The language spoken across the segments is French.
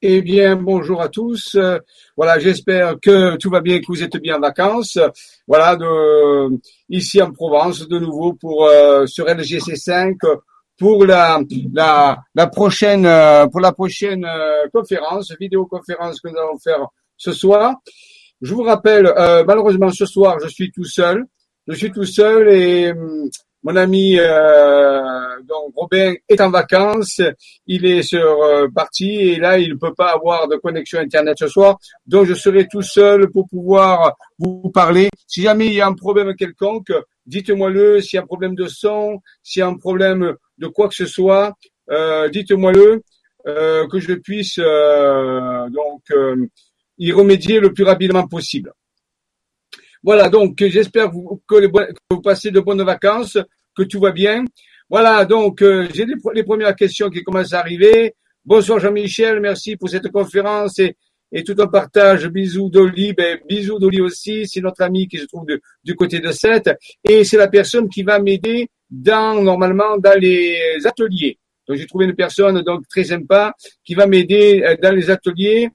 Eh bien, bonjour à tous. Euh, voilà, j'espère que tout va bien, que vous êtes bien en vacances. Voilà, de, ici en Provence, de nouveau pour euh, sur LGC5 pour la la, prochaine euh, pour la prochaine euh, conférence, vidéoconférence que nous allons faire ce soir. Je vous rappelle, malheureusement ce soir, je suis tout seul. Je suis tout seul et hum, mon ami euh, donc Robin est en vacances, il est sur euh, parti et là il ne peut pas avoir de connexion internet ce soir, donc je serai tout seul pour pouvoir vous parler. Si jamais il y a un problème quelconque, dites-moi-le. S'il y a un problème de son, s'il y a un problème de quoi que ce soit, euh, dites-moi-le euh, que je puisse euh, donc y remédier le plus rapidement possible. Voilà, donc j'espère que, vous passez de bonnes vacances, que tout va bien. Voilà, donc euh, j'ai les, premières questions qui commencent à arriver. Bonsoir Jean-Michel, merci pour cette conférence et, et tout un partage. Bisous d'Oli, ben, bisous d'Oli aussi, c'est notre ami qui se trouve du côté de Sète et c'est la personne qui va m'aider dans normalement dans les ateliers. Donc j'ai trouvé une personne donc très sympa qui va m'aider euh, dans les ateliers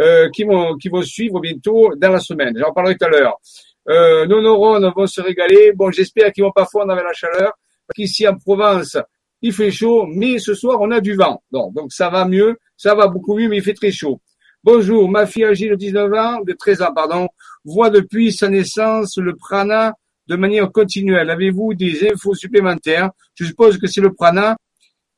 euh, qui vont qui vont suivre bientôt dans la semaine. J'en parlerai tout à l'heure. Euh, nos neurones vont se régaler. Bon, j'espère qu'ils vont pas fondre avec la chaleur. Parce qu'ici en Provence, il fait chaud, mais ce soir on a du vent. Donc, ça va mieux, ça va beaucoup mieux, mais il fait très chaud. Bonjour, ma fille âgée de 19 ans, de 13 ans, pardon, voit depuis sa naissance le prana de manière continuelle. Avez-vous des infos supplémentaires? Je suppose que c'est le prana,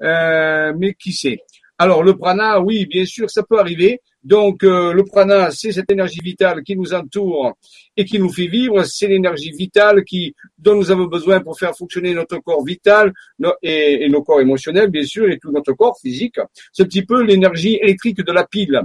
euh, mais qui sait? Alors le prana, oui, bien sûr, ça peut arriver. Donc euh, le prana, c'est cette énergie vitale qui nous entoure et qui nous fait vivre. C'est l'énergie vitale qui dont nous avons besoin pour faire fonctionner notre corps vital et, nos corps émotionnels, bien sûr, et tout notre corps physique. C'est un petit peu l'énergie électrique de la pile.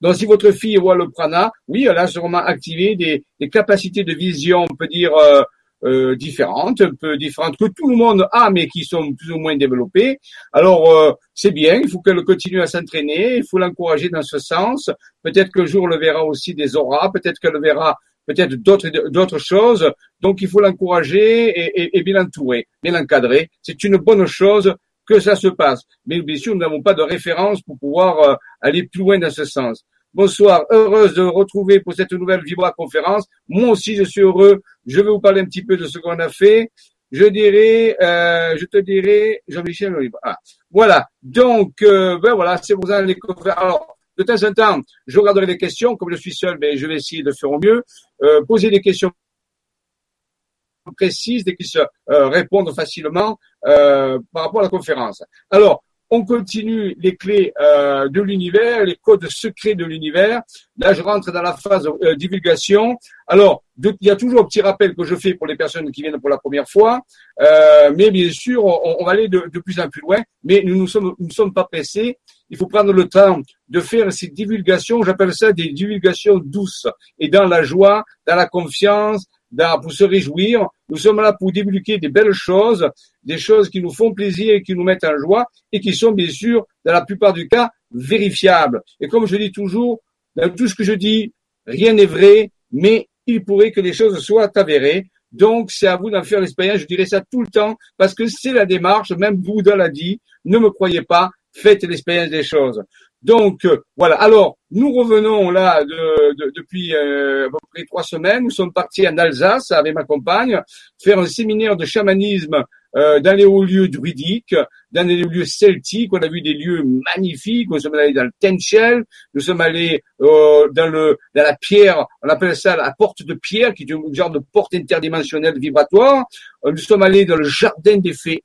Donc, si votre fille voit le prana, oui, elle a sûrement activé des, capacités de vision, on peut dire, euh, euh, différentes, un peu différentes que tout le monde a, mais qui sont plus ou moins développées. Alors euh, c'est bien, il faut qu'elle continue à s'entraîner, il faut l'encourager dans ce sens. Peut-être que le jour le verra aussi des auras, peut-être qu'elle verra peut-être d'autres d'autres choses. Donc il faut l'encourager et, et, et, bien l'entourer, bien l'encadrer. C'est une bonne chose que ça se passe. Mais bien sûr, nous n'avons pas de référence pour pouvoir euh, aller plus loin dans ce sens. Bonsoir, heureuse de retrouver pour cette nouvelle Vibra conférence. Moi aussi, je suis heureux. Je vais vous parler un petit peu de ce qu'on a fait. Je dirais, euh, je te dirais, Jean-Michel ah, voilà. Donc, euh, ben voilà, c'est pour ça les conférences. Alors, de temps en temps, je regarderai les questions. Comme je suis seul, mais ben, je vais essayer de faire au mieux. Euh, poser des questions précises, et qui se euh, répondent facilement par rapport à la conférence. Alors, on continue les clés euh, de l'univers, les codes secrets de l'univers. Là, je rentre dans la phase euh, divulgation. Alors, il y a toujours un petit rappel que je fais pour les personnes qui viennent pour la première fois, euh, mais bien sûr, on, va aller de, plus en plus loin. Mais nous ne sommes, nous sommes pas pressés. Il faut prendre le temps de faire ces divulgations. J'appelle ça des divulgations douces et dans la joie, dans la confiance, pour se réjouir. Nous sommes là pour divulguer des belles choses, des choses qui nous font plaisir et qui nous mettent en joie et qui sont bien sûr, dans la plupart du cas, vérifiables. Et comme je dis toujours, dans tout ce que je dis, rien n'est vrai, mais il pourrait que les choses soient avérées. Donc, c'est à vous d'en faire l'expérience. Je dirais ça tout le temps parce que c'est la démarche. Même Bouddha l'a dit. Ne me croyez pas. Faites l'expérience des choses. Donc euh, voilà. Alors nous revenons là de, depuis euh, à peu près trois semaines. Nous sommes partis en Alsace avec ma compagne faire un séminaire de chamanisme euh, dans les hauts lieux druidiques, dans les lieux celtiques. On a vu des lieux magnifiques. Nous sommes allés dans le Tenchel. Nous sommes allés dans le dans la pierre. On appelle ça la porte de pierre, qui est un genre de porte interdimensionnelle vibratoire. Nous sommes allés dans le jardin des fées.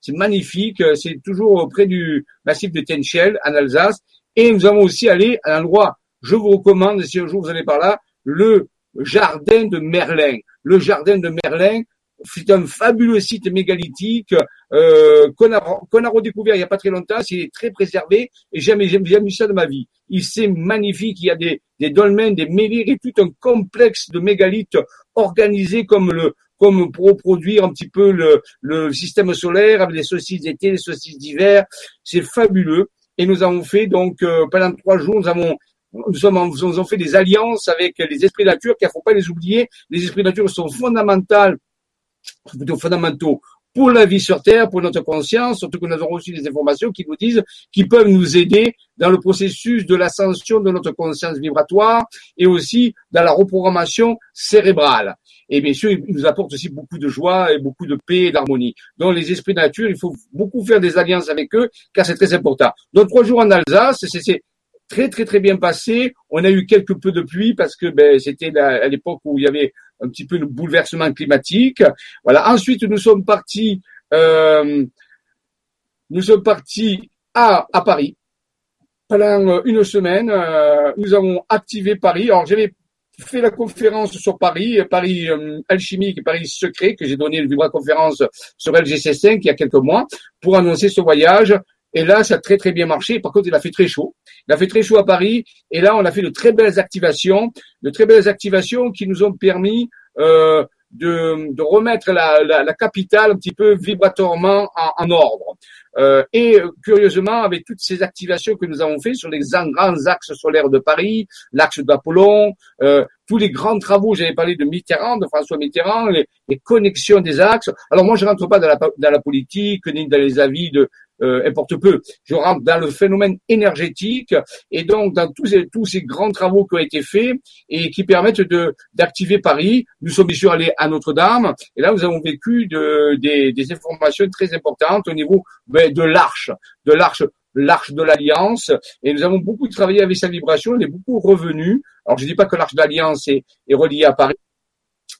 C'est magnifique. C'est toujours près du massif de Tenchel en Alsace. Et nous allons aussi aller à l'endroit, je vous recommande, si un jour vous allez par là, le jardin de Merlin. Le jardin de Merlin, c'est un fabuleux site mégalithique euh, qu'on a, a redécouvert il n'y a pas très longtemps. C'est très préservé et j'ai jamais vu ça de ma vie. Il c'est magnifique. Il y a des, des dolmens, des menhirs et tout un complexe de mégalithes organisés comme le comme pour reproduire un petit peu le, le système solaire avec les saucisses d'été, les saucisses d'hiver. C'est fabuleux. Et nous avons fait donc euh, pendant trois jours, nous avons nous, sommes, nous avons fait des alliances avec les esprits de nature, car il ne faut pas les oublier. Les esprits de nature sont fondamentaux, fondamentaux pour la vie sur Terre, pour notre conscience, surtout que nous avons reçu des informations qui nous disent, qui peuvent nous aider dans le processus de l'ascension de notre conscience vibratoire et aussi dans la reprogrammation cérébrale. Et bien sûr, ils nous apportent aussi beaucoup de joie et beaucoup de paix et d'harmonie. Donc les esprits de nature, il faut beaucoup faire des alliances avec eux, car c'est très important. Donc trois jours en Alsace, c'est très très très bien passé. On a eu quelques peu de pluie parce que ben, c'était à l'époque où il y avait un petit peu de bouleversement climatique. Voilà. Ensuite, nous sommes partis, euh, nous sommes partis à, à Paris pendant une semaine. Euh, nous avons activé Paris. Alors j'avais fait la conférence sur Paris, Paris euh, alchimique Paris secret, que j'ai donné une conférence sur LGC5 il y a quelques mois, pour annoncer ce voyage. Et là, ça a très très bien marché. Par contre, il a fait très chaud. Il a fait très chaud à Paris. Et là, on a fait de très belles activations, de très belles activations qui nous ont permis euh, de, de, remettre la, la, la, capitale un petit peu vibratoirement en, en ordre. Euh, et curieusement, avec toutes ces activations que nous avons fait sur les grands axes solaires de Paris, l'axe d'Apollon, euh, tous les grands travaux, j'avais parlé de Mitterrand, de François Mitterrand, les, connexions des axes. Alors moi, je rentre pas dans la politique ni dans les avis de, euh, importe peu. Je rentre dans le phénomène énergétique et donc dans tous ces, tous ces grands travaux qui ont été faits et qui permettent de d'activer Paris. Nous sommes bien sûr allés à Notre-Dame et là nous avons vécu de, des, des informations très importantes au niveau ben, de l'arche, de l'arche l'arche de l'alliance et nous avons beaucoup travaillé avec sa vibration, on est beaucoup revenu. Alors je dis pas que l'arche de l'alliance est, est reliée à Paris,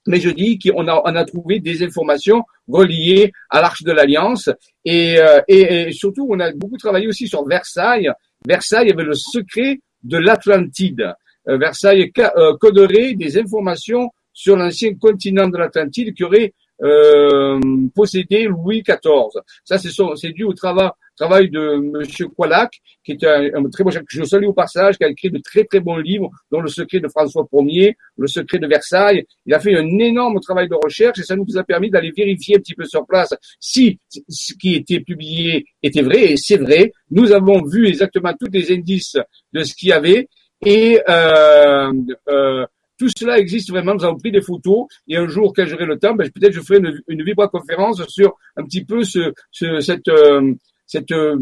mais je dis qu'on a, on a trouvé des informations reliées à l'Arche de l'Alliance et, euh, et, surtout on a beaucoup travaillé aussi sur Versailles. Versailles avait le secret de l'Atlantide. Euh, Versailles euh, coderait des informations sur l'ancien continent de l'Atlantide qui aurait euh, possédé Louis XIV. Ça, c'est dû au travail, travail de Monsieur Qualac, qui est un, très bon, que je salue au passage, qui a écrit de très très bons livres, dont Le secret de François Ier, Le secret de Versailles. Il a fait un énorme travail de recherche et ça nous a permis d'aller vérifier un petit peu sur place si ce qui était publié était vrai, et c'est vrai. Nous avons vu exactement tous les indices de ce qu'il y avait et euh, euh, tout cela existe vraiment. Nous avons pris des photos et un jour, quand j'aurai le temps, ben, peut-être je ferai une, une vibra-conférence sur un petit peu ce cette, euh, cette, euh,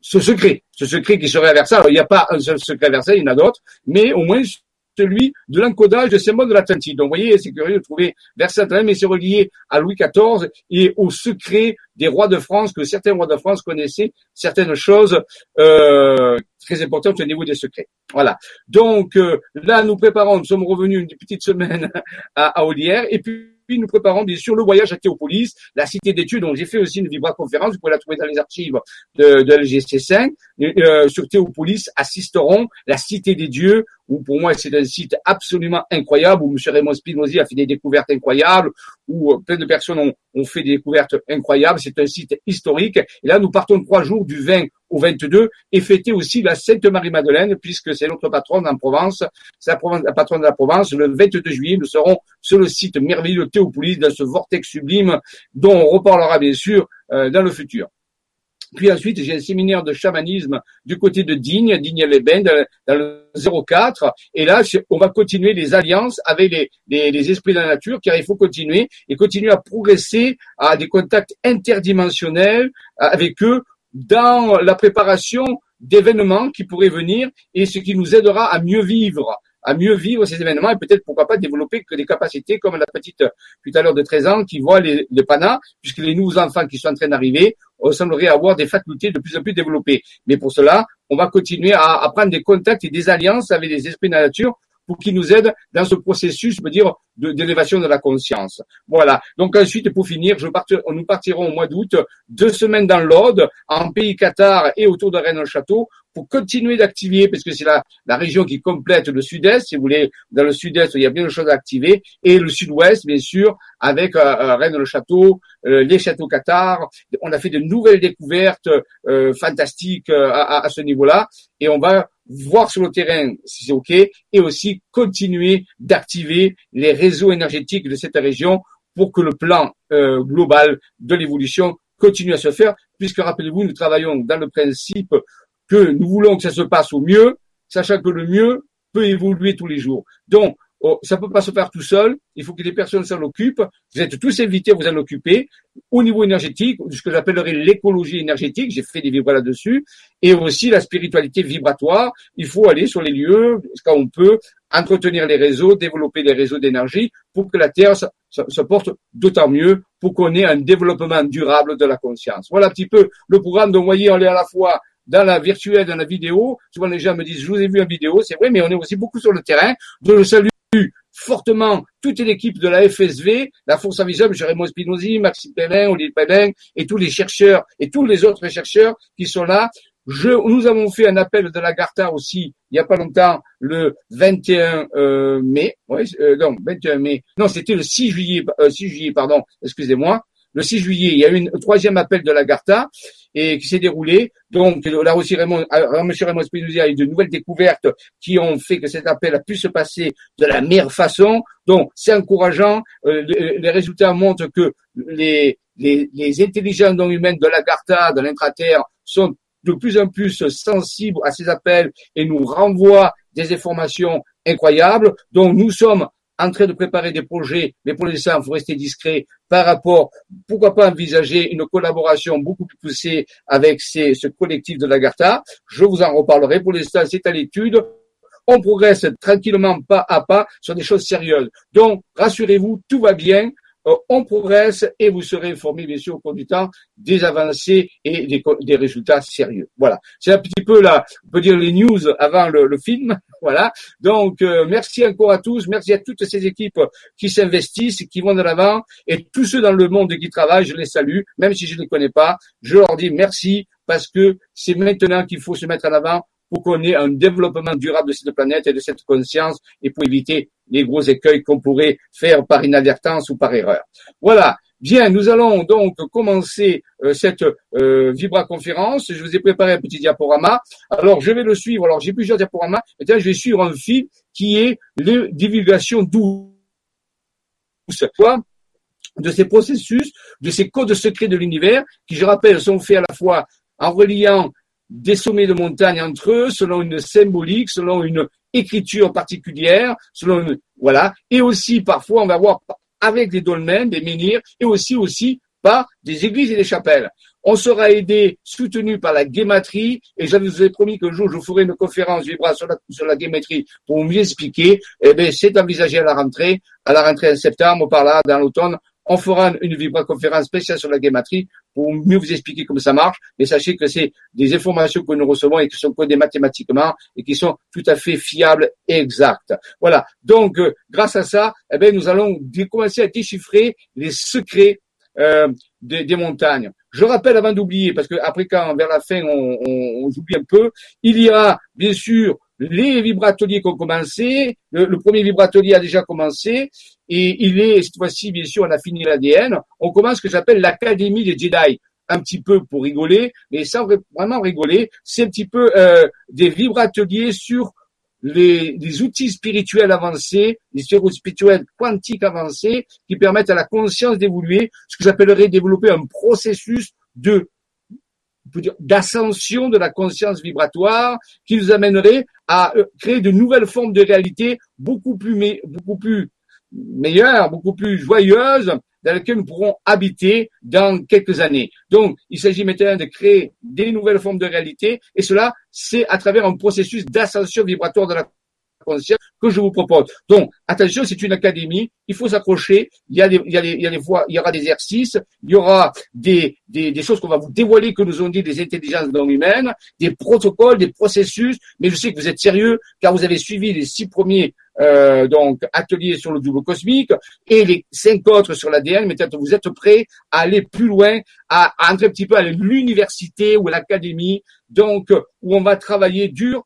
ce secret, ce secret qui serait à Versailles. il n'y a pas un seul secret à Versailles, il y en a d'autres, mais au moins celui de l'encodage de symboles de l'Atlantide. Donc, vous voyez, c'est curieux de trouver Versailles, mais c'est relié à Louis XIV et au secret des rois de France, que certains rois de France connaissaient certaines choses euh, très importantes au niveau des secrets. Voilà. Donc, euh, là, nous préparons, nous sommes revenus une petite semaine à, à Olière, et puis nous préparons bien sûr le voyage à Théopolis, la cité d'études dont j'ai fait aussi une vibra-conférence, vous pouvez la trouver dans les archives de, de LGC5. Euh, sur Théopolis assisteront la cité des dieux, où pour moi c'est un site absolument incroyable, où M. Raymond Spinozzi a fait des découvertes incroyables, où euh, plein de personnes ont, ont fait des découvertes incroyables. C'est un site historique. Et là, nous partons trois jours du 20 au 22 et fêter aussi la Sainte Marie-Madeleine, puisque c'est notre patronne en Provence, c'est la, patronne de la Provence. Le 22 juillet, nous serons sur le site merveilleux Théopolis, dans ce vortex sublime dont on reparlera bien sûr euh, dans le futur. Puis ensuite, j'ai un séminaire de chamanisme du côté de Digne, Digne-les-Bains, dans le 04. Et là, on va continuer les alliances avec les, les, les, esprits de la nature, car il faut continuer et continuer à progresser à des contacts interdimensionnels avec eux dans la préparation d'événements qui pourraient venir et ce qui nous aidera à mieux vivre à mieux vivre ces événements et peut-être pourquoi pas développer que des capacités comme la petite tout à l'heure de 13 ans qui voit les, les panas, puisque les nouveaux enfants qui sont en train d'arriver sembleraient avoir des facultés de plus en plus développées. Mais pour cela, on va continuer à, à prendre des contacts et des alliances avec les esprits de la nature pour qu'ils nous aident dans ce processus, je veux dire, d'élévation de, la conscience. Voilà. Donc ensuite, pour finir, je nous partirons au mois d'août, deux semaines dans l'Aude, en pays Qatar et autour de Rennes-le-Château, pour continuer d'activer, parce que c'est la, la région qui complète le sud-est, si vous voulez, dans le sud-est, il y a bien de choses à activer, et le sud-ouest, bien sûr, avec euh, euh Rennes-le-Château, euh, les châteaux Qatar. On a fait de nouvelles découvertes euh, fantastiques à, à ce niveau-là, et on va voir sur le terrain si c'est OK, et aussi continuer d'activer les réseaux énergétiques de cette région pour que le plan euh, global de l'évolution continue à se faire, puisque rappelez-vous, nous travaillons dans le principe que nous voulons que ça se passe au mieux, sachant que le mieux peut évoluer tous les jours. Donc, oh, ça peut pas se faire tout seul. Il faut que des personnes s'en occupent. Vous êtes tous invités à vous en occuper. Au niveau énergétique, ce que j'appellerais l'écologie énergétique, j'ai fait des vibras là-dessus, et aussi la spiritualité vibratoire. Il faut aller sur les lieux quand on peut, entretenir les réseaux, développer les réseaux d'énergie pour que la Terre se, porte d'autant mieux pour qu'on ait un développement durable de la conscience. Voilà un petit peu le programme. Donc, voyez, on est à la fois dans la virtuelle, dans la vidéo. Souvent, les gens me disent, je vous ai vu en vidéo. C'est vrai, mais on est aussi beaucoup sur le terrain. Donc, je salue fortement toute l'équipe de la FSV, la Force Invisible, Jérémy Spinozzi, Maxime Pellin, Olivier Pellin, et tous les chercheurs et tous les autres chercheurs qui sont là. Je, nous avons fait un appel de la Garta aussi, il n'y a pas longtemps, le 21 euh, mai, ouais, euh, non, 21 mai, non, c'était le 6 juillet, euh, 6 juillet, pardon, excusez-moi, le 6 juillet, il y a eu un troisième appel de la Garta et qui s'est déroulé. Donc là aussi, Raymond, euh, M. Raymond Spinozzi a eu de nouvelles découvertes qui ont fait que cet appel a pu se passer de la meilleure façon. Donc c'est encourageant. Euh, les résultats montrent que les, les, les intelligences humaines de la Garta, de l'intraterre, sont de plus en plus sensibles à ces appels et nous renvoient des informations incroyables. Donc nous sommes en train de préparer des projets, mais pour l'instant, il faut rester discret par rapport, pourquoi pas envisager une collaboration beaucoup plus poussée avec ce collectif de l'Agartha. Je vous en reparlerai. Pour l'instant, c'est à l'étude. On progresse tranquillement, pas à pas, sur des choses sérieuses. Donc, rassurez-vous, tout va bien. Euh, on progresse et vous serez informé, bien sûr, au cours du temps, des avancées et des, résultats sérieux. Voilà. C'est un petit peu là, on peut dire les news avant le, film. Voilà. Donc, euh, merci encore à tous. Merci à toutes ces équipes qui s'investissent, qui vont de l'avant et tous ceux dans le monde qui travaillent, je les salue, même si je ne les connais pas. Je leur dis merci parce que c'est maintenant qu'il faut se mettre en avant pour qu'on ait un développement durable de cette planète et de cette conscience et pour éviter les gros écueils qu'on pourrait faire par inadvertance ou par erreur. Voilà. Bien, nous allons donc commencer euh, cette euh, Vibra conférence. Je vous ai préparé un petit diaporama. Alors, je vais le suivre. Alors, j'ai plusieurs diaporamas. Maintenant, je vais suivre un fil qui est les divulgations douces de ces processus, de ces codes secrets de l'univers, qui, je rappelle, sont faits à la fois en reliant des sommets de montagne entre eux, selon une symbolique, selon une écriture particulière, selon une, voilà, et aussi parfois on va voir avec des dolmens, des menhirs, et aussi aussi par des églises et des chapelles. On sera aidé, soutenu par la guématrie, et je vous ai promis qu'un jour je ferai une conférence vibra sur la, sur pour mieux expliquer. Eh bien, c'est envisagé à la rentrée, à la rentrée en septembre, par là, dans l'automne, on fera une vibra-conférence spéciale sur la guématrie pour mieux vous expliquer comment ça marche. Mais sachez que c'est des informations que nous recevons et qui sont codées mathématiquement et qui sont tout à fait fiables et exactes. Voilà. Donc, euh, grâce à ça, eh bien, nous allons commencer à déchiffrer les secrets euh, des, montagnes. Je rappelle avant d'oublier, parce que après quand vers la fin on, on, on oublie un peu, il y a bien sûr les vibrateliers qui ont commencé. Le, le, premier vibratelier a déjà commencé et il est cette fois-ci bien sûr on a fini l'ADN. On commence ce que j'appelle l'académie des Jedi. Un petit peu pour rigoler, mais sans vraiment rigoler, c'est un petit peu euh, des vibrateliers sur les, les, outils spirituels avancés, les spirituels quantiques avancés qui permettent à la conscience d'évoluer, ce que j'appellerais développer un processus de d'ascension de la conscience vibratoire qui nous amènerait à euh, créer de nouvelles formes de réalité beaucoup plus, beaucoup plus meilleures, beaucoup plus joyeuses, dans lesquelles nous pourrons habiter dans quelques années. Donc, il s'agit maintenant de créer des nouvelles formes de réalité, et cela, c'est à travers un processus d'ascension vibratoire de la que je vous propose. Donc, attention, c'est une académie, il faut s'accrocher, il y a des, il y a des, il y a des il y aura des exercices, il y aura des, des, des choses qu'on va vous dévoiler que nous ont dit des intelligences non humaines, des protocoles, des processus, mais je sais que vous êtes sérieux car vous avez suivi les six premiers euh, donc ateliers sur le double cosmique et les cinq autres sur l'ADN, mais peut-être vous êtes prêts à aller plus loin, à, à entrer un petit peu à l'université ou à l'académie, donc où on va travailler dur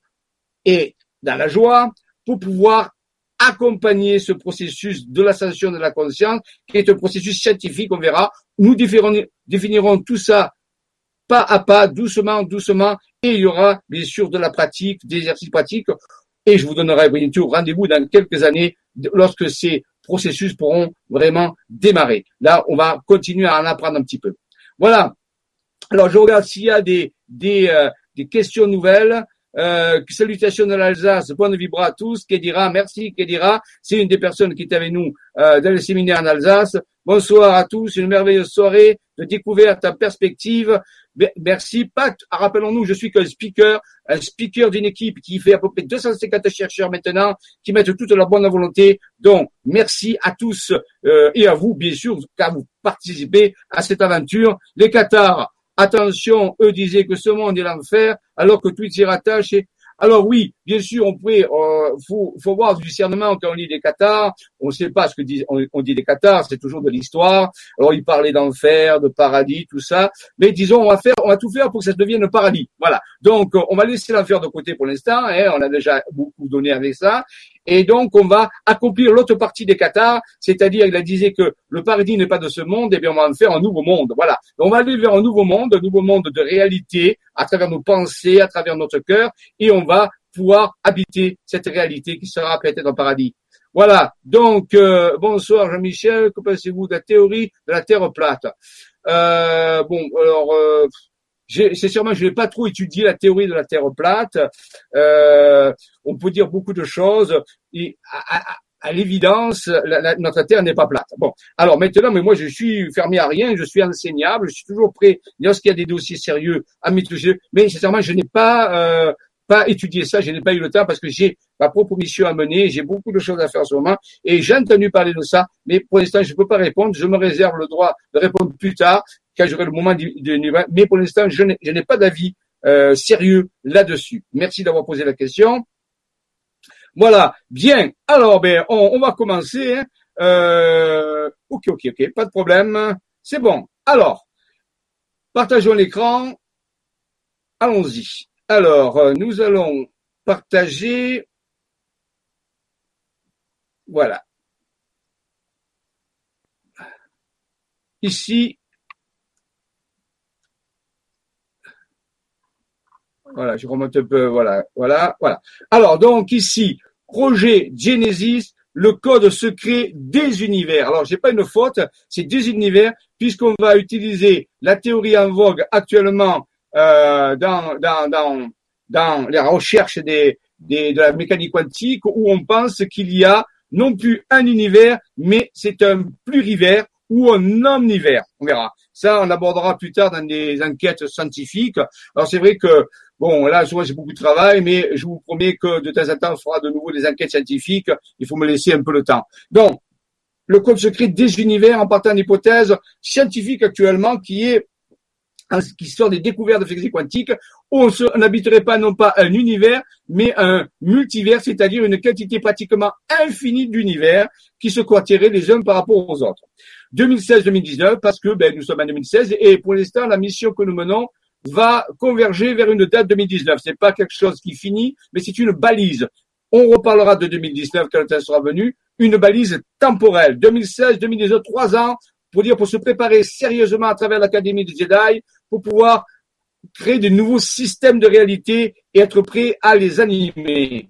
et dans la joie, pour pouvoir accompagner ce processus de l'ascension de la conscience, qui est un processus scientifique, on verra. Nous définirons, tout ça pas à pas, doucement, doucement, et il y aura bien sûr de la pratique, des exercices pratiques, et je vous donnerai bien sûr rendez-vous dans quelques années lorsque ces processus pourront vraiment démarrer. Là, on va continuer à en apprendre un petit peu. Voilà. Alors, je regarde s'il y a des, des, euh, des questions nouvelles. Euh, salutations de l'Alsace, bonne vibra à tous. Kedira, merci Kedira. C'est une des personnes qui est avec nous euh, dans le séminaire en Alsace. Bonsoir à tous, une merveilleuse soirée de découverte en perspective. Merci Pat. Ah, rappelons-nous, je suis qu'un speaker, un speaker d'une équipe qui fait à peu près 250 chercheurs maintenant, qui mettent toute leur bonne volonté. Donc, merci à tous euh, et à vous, bien sûr, car vous participez à cette aventure. Les Qatars, attention, eux disaient que ce monde est l'enfer, alors que tout s'y rattache. Alors oui, bien sûr, on pourrait, euh, faut, voir du discernement quand on lit des Qatars. On ne sait pas ce que dit, on, dit des Qatars, c'est toujours de l'histoire. Alors ils parlaient d'enfer, de paradis, tout ça. Mais disons, on va faire, on va tout faire pour que ça devienne un paradis. Voilà. Donc on va laisser l'enfer de côté pour l'instant. Hein, on a déjà beaucoup donné avec ça. Et donc, on va accomplir l'autre partie des Qatars, c'est-à-dire, il a disait que le paradis n'est pas de ce monde, et bien on va en faire un nouveau monde. Voilà. On va aller vers un nouveau monde, un nouveau monde de réalité, à travers nos pensées, à travers notre cœur, et on va pouvoir habiter cette réalité qui sera peut-être un paradis. Voilà. Donc, euh, bonsoir Jean-Michel. Que pensez-vous de la théorie de la Terre plate? Euh, Bon, alors, euh, c'est sûrement, je n'ai pas trop étudié la théorie de la Terre plate. Euh, on peut dire beaucoup de choses. Et à, l'évidence, notre Terre n'est pas plate. Bon, alors maintenant, mais moi, je suis fermé à rien, je suis enseignable, je suis toujours prêt lorsqu'il y a des dossiers sérieux à m'étudier. Mais sincèrement, je n'ai pas euh, pas étudié ça, je n'ai pas eu le temps parce que j'ai ma propre mission à mener, j'ai beaucoup de choses à faire en ce moment et j'ai entendu parler de ça, mais pour l'instant, je ne peux pas répondre. Je me réserve le droit de répondre plus tard quand j'aurai le moment de, mais pour l'instant, je n'ai pas d'avis euh, sérieux là-dessus. Merci d'avoir posé la question. Voilà, bien. Alors, ben, on, va commencer. Hein. Euh, ok, ok, ok, pas de problème. C'est bon. Alors, partageons l'écran. Allons-y. Alors, euh, nous allons partager. Voilà. Ici, Voilà, je remonte un peu, voilà, voilà, voilà. Alors, donc ici, projet Genesis, le code secret des univers. Alors, j'ai pas une faute, c'est des univers, puisqu'on va utiliser la théorie en vogue actuellement euh, dans, dans, dans, dans les recherches des, des, de la mécanique quantique, où on pense qu'il y a non plus un univers, mais c'est un plurivers ou un omnivers. On verra. Ça, on abordera plus tard dans des enquêtes scientifiques. Alors c'est vrai que Bon, là, souvent, j'ai beaucoup de travail, mais je vous promets que de temps en temps, on fera de nouveau des enquêtes scientifiques. Il faut me laisser un peu le temps. Donc, le code secret des univers en partant d'hypothèse scientifique actuellement qui est qui sort des découvertes de physique quantique, on n'habiterait pas non pas un univers, mais un multivers, c'est-à-dire une quantité pratiquement infinie d'univers qui se quartierait les uns par rapport aux autres. 2016-2019, parce que ben, nous sommes en 2016, et pour l'instant, la mission que nous menons, va converger vers une date 2019. C'est pas quelque chose qui finit, mais c'est une balise. On reparlera de 2019 quand le temps sera venu. Une balise temporelle. 2016, 2019, trois ans pour dire, pour se préparer sérieusement à travers l'Académie de Jedi, pour pouvoir créer de nouveaux systèmes de réalité et être prêt à les animer.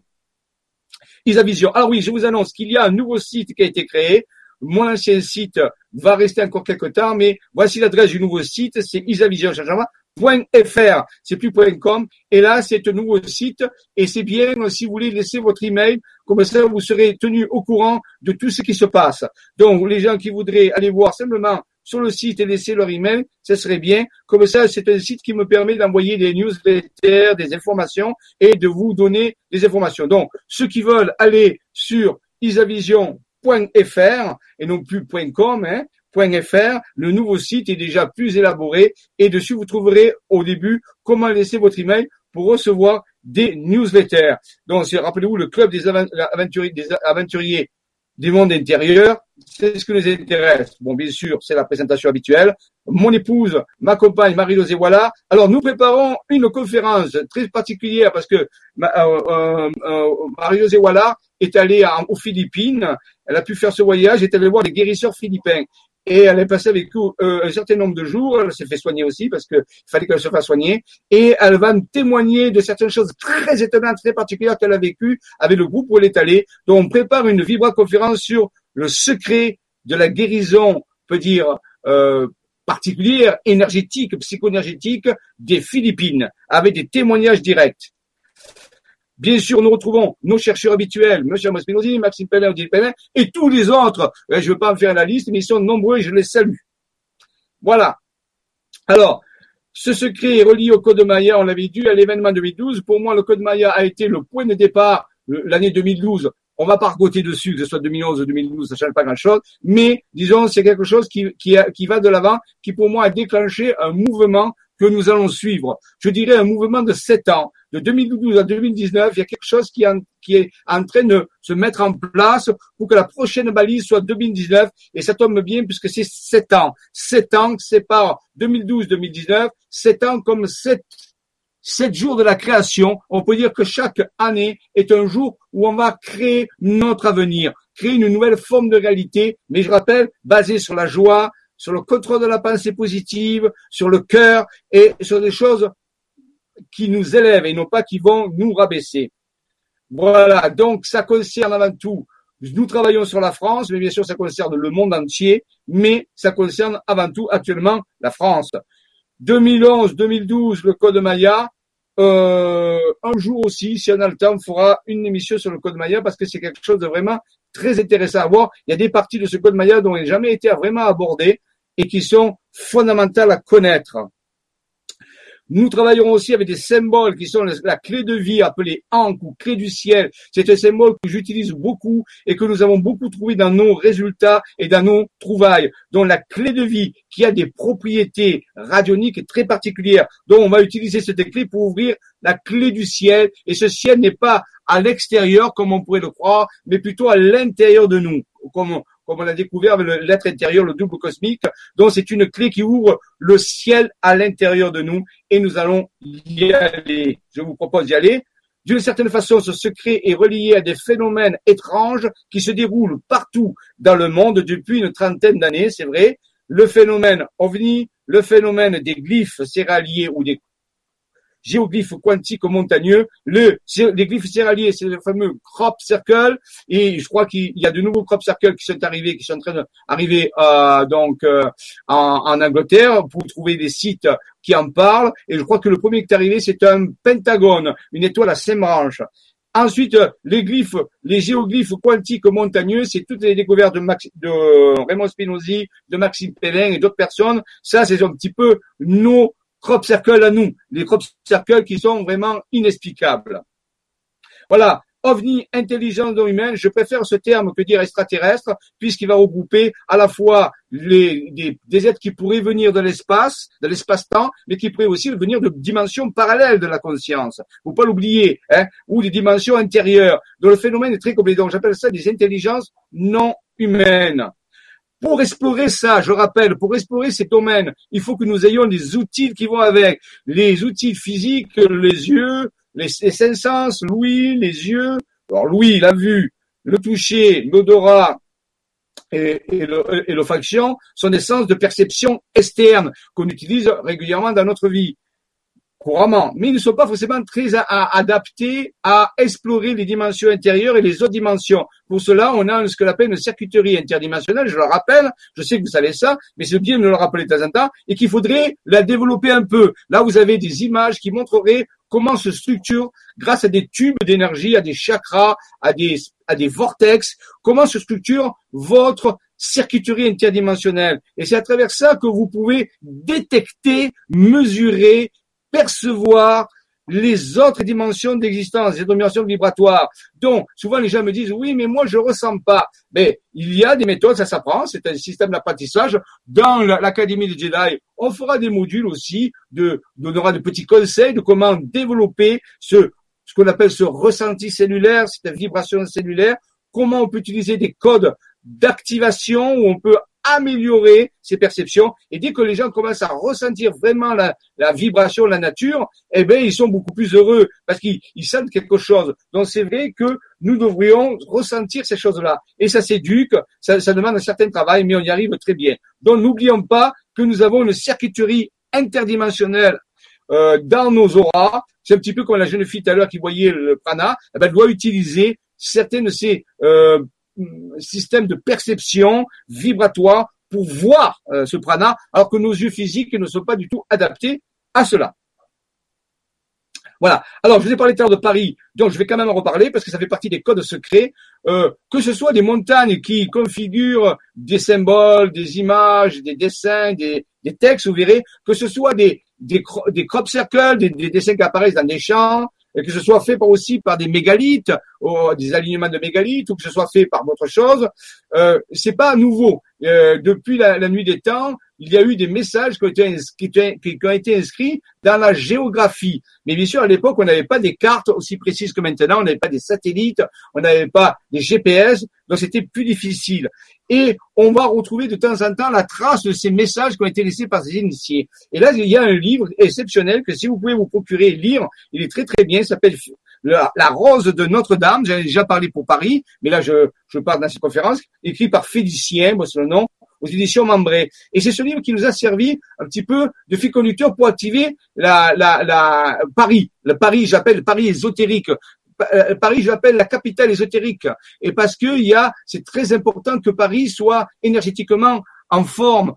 Isavision. Alors oui, je vous annonce qu'il y a un nouveau site qui a été créé. Mon ancien site va rester encore quelques temps, mais voici l'adresse du nouveau site, c'est isavision .fr, c'est plus .com. Et là, c'est un nouveau site et c'est bien si vous voulez laisser votre email, comme ça vous serez tenu au courant de tout ce qui se passe. Donc, les gens qui voudraient aller voir simplement sur le site et laisser leur email, ce serait bien. Comme ça, c'est un site qui me permet d'envoyer des newsletters, des informations et de vous donner des informations. Donc, ceux qui veulent aller sur isavision.fr et non plus .com, hein, Le nouveau site est déjà plus élaboré et dessus vous trouverez au début comment laisser votre email pour recevoir des newsletters. Donc, rappelez-vous, le club des aventuriers, des aventuriers du monde intérieur, c'est ce qui nous intéresse. Bon, bien sûr, c'est la présentation habituelle. Mon épouse, ma compagne, Marie-Losée Voilà. Alors, nous préparons une conférence très particulière parce que euh, euh, euh, Marie-Losée Voilà est allée aux Philippines. Elle a pu faire ce voyage, est allée voir les guérisseurs philippins et elle est passée avec nous euh, un certain nombre de jours. Elle s'est fait soigner aussi parce qu'il fallait qu'elle se fasse soigner. Et elle va nous témoigner de certaines choses très étonnantes, très particulières qu'elle a vécues avec le groupe où elle est allée. Donc on prépare une vibra-conférence sur le secret de la guérison, on peut dire, euh, particulière, énergétique, psychoénergétique des Philippines, avec des témoignages directs. Bien sûr, nous retrouvons nos chercheurs habituels, M. Spinozzi, Maxime Pellin, Odile Pellin, et tous les autres. Je ne veux pas en faire la liste, mais ils sont nombreux et je les salue. Voilà. Alors, ce secret est relié au Code Maya, on l'avait dit, à l'événement 2012. Pour moi, le Code Maya a été le point de départ, l'année 2012. On va pas regoter dessus, que ce soit 2011 ou 2012, ça change pas grand-chose. Mais, disons, c'est quelque chose qui, qui, qui va de l'avant, qui pour moi a déclenché un mouvement que nous allons suivre. Je dirais un mouvement de sept ans. De 2012 à 2019, il y a quelque chose qui, qui est en train de se mettre en place pour que la prochaine balise soit 2019. Et ça tombe bien puisque c'est sept ans. Sept ans c'est pas 2012-2019. Sept ans comme sept sept jours de la création. On peut dire que chaque année est un jour où on va créer notre avenir, créer une nouvelle forme de réalité, mais je rappelle, basée sur la joie, sur le contrôle de la pensée positive, sur le cœur et sur des choses qui nous élèvent et non pas qui vont nous rabaisser. Voilà, donc ça concerne avant tout, nous travaillons sur la France, mais bien sûr ça concerne le monde entier, mais ça concerne avant tout actuellement la France. 2011-2012, le Code Maya, euh, un jour aussi, si on a le temps, on fera une émission sur le Code Maya parce que c'est quelque chose de vraiment très intéressant à voir. Il y a des parties de ce Code Maya dont il n'a jamais été vraiment abordé et qui sont fondamentales à connaître. Nous travaillerons aussi avec des symboles qui sont la clé de vie appelée Ankh ou clé du ciel. C'est un symbole que j'utilise beaucoup et que nous avons beaucoup trouvé dans nos résultats et dans nos trouvailles, dont la clé de vie qui a des propriétés radioniques très particulières. Donc on va utiliser cette clé pour ouvrir la clé du ciel et ce ciel n'est pas à l'extérieur comme on pourrait le croire, mais plutôt à l'intérieur de nous, comme on a découvert avec l'être intérieur, le double cosmique. Donc c'est une clé qui ouvre le ciel à l'intérieur de nous et nous allons y aller. Je vous propose d'y aller. D'une certaine façon, ce secret est relié à des phénomènes étranges qui se déroulent partout dans le monde depuis une trentaine d'années, c'est vrai. Le phénomène ovni, le phénomène des glyphes céréaliers ou des géoglyphes quantiques montagneux. Le, les glyphes céréaliers, c'est le fameux crop circle. Et je crois qu'il y a de nouveaux crop circles qui sont arrivés, qui sont en train d'arriver euh, donc euh, en, Angleterre pour trouver des sites qui en parlent. Et je crois que le premier qui est arrivé, c'est un pentagone, une étoile à cinq branches. Ensuite, les glyphes, les géoglyphes quantiques montagneux, c'est toutes les découvertes de Raymond Spinozzi, de Maxime Pellin et d'autres personnes. Ça, c'est un petit peu nos crop circles à nous, les crop circles qui sont vraiment inexplicables. Voilà, ovni, intelligence non humaine, je préfère ce terme que dire extraterrestre, puisqu'il va regrouper à la fois les, des, êtres qui pourraient venir de l'espace, de l'espace-temps, mais qui pourraient aussi venir de dimensions parallèles de la conscience. Faut pas l'oublier, hein, ou des dimensions intérieures, dont le phénomène est très complet. Donc j'appelle ça des intelligences non humaines. Pour explorer ça, je rappelle, pour explorer ces domaines, il faut que nous ayons des outils qui vont avec. Les outils physiques, les yeux, les, cinq sens, l'ouïe, les yeux. Alors l'ouïe, la vue, le toucher, l'odorat et, et l'olfaction sont des sens de perception externe qu'on utilise régulièrement dans notre vie couramment, mais ils ne sont pas forcément très adaptés à explorer les dimensions intérieures et les autres dimensions. Pour cela, on a ce que l'on appelle une circuiterie interdimensionnelle, je le rappelle, je sais que vous savez ça, mais c'est bien de le rappeler de temps en temps, et qu'il faudrait la développer un peu. Là, vous avez des images qui montreraient comment se structure, grâce à des tubes d'énergie, à des chakras, à des, à des vortex, comment se structure votre circuiterie interdimensionnelle. Et c'est à travers ça que vous pouvez détecter, mesurer percevoir les autres dimensions d'existence, les dimensions vibratoires. Donc, souvent les gens me disent, oui, mais moi je ressens pas. Mais il y a des méthodes, ça s'apprend, c'est un système d'apprentissage. Dans l'Académie de Jedi, on fera des modules aussi, de, donnera de petits conseils de comment développer ce, ce qu'on appelle ce ressenti cellulaire, cette vibration cellulaire, comment on peut utiliser des codes d'activation où on peut améliorer ses perceptions. Et dès que les gens commencent à ressentir vraiment la, la vibration la nature, eh bien, ils sont beaucoup plus heureux parce qu'ils sentent quelque chose. Donc, c'est vrai que nous devrions ressentir ces choses-là. Et ça s'éduque, ça, ça demande un certain travail, mais on y arrive très bien. Donc, n'oublions pas que nous avons une circuiterie interdimensionnelle euh, dans nos auras. C'est un petit peu comme la jeune fille tout à l'heure qui voyait le prana. Eh ben, elle doit utiliser certaines de ces euh, système de perception vibratoire pour voir euh, ce prana, alors que nos yeux physiques ne sont pas du tout adaptés à cela. Voilà. Alors, je vous ai parlé tout à l'heure de Paris, donc je vais quand même en reparler parce que ça fait partie des codes secrets. Euh, que ce soit des montagnes qui configurent des symboles, des images, des dessins, des, des textes, vous verrez, que ce soit des, des, des crop circles, des, des dessins qui apparaissent dans des champs, que ce soit fait aussi par des mégalithes, ou des alignements de mégalithes, ou que ce soit fait par d'autres choses, euh, c'est pas nouveau. Euh, depuis la, nuit des temps, il y a eu des messages qui ont, été inscrits, dans la géographie. Mais bien sûr, à l'époque, on n'avait pas des cartes aussi précises que maintenant, on n'avait pas des satellites, on n'avait pas des GPS, donc c'était plus difficile. Et on va retrouver de temps en temps la trace de ces messages qui ont été laissés par ces initiés. Et là, il y a un livre exceptionnel que si vous pouvez vous procurer et lire, il est très très bien, il s'appelle la, Rose de Notre-Dame, j'en ai déjà parlé pour Paris, mais là je, je parle dans cette conférence, écrit par Félicien, c'est le nom, aux éditions Membré. Et c'est ce livre qui nous a servi un petit peu de fil conducteur pour activer la, la, la Paris. Le Paris, j'appelle Paris ésotérique. Euh, Paris, j'appelle la capitale ésotérique. Et parce que il y a, c'est très important que Paris soit énergétiquement en forme,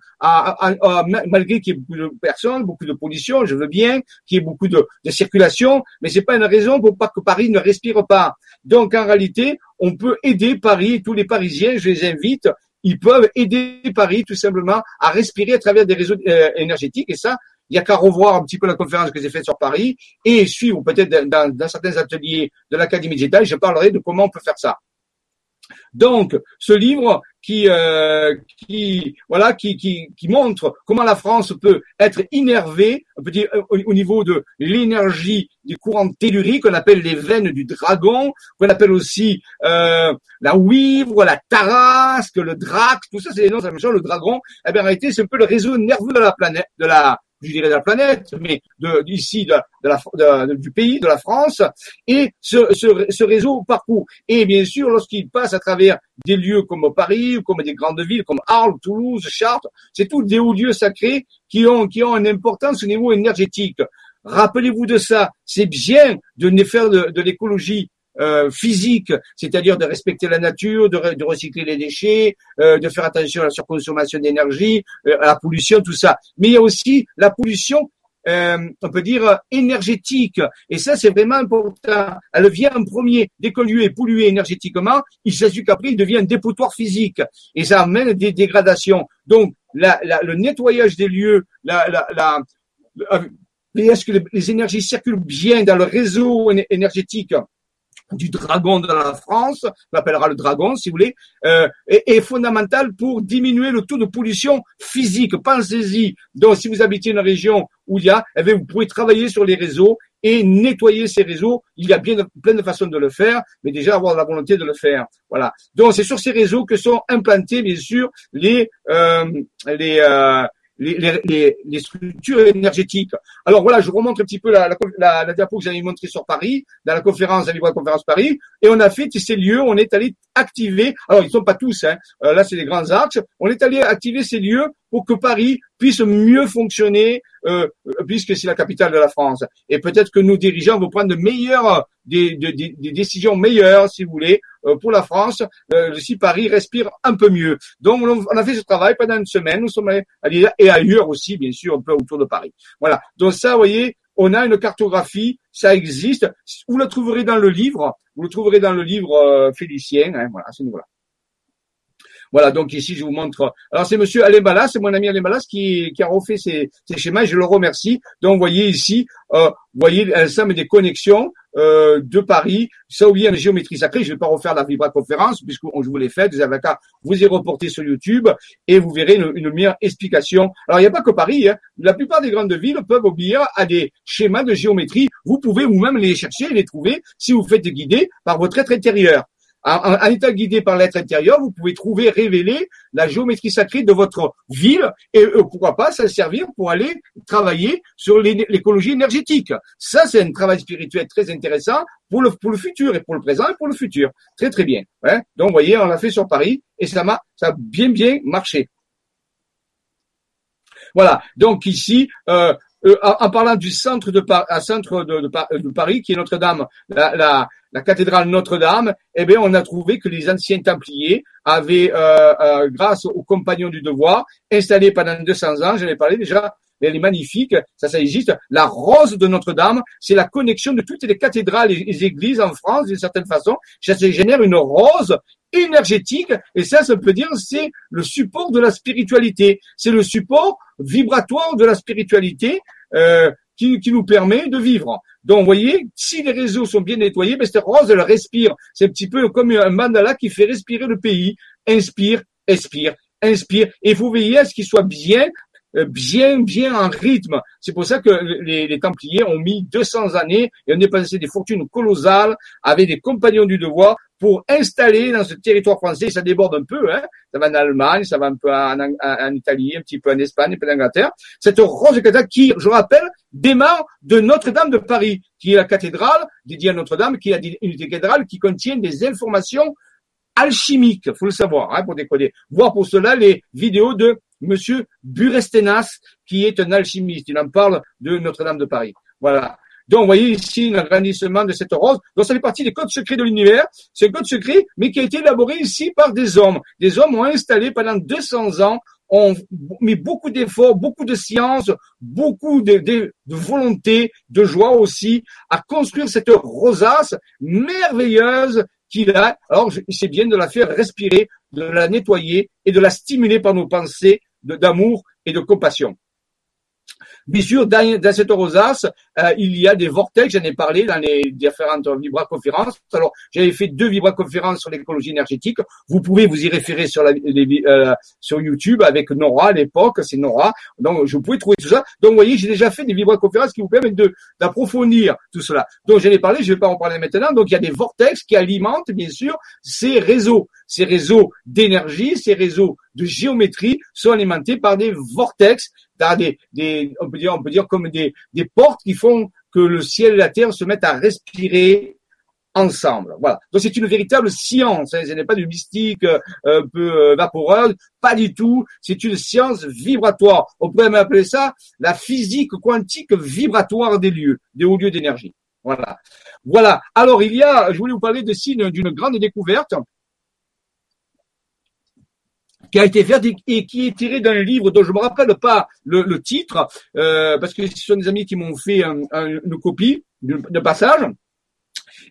malgré qu'il y ait beaucoup de personnes, beaucoup de pollution, je veux bien, qu'il y ait beaucoup de, de circulation, mais c'est pas une raison pour pas que Paris ne respire pas. Donc en réalité, on peut aider Paris, tous les Parisiens, je les invite, ils peuvent aider Paris tout simplement à respirer à travers des réseaux euh, énergétiques. Et ça, il n'y a qu'à revoir un petit peu la conférence que j'ai faite sur Paris et suivre peut-être dans, dans, certains ateliers de l'Académie Digital, je parlerai de comment on peut faire ça. Donc, ce livre qui, euh, qui, voilà, qui, qui, qui, montre comment la France peut être innervée, dire au, niveau de l'énergie du courant tellurique, qu'on appelle les veines du dragon, qu'on appelle aussi euh, la ouivre, la tarasque, le drac, tout ça, c'est les noms même chose. Le dragon, eh bien, en réalité, c'est un peu le réseau nerveux de la planète, de la je dirais de la planète, mais de, d'ici, de, du pays, de la France, et ce, ce, ce réseau parcourt. Et bien sûr, lorsqu'il passe à travers des lieux comme Paris, ou comme des grandes villes comme Arles, Toulouse, Chartres, c'est tous des hauts lieux sacrés qui ont, qui ont une importance au niveau énergétique. Rappelez-vous de ça. C'est bien de faire de l'écologie euh, physique, c'est-à-dire de respecter la nature, de, recycler les déchets, euh, de faire attention à la surconsommation d'énergie, euh, à la pollution, tout ça. Mais il y a aussi la pollution euh, on peut dire énergétique. Et ça, c'est vraiment important. Elle vient en premier. Dès qu'un lieu est pollué énergétiquement, il s'agit qu'après, il devient un dépotoir physique. Et ça amène des dégradations. Donc, la, la, le nettoyage des lieux, la, la, est-ce que les énergies circulent bien dans le réseau énergétique? Du dragon de la France, on l'appellera le dragon si vous voulez, euh, est, fondamental pour diminuer le taux de pollution physique. Pensez-y. Donc, si vous habitez une région où il y a, eh bien, vous pouvez travailler sur les réseaux et nettoyer ces réseaux. Il y a bien plein de façons de le faire, mais déjà avoir la volonté de le faire. Voilà. Donc, c'est sur ces réseaux que sont implantés, bien sûr, les euh, les euh, les, les, les, structures énergétiques. Alors voilà, je remonte un petit peu la, la, la, diapo que j'avais montré sur Paris, dans la conférence, la conférence Paris, et on a fait ces lieux, on est allé activer, alors ils ne sont pas tous, hein, euh, là c'est les grands axes, on est allé activer ces lieux pour que Paris puisse mieux fonctionner, euh, puisque c'est la capitale de la France. Et peut-être que nos dirigeants vont prendre de meilleures, des, des, décisions meilleures, si vous voulez, euh, pour la France, euh, si Paris respire un peu mieux. Donc, on a fait ce travail pendant une semaine. Nous sommes allés et ailleurs aussi, bien sûr, un peu autour de Paris. Voilà. Donc ça, vous voyez, on a une cartographie, ça existe. Vous le trouverez dans le livre. Vous le trouverez dans le livre euh, Félicien. Hein, voilà, à ce niveau-là. Voilà, donc ici, je vous montre. Alors, c'est monsieur Alain c'est mon ami Alain qui, qui a refait ces, ces schémas et je le remercie. Donc, vous voyez ici, euh, vous voyez l'ensemble des connexions euh, de Paris. Ça oublie la géométrie sacrée. Je ne vais pas refaire la vibra conférence puisque je vous l'ai fait. Vous avez qu'à vous y reporter sur YouTube et vous verrez une, une meilleure explication. Alors, il n'y a pas que Paris. Hein. La plupart des grandes villes peuvent obéir à des schémas de géométrie. Vous pouvez vous-même les chercher et les trouver si vous faites guider par votre être intérieur en, état guidé par l'être intérieur, vous pouvez trouver, révéler la géométrie sacrée de votre ville et euh, pourquoi pas ça servir pour aller travailler sur l'écologie énergétique. Ça, c'est un travail spirituel très intéressant pour le, pour le futur et pour le présent et pour le futur. Très très bien. Hein. Donc, vous voyez, on l'a fait sur Paris et ça m'a ça a bien bien marché. Voilà. Donc ici, euh, euh, en, parlant du centre de, centre de, Paris, qui est Notre-Dame, la, cathédrale Notre-Dame, eh bien, on a trouvé que les anciens Templiers avaient, euh, euh, grâce aux compagnons du devoir, installé pendant 200 ans, j'en ai parlé déjà, elle est magnifique, ça, ça existe. La rose de Notre-Dame, c'est la connexion de toutes les cathédrales et les églises en France, d'une certaine façon. Ça génère une rose énergétique, et ça, ça peut dire, c'est le support de la spiritualité. C'est le support vibratoire de la spiritualité. Euh, qui, qui, nous permet de vivre. Donc, vous voyez, si les réseaux sont bien nettoyés, ben, cette rose, elle respire. C'est un petit peu comme un mandala qui fait respirer le pays. Inspire, expire, inspire. Et vous veillez à ce qu'il soit bien bien, bien en rythme. C'est pour ça que les, les, Templiers ont mis 200 années et ont dépensé des fortunes colossales avec des compagnons du devoir pour installer dans ce territoire français, ça déborde un peu, hein, ça va en Allemagne, ça va un peu en, en, Italie, un petit peu en Espagne, un peu en Angleterre, cette rose cathédrale qui, je rappelle, démarre de Notre-Dame de Paris, qui est la cathédrale dédiée à Notre-Dame, qui est une cathédrale qui contient des informations alchimiques, faut le savoir, hein, pour décoder. Voir pour cela les vidéos de Monsieur Burestenas, qui est un alchimiste. Il en parle de Notre-Dame de Paris. Voilà. Donc, vous voyez ici l'agrandissement de cette rose. Donc, ça fait partie des codes secrets de l'univers. C'est un code secret, mais qui a été élaboré ici par des hommes. Des hommes ont installé pendant 200 ans, ont mis beaucoup d'efforts, beaucoup de science, beaucoup de, de, de, volonté, de joie aussi, à construire cette rosace merveilleuse qu'il a. Alors, c'est bien de la faire respirer, de la nettoyer et de la stimuler par nos pensées d'amour et de compassion. Bien sûr, dans, dans cette rosace, euh, il y a des vortex, j'en ai parlé dans les différentes vibra-conférences. Alors, j'avais fait deux vibra-conférences sur l'écologie énergétique. Vous pouvez vous y référer sur, la, euh, sur YouTube avec Nora à l'époque, c'est Nora. Donc, je pouvais trouver tout ça. Donc, vous voyez, j'ai déjà fait des vibra-conférences qui vous permettent de, d'approfondir tout cela. Donc, j'en ai parlé, je ne vais pas en parler maintenant. Donc, il y a des vortex qui alimentent, bien sûr, ces réseaux. Ces réseaux d'énergie, ces réseaux de géométrie sont alimentés par des vortex des, des, on peut dire, on peut dire comme des, des portes qui font que le ciel et la terre se mettent à respirer ensemble. Voilà. Donc c'est une véritable science. Hein. Ce n'est pas du mystique euh, un peu euh, pas du tout. C'est une science vibratoire. On pourrait même appeler ça la physique quantique vibratoire des lieux, des hauts lieux d'énergie. Voilà. Voilà. Alors il y a, je voulais vous parler de signes d'une grande découverte qui a été fait et qui est tiré d'un livre dont je me rappelle pas le, titre, euh, parce que ce sont des amis qui m'ont fait une copie de passage.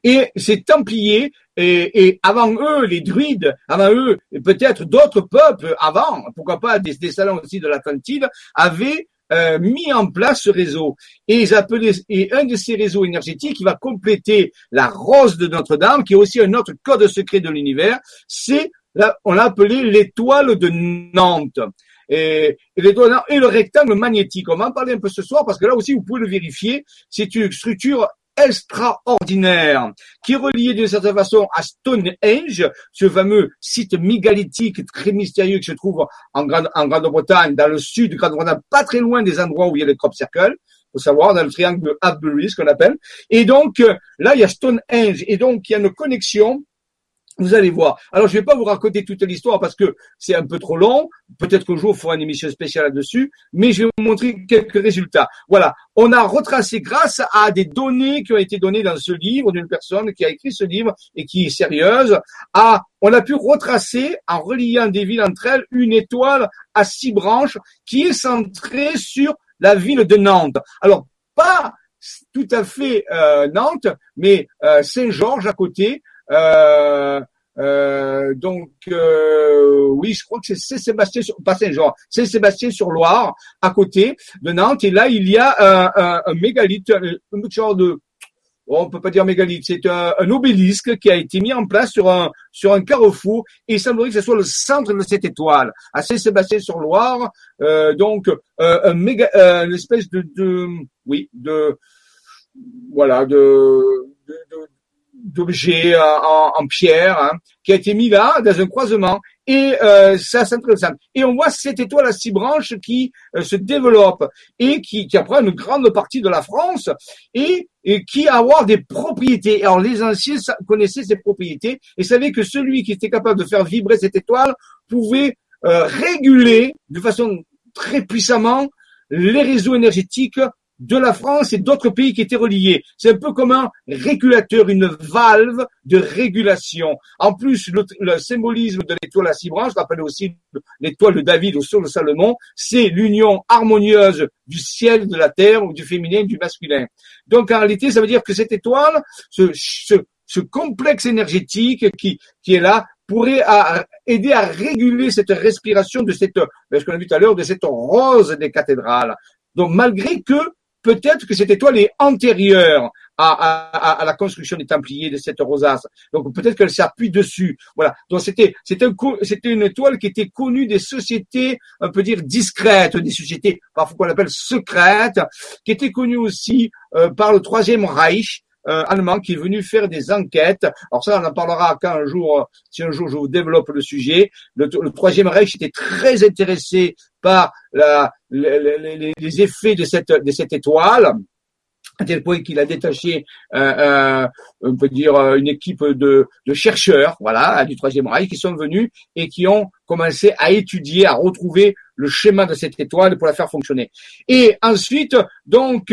Et ces Templiers, et, et, avant eux, les druides, avant eux, peut-être d'autres peuples avant, pourquoi pas des, des salons aussi de l'Atlantide, avaient euh, mis en place ce réseau. Et ils appelaient, et un de ces réseaux énergétiques qui va compléter la rose de Notre-Dame, qui est aussi un autre code secret de l'univers, c'est on l'a appelé l'étoile de Nantes. Et, le rectangle magnétique. On va en parler un peu ce soir parce que là aussi, vous pouvez le vérifier. C'est une structure extraordinaire qui est reliée d'une certaine façon à Stonehenge, ce fameux site mégalithique très mystérieux qui se trouve en Grande, en Grande-Bretagne, dans le sud de Grande-Bretagne, pas très loin des endroits où il y a les crop circles. Faut savoir, dans le triangle de Avebury, ce qu'on appelle. Et donc, euh, là, il y a Stonehenge. Et donc, il y a une connexion vous allez voir. Alors, je vais pas vous raconter toute l'histoire parce que c'est un peu trop long. Peut-être qu'un jour, on fera une émission spéciale là-dessus. Mais je vais vous montrer quelques résultats. Voilà. On a retracé grâce à des données qui ont été données dans ce livre d'une personne qui a écrit ce livre et qui est sérieuse. À, on a pu retracer, en reliant des villes entre elles, une étoile à six branches qui est centrée sur la ville de Nantes. Alors, pas tout à fait euh, Nantes, mais euh, Saint-Georges à côté, euh, euh, donc euh, oui, je crois que c'est Saint-Sébastien, sur, pas Saint-Jean, Saint-Sébastien sur Loire, à côté de Nantes. Et là, il y a un, un, un mégalithe, un, genre de, on peut pas dire mégalithe, c'est un, un, obélisque qui a été mis en place sur un sur un carrefour. Et il semblerait que ce soit le centre de cette étoile, à Saint-Sébastien sur Loire. Euh, donc un méga, une espèce de, de oui, de voilà, de, de d'objets euh, en, en, pierre hein, qui a été mis là dans un croisement et euh, ça c'est intéressant. Et on voit cette étoile à six branches qui euh, se développe et qui, qui apprend une grande partie de la France et, et qui a avoir des propriétés. Alors les anciens connaissaient ces propriétés et savaient que celui qui était capable de faire vibrer cette étoile pouvait euh, réguler de façon très puissamment les réseaux énergétiques de la France et d'autres pays qui étaient reliés. C'est un peu comme un régulateur, une valve de régulation. En plus, le, symbolisme de l'étoile à six branches, rappelle aussi l'étoile de David au sol de Salomon, c'est l'union harmonieuse du ciel, de la terre, ou du féminin, du masculin. Donc en réalité, ça veut dire que cette étoile, ce, ce, complexe énergétique qui, qui est là, pourrait aider à réguler cette respiration de cette, ben, ce qu'on a vu tout à l'heure, de cette rose des cathédrales. Donc malgré que peut-être que cette étoile est antérieure à, la construction des Templiers de cette rosace. Donc peut-être qu'elle s'appuie dessus. Voilà. Donc c'était c'était une étoile qui était connue des sociétés, on peut dire discrètes, des sociétés parfois qu'on appelle secrètes, qui était connue aussi euh, par le Troisième Reich. Euh, allemand qui est venu faire des enquêtes. Alors ça, on en parlera quand un jour, si un jour je vous développe le sujet. Le, le Troisième Reich était très intéressé par la, les, les, effets de cette, de cette étoile à tel point qu'il a détaché, euh, euh, on peut dire, une équipe de, de, chercheurs, voilà, du Troisième Reich, qui sont venus et qui ont commencé à étudier, à retrouver le schéma de cette étoile pour la faire fonctionner. Et ensuite, donc,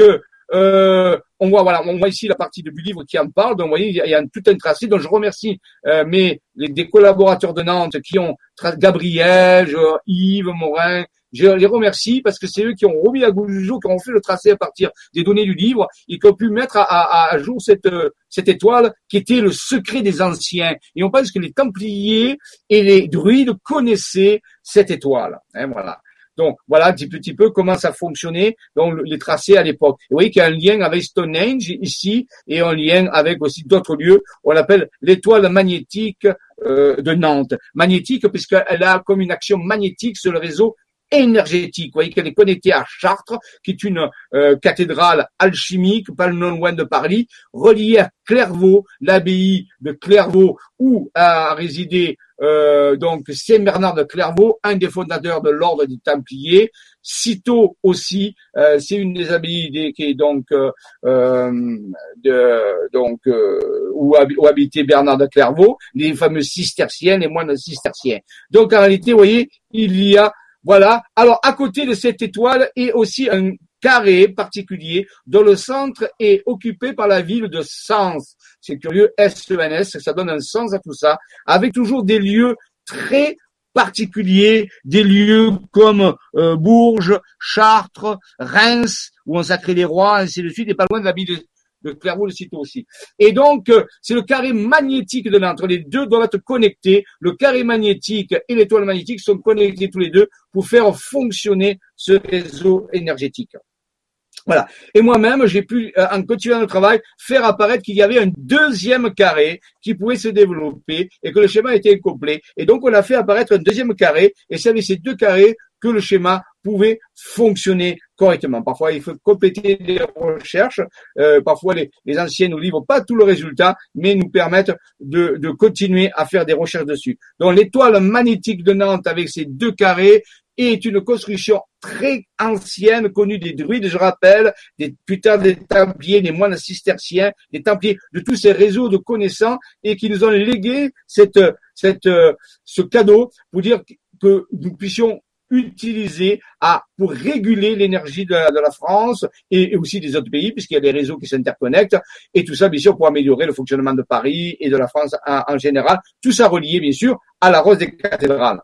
euh, on voit voilà, on voit ici la partie du livre qui en parle. Donc, vous voyez, il y a, tout un tracé. Donc, je remercie euh, mes les, des collaborateurs de Nantes qui ont Gabriel, Yves Morin. Je les remercie parce que c'est eux qui ont remis à goût du jour, qui ont fait le tracé à partir des données du livre et qui ont pu mettre à, à, à jour cette, cette étoile qui était le secret des anciens. Et on pense que les Templiers et les druides connaissaient cette étoile. Hein, voilà. Donc voilà un petit, peu comment ça fonctionnait, donc les tracés à l'époque. Vous voyez qu'il y a un lien avec Stonehenge ici et un lien avec aussi d'autres lieux. On l'appelle l'étoile magnétique euh, de Nantes. Magnétique puisqu'elle a comme une action magnétique sur le réseau énergétique. Vous voyez qu'elle est connectée à Chartres, qui est une euh, cathédrale alchimique, pas non loin de Paris, reliée à Clairvaux, l'abbaye de Clairvaux, où a résidé euh, donc Saint Bernard de Clairvaux, un des fondateurs de l'ordre des Templiers. Citeaux aussi, euh, c'est une des abbayes qui est donc euh, de, donc où, où, habitait Bernard de Clairvaux, les fameux cisterciens, les moines cisterciens. Donc en réalité, vous voyez, il y a voilà. Alors, à côté de cette étoile est aussi un carré particulier dont le centre est occupé par la ville de Sens. C'est curieux, S-E-N-S, ça donne un sens à tout ça, avec toujours des lieux très particuliers, des lieux comme euh, Bourges, Chartres, Reims, où on sacrait les rois, ainsi de suite, et pas loin de la ville de de Clairvaux le cite aussi. Et donc, euh, c'est le carré magnétique de l'entre. Les deux doivent être connectés. Le carré magnétique et l'étoile magnétique sont connectés tous les deux pour faire fonctionner ce réseau énergétique. Voilà. Et moi-même, j'ai pu, euh, en continuant le travail, faire apparaître qu'il y avait un deuxième carré qui pouvait se développer et que le schéma était incomplet. Et donc, on a fait apparaître un deuxième carré et c'est avec ces deux carrés que le schéma pouvait fonctionner correctement. Parfois, il faut compléter les recherches. Euh, parfois, les, les, anciens nous livrent pas tout le résultat, mais nous permettent de, continuer à faire des recherches dessus. Donc, l'étoile magnétique de Nantes avec ses deux carrés est une construction très ancienne, connue des druides, je rappelle, des putains des templiers, des moines cisterciens, des templiers, de tous ces réseaux de connaissants et qui nous ont légué cette, cette, ce cadeau pour dire que nous puissions utiliser à, pour réguler l'énergie de, la France et, aussi des autres pays, puisqu'il y a des réseaux qui s'interconnectent, et tout ça, bien sûr, pour améliorer le fonctionnement de Paris et de la France en, en général. Tout ça relié, bien sûr, à la rose des cathédrales.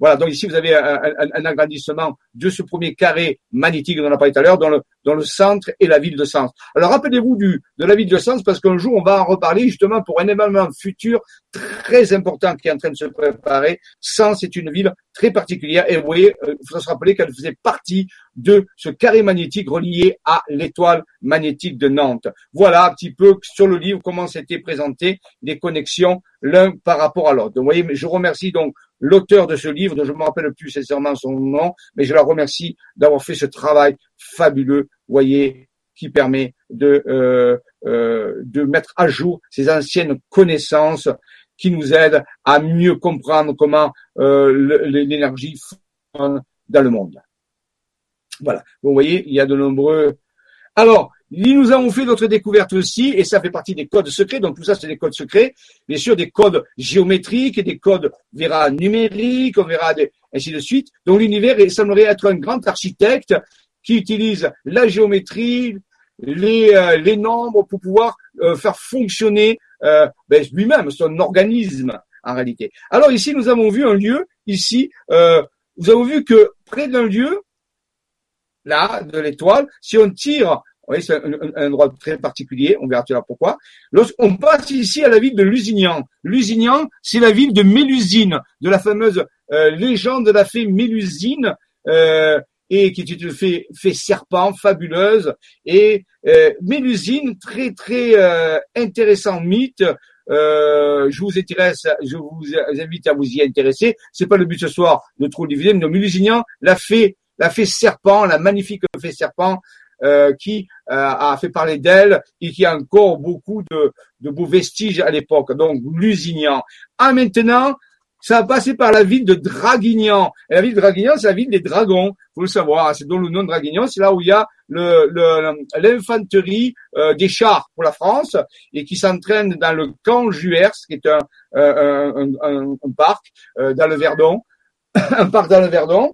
Voilà, donc ici vous avez un, agrandissement de ce premier carré magnétique dont on a parlé tout à l'heure, dans le, dans le centre et la ville de Sens. Alors rappelez-vous de la ville de Sens parce qu'un jour on va en reparler justement pour un événement futur très important qui est en train de se préparer. Sens est une ville très particulière et vous voyez, euh, il faut se rappeler qu'elle faisait partie de ce carré magnétique relié à l'étoile magnétique de Nantes. Voilà un petit peu sur le livre comment c'était présenté les connexions l'un par rapport à l'autre. Vous voyez, je remercie donc l'auteur de ce livre, dont je ne me rappelle plus sincèrement son nom, mais je la remercie d'avoir fait ce travail fabuleux, voyez, qui permet de, euh, euh, de mettre à jour ces anciennes connaissances qui nous aident à mieux comprendre comment euh, l'énergie fonctionne dans le monde. Voilà. Vous voyez, il y a de nombreux. Alors, nous avons fait d'autres découvertes aussi, et ça fait partie des codes secrets. Donc tout ça, c'est des codes secrets. Bien sûr, des codes géométriques, des codes, verra numériques, on verra des, ainsi de suite. Donc l'univers semblerait être un grand architecte qui utilise la géométrie, les, euh, les nombres pour pouvoir euh, faire fonctionner euh, ben, lui-même, son organisme en réalité. Alors ici, nous avons vu un lieu, ici, euh, vous avez vu que près d'un lieu, là, de l'étoile, si on tire, oui, c'est un, un, endroit très particulier, on verra tout à l'heure pourquoi. Lorsqu'on passe ici à la ville de Lusignan. Lusignan, c'est la ville de Mélusine, de la fameuse euh, légende de la fée Mélusine, euh, et qui une fée, fée serpent fabuleuse. Et euh, Mélusine, très très euh, intéressant mythe. Euh, je vous intéresse, je vous invite à vous y intéresser. C'est pas le but ce soir de trop diviser, mais Mélusignan, la fée, la fée serpent, la magnifique fée serpent, euh, qui euh, a fait parler d'elle et qui a encore beaucoup de, de beaux vestiges à l'époque. Donc Lusignan. Ah maintenant, ça a passé par la ville de Draguignan. Et la ville de Draguignan, c'est la ville des dragons. Faut le savoir. C'est donc le nom de Draguignan. C'est là où il y a l'infanterie le, euh, des chars pour la France et qui s'entraîne dans le camp Juers, qui est un, un, un, un parc euh, dans le Verdon, un parc dans le Verdon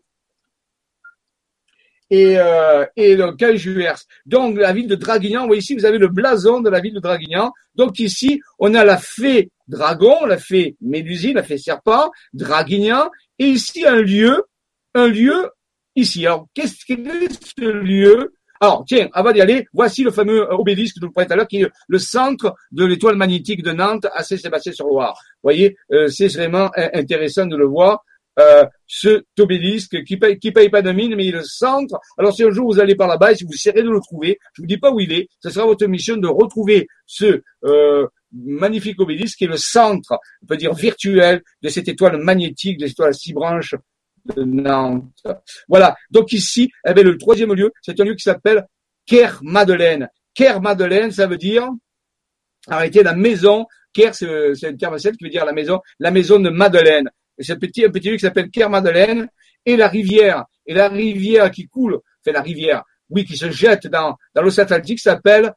et, euh, et le Juers. Donc la ville de Draguignan, vous voyez ici, vous avez le blason de la ville de Draguignan. Donc ici, on a la fée dragon, la fée mélusine, la fée serpent, Draguignan, et ici un lieu, un lieu ici. Alors qu'est-ce que ce lieu? Alors, tiens, avant d'y aller, voici le fameux obélisque que je parlais tout à l'heure, qui est le centre de l'étoile magnétique de Nantes à Saint-Sébastien-sur-Loire. Vous voyez, euh, c'est vraiment intéressant de le voir euh, ce obélisque qui paye, qui paye pas de mine, mais il est le centre. Alors si un jour vous allez par là-bas, et si vous essayerez de le trouver, je vous dis pas où il est, ce sera votre mission de retrouver ce euh, magnifique obélisque qui est le centre, on peut dire virtuel, de cette étoile magnétique, de cette étoile à six branches de Nantes. Voilà. Donc ici, eh bien, le troisième lieu, c'est un lieu qui s'appelle Ker Madeleine. Ker Madeleine, ça veut dire, arrêtez la maison. Ker, c'est un terme qui veut dire la maison, la maison de Madeleine c'est un petit, un petit lieu qui s'appelle Kermadeleine, et la rivière, et la rivière qui coule, fait la rivière, oui, qui se jette dans, dans l'océan Atlantique s'appelle,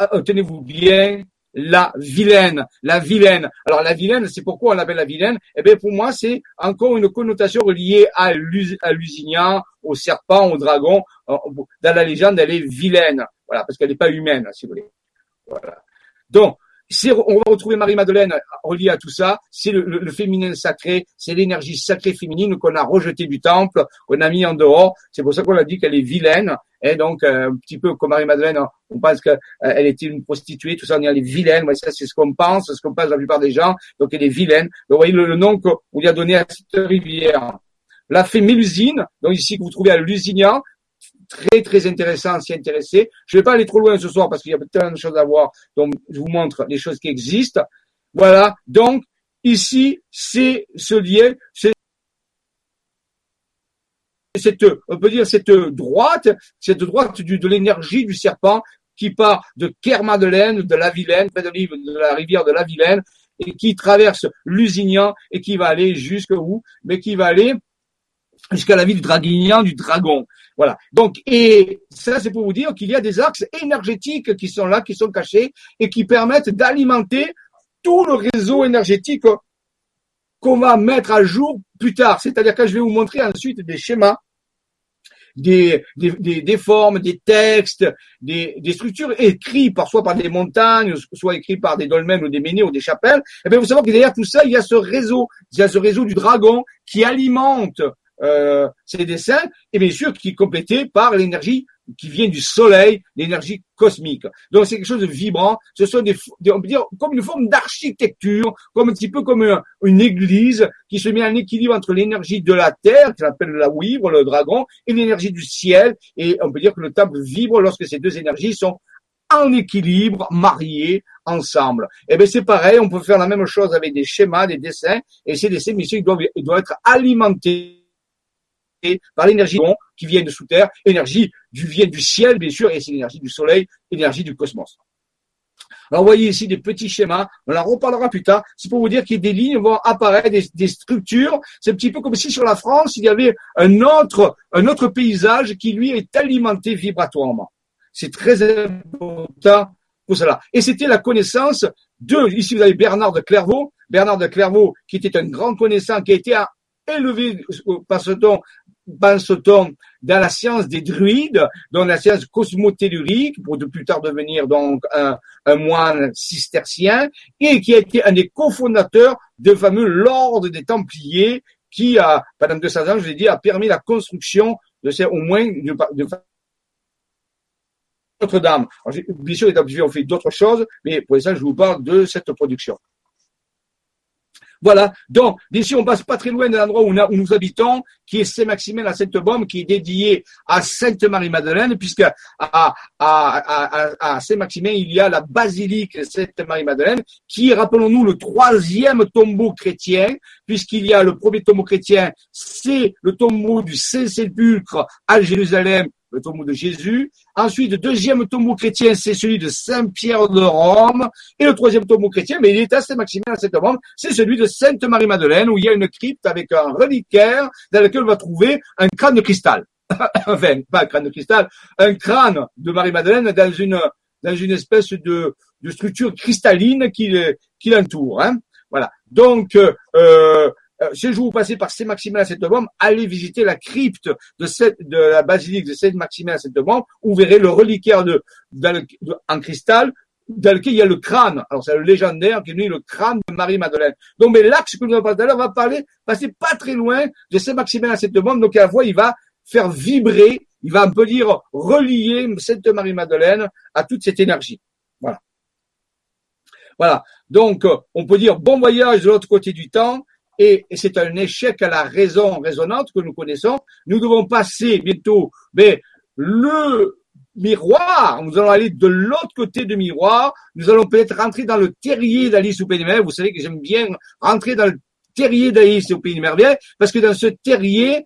euh, tenez-vous bien, la Vilaine, la Vilaine. Alors la Vilaine, c'est pourquoi on l'appelle la Vilaine? Eh bien pour moi, c'est encore une connotation reliée à Lusignan, au serpent, au dragon. Euh, dans la légende, elle est vilaine, voilà, parce qu'elle n'est pas humaine, si vous voulez. Voilà. Donc on va retrouver Marie-Madeleine reliée à tout ça. C'est le, féminin sacré, c'est l'énergie sacrée féminine qu'on a rejetée du temple, qu'on a mis en dehors. C'est pour ça qu'on a dit qu'elle est vilaine. Et donc, euh, un petit peu comme Marie-Madeleine, on pense qu'elle euh, était une prostituée, tout ça, on dit elle est vilaine. C'est ce qu'on pense, ce qu'on pense la plupart des gens. Donc, elle est vilaine. Vous voyez le, nom qu'on lui a donné à cette rivière. La fée Mélusine, donc ici que vous trouvez à Lusignan, très très intéressant s'y intéresser. Je ne vais pas aller trop loin ce soir parce qu'il y a plein de choses à voir. Donc je vous montre les choses qui existent. Voilà. Donc ici c'est ce lien, c'est cette, on peut dire cette droite, cette droite du, de l'énergie du serpent qui part de Kermadeleine, de la Vilaine, de la rivière de la Vilaine, et qui traverse Lusignan et qui va aller jusqu'où Mais qui va aller jusqu'à la ville du Draguignan, du Dragon. Voilà. Donc, et ça, c'est pour vous dire qu'il y a des axes énergétiques qui sont là, qui sont cachés et qui permettent d'alimenter tout le réseau énergétique qu'on va mettre à jour plus tard. C'est-à-dire que je vais vous montrer ensuite des schémas, des, des, des, formes, des textes, des, des structures écrits parfois par des montagnes, soit écrits par des dolmens ou des menhirs ou des chapelles. Et eh bien, vous savez que derrière tout ça, il y a ce réseau, il y a ce réseau du dragon qui alimente euh, ces dessins, et bien sûr qui est complété par l'énergie qui vient du soleil, l'énergie cosmique. Donc c'est quelque chose de vibrant. Ce sont des, on peut dire comme une forme d'architecture, comme un petit peu comme une, église qui se met en équilibre entre l'énergie de la terre, qui s'appelle la wivre, le dragon, et l'énergie du ciel. Et on peut dire que le temple vibre lorsque ces deux énergies sont en équilibre, mariées ensemble. Et eh bien c'est pareil, on peut faire la même chose avec des schémas, des dessins, et ces dessins, bien sûr, ils doivent être alimentés par l'énergie qui vient de sous terre, énergie du vient du ciel, bien sûr, et c'est l'énergie du soleil, énergie du cosmos. Alors, vous voyez ici des petits schémas. On en reparlera plus tard. C'est pour vous dire que des lignes vont apparaître, des, structures. C'est un petit peu comme si sur la France, il y avait un autre, un autre paysage qui, lui, est alimenté vibratoirement. C'est très important pour cela. Et c'était la connaissance de, ici vous avez Bernard de Clairvaux. Bernard de Clairvaux, qui était un grand connaissant, qui a été élevé par ce temps pense-t-on, dans la science des druides, dans la science cosmotellurique, pour de plus tard devenir donc un, moine cistercien, et qui a été un des cofondateurs du fameux l'ordre des Templiers, qui a, pendant 200 ans, je l'ai dit, a permis la construction de ces, au moins, de, de Notre-Dame. Bien sûr, les Templiers ont fait d'autres choses, mais pour l'instant, je vous parle de cette production. Voilà. Donc, d'ici, on passe pas très loin de l'endroit où, nous habitons, qui est Saint-Maximin à Sainte-Baume, qui est dédié à Sainte-Marie-Madeleine, puisque à, Saint-Maximin, il y a la basilique Sainte-Marie-Madeleine, qui rappelons-nous, le troisième tombeau chrétien, puisqu'il y a le premier tombeau chrétien, c'est le tombeau du Saint-Sépulcre à Jérusalem, le tombeau de Jésus. Ensuite, le deuxième tombeau chrétien, c'est celui de Saint-Pierre de Rome. Et le troisième tombeau chrétien, mais il est à Saint-Maximin à Sainte-Rome, c'est celui de Sainte-Marie-Madeleine, où il y a une crypte avec un reliquaire dans lequel on va trouver un crâne de cristal. enfin, pas un crâne de cristal, un crâne de Marie-Madeleine dans une, dans une espèce de, de structure cristalline qui, qui l'entoure. Hein. Voilà. Donc, euh, euh, si je vous passez par Saint-Maximin à Sainte-Baume, allez visiter la crypte de, la basilique de Saint-Maximin à Sainte-Baume, où vous verrez le reliquaire de, en cristal dans lequel il y a le crâne. Alors c'est le légendaire qui est le crâne de Marie-Madeleine. Donc mais l'axe que nous avons parlé, on va parler, passer pas très loin de Saint-Maximin à Sainte-Baume, donc à la fois il va faire vibrer, il va un peu dire relier Sainte Marie-Madeleine à toute cette énergie. Voilà. Voilà. Donc, on peut dire bon voyage de l'autre côté du temps et, c'est un échec à la raison raisonnante que nous connaissons. Nous devons passer bientôt mais le miroir, nous allons aller de l'autre côté du miroir, nous allons peut-être rentrer dans le terrier d'Alice au Pays des Merveilles. Vous savez que j'aime bien rentrer dans le terrier d'Alice au Pays des Merveilles, parce que dans ce terrier,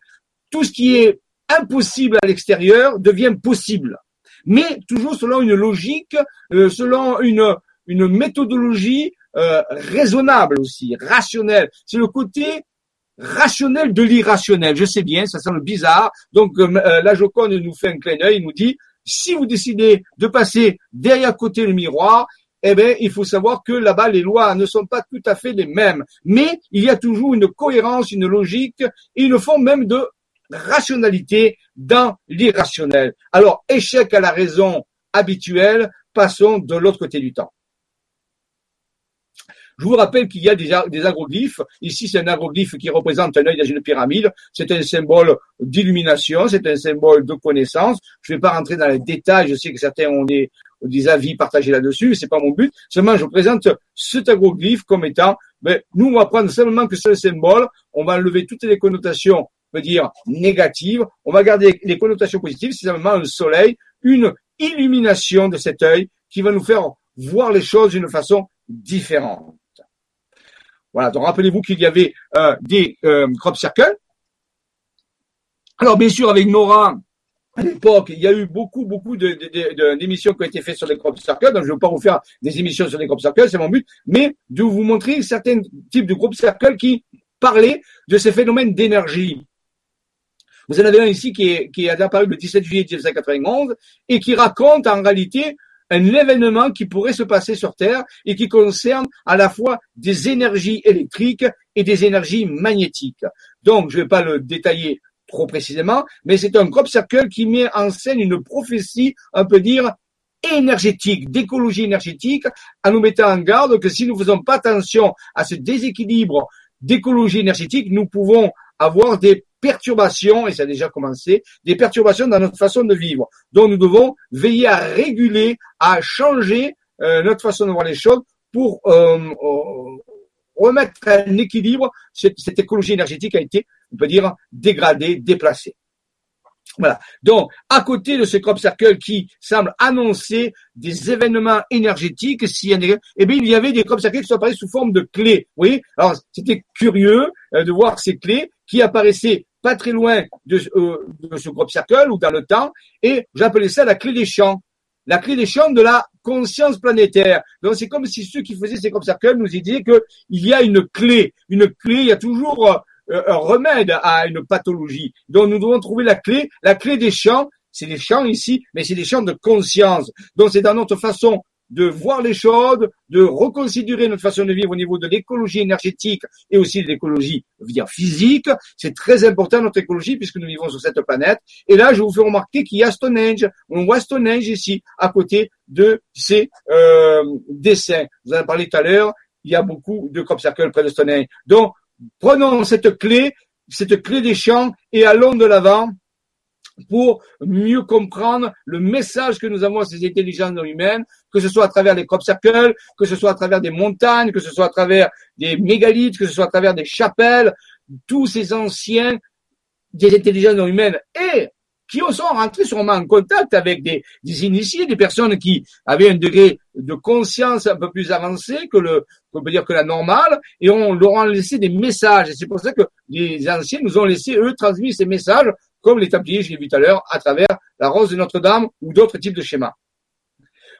tout ce qui est impossible à l'extérieur devient possible. Mais toujours selon une logique, euh, selon une, une méthodologie euh, raisonnable aussi, rationnel. C'est le côté rationnel de l'irrationnel. Je sais bien, ça semble bizarre. Donc euh, euh, la Joconde nous fait un clin d'œil, nous dit si vous décidez de passer derrière côté le miroir, eh bien, il faut savoir que là-bas, les lois ne sont pas tout à fait les mêmes. Mais il y a toujours une cohérence, une logique et une forme même de rationalité dans l'irrationnel. Alors, échec à la raison habituelle, passons de l'autre côté du temps. Je vous rappelle qu'il y a des, des agroglyphes. Ici, c'est un agroglyphe qui représente un œil dans une pyramide. C'est un symbole d'illumination, c'est un symbole de connaissance. Je ne vais pas rentrer dans les détails. Je sais que certains ont des, avis partagés là-dessus, c'est pas mon but. Seulement, je présente cet agroglyphe comme étant, ben, nous, on va prendre seulement que ce symbole. On va enlever toutes les connotations, on dire, négatives. On va garder les connotations positives. C'est simplement un soleil, une illumination de cet œil qui va nous faire voir les choses d'une façon différente. Voilà, donc rappelez-vous qu'il y avait euh, des euh, crop circles. Alors bien sûr, avec Nora, à l'époque, il y a eu beaucoup, beaucoup d'émissions de, qui ont été faites sur les crop circles. Donc je ne vais pas vous faire des émissions sur les crop circles, c'est mon but, mais de vous montrer certains types de crop circles qui parlaient de ces phénomènes d'énergie. Vous en avez un ici qui, est, qui a apparu le 17 juillet 1991 et qui raconte en réalité un événement qui pourrait se passer sur Terre et qui concerne à la fois des énergies électriques et des énergies magnétiques. Donc, je ne vais pas le détailler trop précisément, mais c'est un crop circle qui met en scène une prophétie, on peut dire, énergétique, d'écologie énergétique, en nous mettant en garde que si nous ne faisons pas attention à ce déséquilibre d'écologie énergétique, nous pouvons avoir des perturbations, et ça a déjà commencé, des perturbations dans notre façon de vivre. Donc nous devons veiller à réguler, à changer euh, notre façon de voir les choses pour euh, euh, remettre en équilibre cette, écologie énergétique a été, on peut dire, dégradée, déplacée. Voilà. Donc, à côté de ce crop circle qui semble annoncer des événements énergétiques, si, eh bien, il y avait des crop circles qui sont apparus sous forme de clés. Oui. Alors, c'était curieux de voir ces clés qui apparaissaient pas très loin de, euh, de ce groupe circle ou dans le temps, et j'appelais ça la clé des champs. La clé des champs de la conscience planétaire. Donc c'est comme si ceux qui faisaient ces groupes circles nous disaient qu'il y a une clé, une clé, il y a toujours euh, un remède à une pathologie. Donc nous devons trouver la clé, la clé des champs, c'est des champs ici, mais c'est des champs de conscience. Donc c'est dans notre façon de voir les choses, de reconsidérer notre façon de vivre au niveau de l'écologie énergétique et aussi de l'écologie dire physique. C'est très important notre écologie puisque nous vivons sur cette planète. Et là, je vous fais remarquer qu'il y a Stonehenge. On voit Stonehenge ici à côté de ces euh, dessins. Vous en avez parlé tout à l'heure. Il y a beaucoup de crop circles près de Stonehenge. Donc, prenons cette clé, cette clé des champs et allons de l'avant pour mieux comprendre le message que nous avons à ces intelligences humaines, que ce soit à travers les crop circles, que ce soit à travers des montagnes, que ce soit à travers des mégalithes, que ce soit à travers des chapelles, tous ces anciens des intelligences humaines et qui sont rentrés sûrement en contact avec des, initiés, des personnes qui avaient un degré de conscience un peu plus avancé que le, on peut dire que la normale, et on leur a laissé des messages. Et c'est pour ça que les anciens nous ont laissé, eux, transmis ces messages comme les Templiers, je l'ai vu tout à l'heure, à travers la rose de Notre-Dame ou d'autres types de schémas.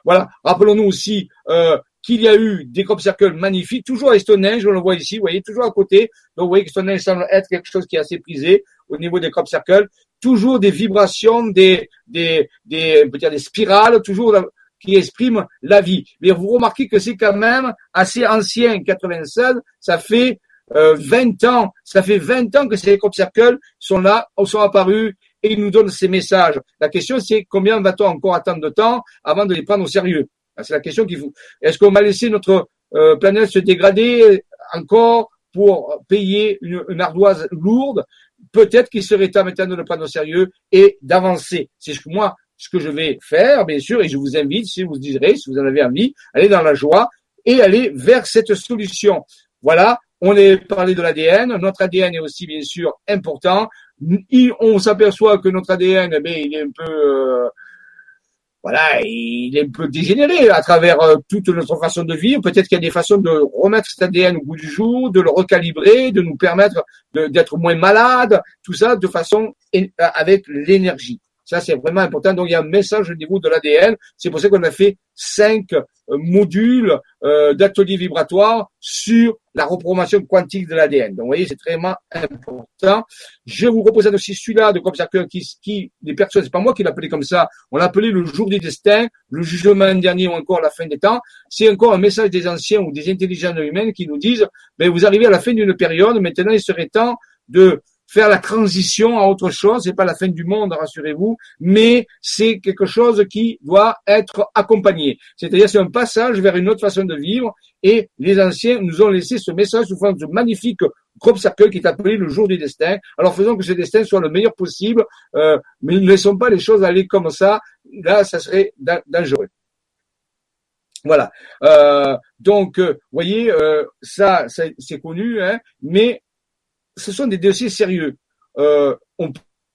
Voilà. Rappelons-nous aussi euh, qu'il y a eu des crop circles magnifiques, toujours à Stonehenge, on le voit ici, vous voyez, toujours à côté. Donc vous voyez que Stonehenge semble être quelque chose qui est assez prisé au niveau des crop circles. Toujours des vibrations, des, des, des, on peut dire des spirales, toujours qui expriment la vie. Mais vous remarquez que c'est quand même assez ancien, 96, ça fait euh, 20 ans, ça fait 20 ans que ces crop circles sont là, sont apparus et ils nous donnent ces messages. La question c'est combien va-t-on encore attendre de temps avant de les prendre au sérieux? C'est la question qu'il faut. Est-ce qu'on va laisser notre euh, planète se dégrader encore pour payer une, ardoise lourde? Peut-être qu'il serait temps maintenant de le prendre au sérieux et d'avancer. C'est ce que moi, ce que je vais faire, bien sûr, et je vous invite, si vous direz, si vous en avez envie, aller dans la joie et aller vers cette solution. Voilà, on est parlé de l'ADN. Notre ADN est aussi bien sûr important. On s'aperçoit que notre ADN, eh il est un peu, euh, voilà, il est un peu dégénéré à travers euh, toute notre façon de vivre. Peut-être qu'il y a des façons de remettre cet ADN au bout du jour, de le recalibrer, de nous permettre d'être moins malades, tout ça de façon avec l'énergie. Ça, c'est vraiment important. Donc, il y a un message au niveau de l'ADN. C'est pour ça qu'on a fait cinq euh, modules euh, d'ateliers vibratoires sur la reprogrammation quantique de l'ADN. Donc, vous voyez, c'est très important. Je vous représente aussi celui-là de comme ça qui, qui, les personnes, c'est pas moi qui l'appelais comme ça. On l'appelait le jour du destin, le jugement dernier ou encore la fin des temps. C'est encore un message des anciens ou des intelligences humaines qui nous disent, ben, vous arrivez à la fin d'une période, maintenant il serait temps de faire la transition à autre chose. C'est pas la fin du monde, rassurez-vous, mais c'est quelque chose qui doit être accompagné. C'est-à-dire, c'est un passage vers une autre façon de vivre. Et les anciens nous ont laissé ce message sous forme de magnifique groupe cercle qui est appelé le jour du destin. Alors faisons que ce destin soit le meilleur possible, euh, mais ne laissons pas les choses aller comme ça. Là, ça serait dangereux. Voilà. Euh, donc, euh, voyez, euh, ça, c'est connu, hein, mais ce sont des dossiers sérieux. Euh, on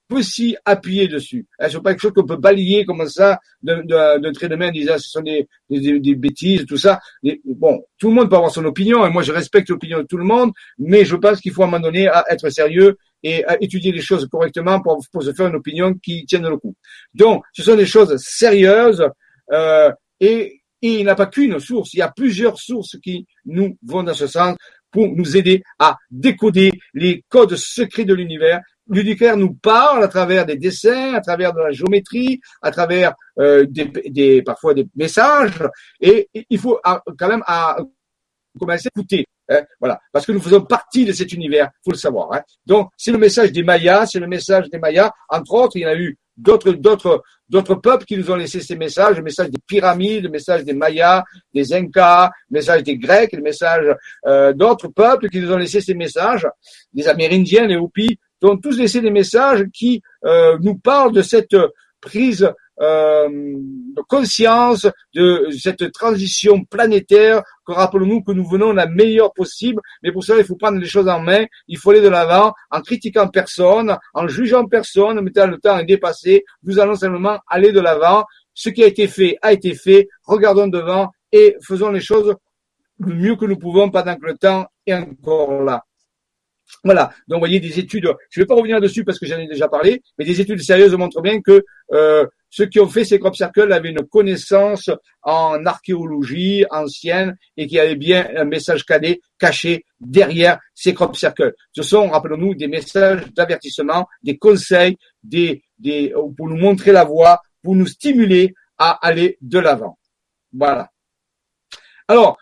peut s'y appuyer dessus. Hein, ce n'est pas quelque chose qu'on peut balayer comme ça d'un trait de main en disant ce sont des, des, bêtises, tout ça. bon, tout le monde peut avoir son opinion, et moi je respecte l'opinion de tout le monde, mais je pense qu'il faut à un moment donné être sérieux et à étudier les choses correctement pour, se faire une opinion qui tienne le coup. Donc, ce sont des choses sérieuses euh, et il n'y a pas qu'une source, il y a plusieurs sources qui nous vont dans ce sens pour nous aider à décoder les codes secrets de l'univers. L'univers nous parle à travers des dessins, à travers de la géométrie, à travers euh, des, des, parfois des messages, et il faut quand même à commencer à écouter. Hein, voilà, parce que nous faisons partie de cet univers, faut le savoir. Hein. Donc, c'est le message des Mayas, c'est le message des Mayas. Entre autres, il y en a eu d'autres, d'autres, d'autres peuples qui nous ont laissé ces messages, le message des pyramides, le message des Mayas, des Incas, le message des Grecs, le message euh, d'autres peuples qui nous ont laissé ces messages, des Amérindiens, les Hopis, qui ont tous laissé des messages qui euh, nous parlent de cette prise euh, de conscience de cette transition planétaire que rappelons-nous que nous venons la meilleure possible, mais pour cela il faut prendre les choses en main, il faut aller de l'avant en critiquant personne, en jugeant personne, mettant le temps est dépassé, nous allons simplement aller de l'avant, ce qui a été fait a été fait, regardons devant et faisons les choses le mieux que nous pouvons pendant que le temps est encore là. Voilà. Donc, vous voyez, des études, je ne vais pas revenir dessus parce que j'en ai déjà parlé, mais des études sérieuses montrent bien que euh, ceux qui ont fait ces crop circles avaient une connaissance en archéologie ancienne et qui avaient bien un message cadet caché derrière ces crop circles. Ce sont, rappelons-nous, des messages d'avertissement, des conseils, des, des, pour nous montrer la voie, pour nous stimuler à aller de l'avant. Voilà. Alors,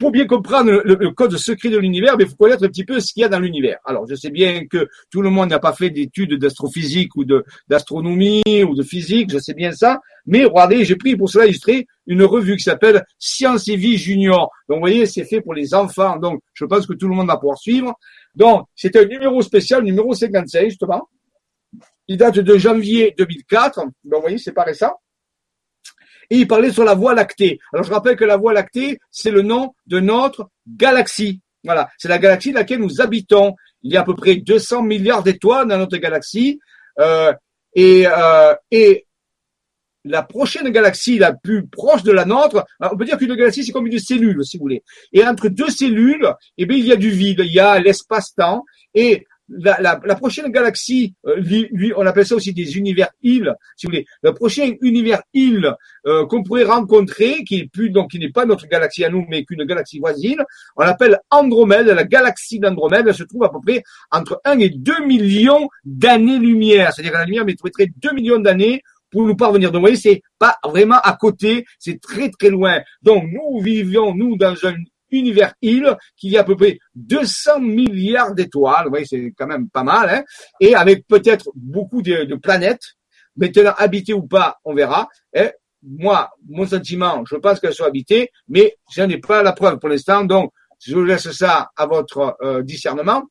pour bien comprendre le, code secret de l'univers, il faut connaître un petit peu ce qu'il y a dans l'univers. Alors, je sais bien que tout le monde n'a pas fait d'études d'astrophysique ou d'astronomie ou de physique, je sais bien ça, mais regardez, j'ai pris pour cela illustrer une revue qui s'appelle Science et Vie Junior. Donc, vous voyez, c'est fait pour les enfants, donc je pense que tout le monde va pouvoir suivre. Donc, c'est un numéro spécial, numéro 55, justement. Il date de janvier 2004. Donc, vous voyez, c'est pas récent et il parlait sur la Voie lactée. Alors je rappelle que la Voie lactée, c'est le nom de notre galaxie. Voilà, c'est la galaxie dans laquelle nous habitons. Il y a à peu près 200 milliards d'étoiles dans notre galaxie. Euh, et, euh, et la prochaine galaxie la plus proche de la nôtre, on peut dire qu'une galaxie c'est comme une cellule, si vous voulez. Et entre deux cellules, eh bien, il y a du vide, il y a l'espace-temps. Et la, la, la, prochaine galaxie, euh, on appelle ça aussi des univers îles, si vous voulez. Le prochain univers île euh, qu'on pourrait rencontrer, qui est plus donc qui n'est pas notre galaxie à nous, mais qu'une galaxie voisine, on l'appelle Andromède. La galaxie d'Andromède, se trouve à peu près entre 1 et 2 millions d'années-lumière. C'est-à-dire que la lumière mettrait 2 millions d'années pour nous parvenir. Donc, vous voyez, c'est pas vraiment à côté, c'est très très loin. Donc, nous vivions, nous, dans un univers île, qui a à peu près 200 milliards d'étoiles, vous voyez, c'est quand même pas mal, hein, et avec peut-être beaucoup de, planètes, maintenant habitées ou pas, on verra. Moi, mon sentiment, je pense qu'elles sont habitées, mais je n'ai pas la preuve pour l'instant, donc je laisse ça à votre euh, discernement.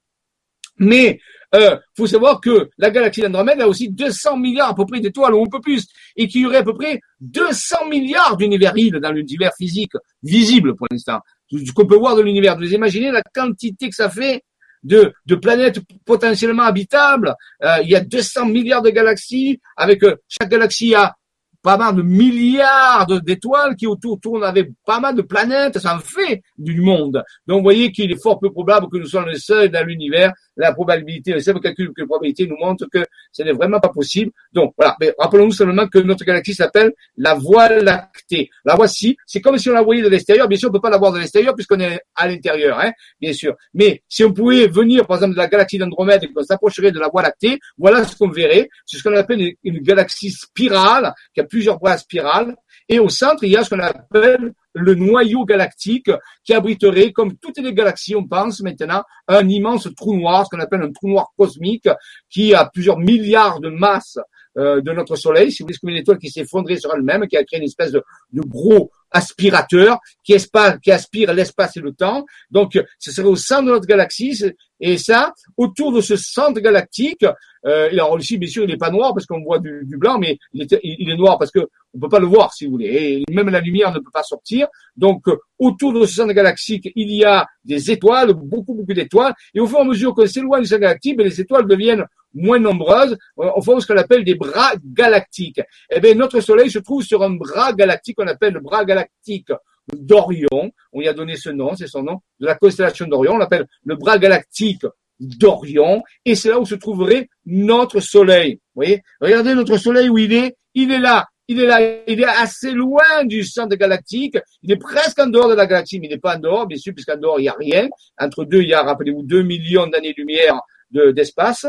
Mais euh, faut savoir que la galaxie d'Andromède a aussi 200 milliards à peu près d'étoiles, ou un peu plus, et qu'il y aurait à peu près 200 milliards d'univers îles dans l'univers physique visible pour l'instant ce qu'on peut voir de l'univers. Vous imaginez la quantité que ça fait de, de planètes potentiellement habitables. Euh, il y a 200 milliards de galaxies, avec euh, chaque galaxie a pas mal de milliards d'étoiles qui autour tournent avec pas mal de planètes, ça en fait du monde. Donc vous voyez qu'il est fort peu probable que nous soyons les seuls dans l'univers. La probabilité, le simple calcul que la probabilité nous montre que ce n'est vraiment pas possible. Donc voilà, mais rappelons-nous seulement que notre galaxie s'appelle la Voie lactée. La voici, c'est comme si on la voyait de l'extérieur. Bien sûr, on peut pas la voir de l'extérieur puisqu'on est à l'intérieur, hein, bien sûr. Mais si on pouvait venir, par exemple, de la galaxie d'Andromède et qu'on s'approcherait de la Voie lactée, voilà ce qu'on verrait. C'est ce qu'on appelle une, galaxie spirale qui a plusieurs bras spirales. Et au centre, il y a ce qu'on appelle le noyau galactique qui abriterait, comme toutes les galaxies, on pense maintenant, un immense trou noir, ce qu'on appelle un trou noir cosmique, qui a plusieurs milliards de masses euh, de notre Soleil, si vous voulez, comme une étoile qui s'est effondrée sur elle-même, qui a créé une espèce de, de gros aspirateur qui, qui aspire l'espace et le temps. Donc, ce serait au centre de notre galaxie. Et ça, autour de ce centre galactique, euh, alors ici, bien sûr, il n'est pas noir parce qu'on voit du, blanc, mais il est, il est, noir parce que on peut pas le voir, si vous voulez. Et même la lumière ne peut pas sortir. Donc, autour de ce centre galactique, il y a des étoiles, beaucoup, beaucoup d'étoiles. Et au fur et à mesure qu'on s'éloigne du centre galactique, ben, les étoiles deviennent moins nombreuses. On fait ce qu'on appelle des bras galactiques. Eh bien, notre Soleil se trouve sur un bras galactique qu'on appelle le bras galactique d'Orion. On y a donné ce nom, c'est son nom, de la constellation d'Orion. On l'appelle le bras galactique d'Orion. Et c'est là où se trouverait notre Soleil. Vous voyez? Regardez notre Soleil où il est. Il est là. Il est là, il est assez loin du centre galactique. Il est presque en dehors de la galaxie, mais il n'est pas en dehors, bien sûr, puisqu'en dehors, il n'y a rien. Entre deux, il y a, rappelez-vous, deux millions d'années-lumière d'espace.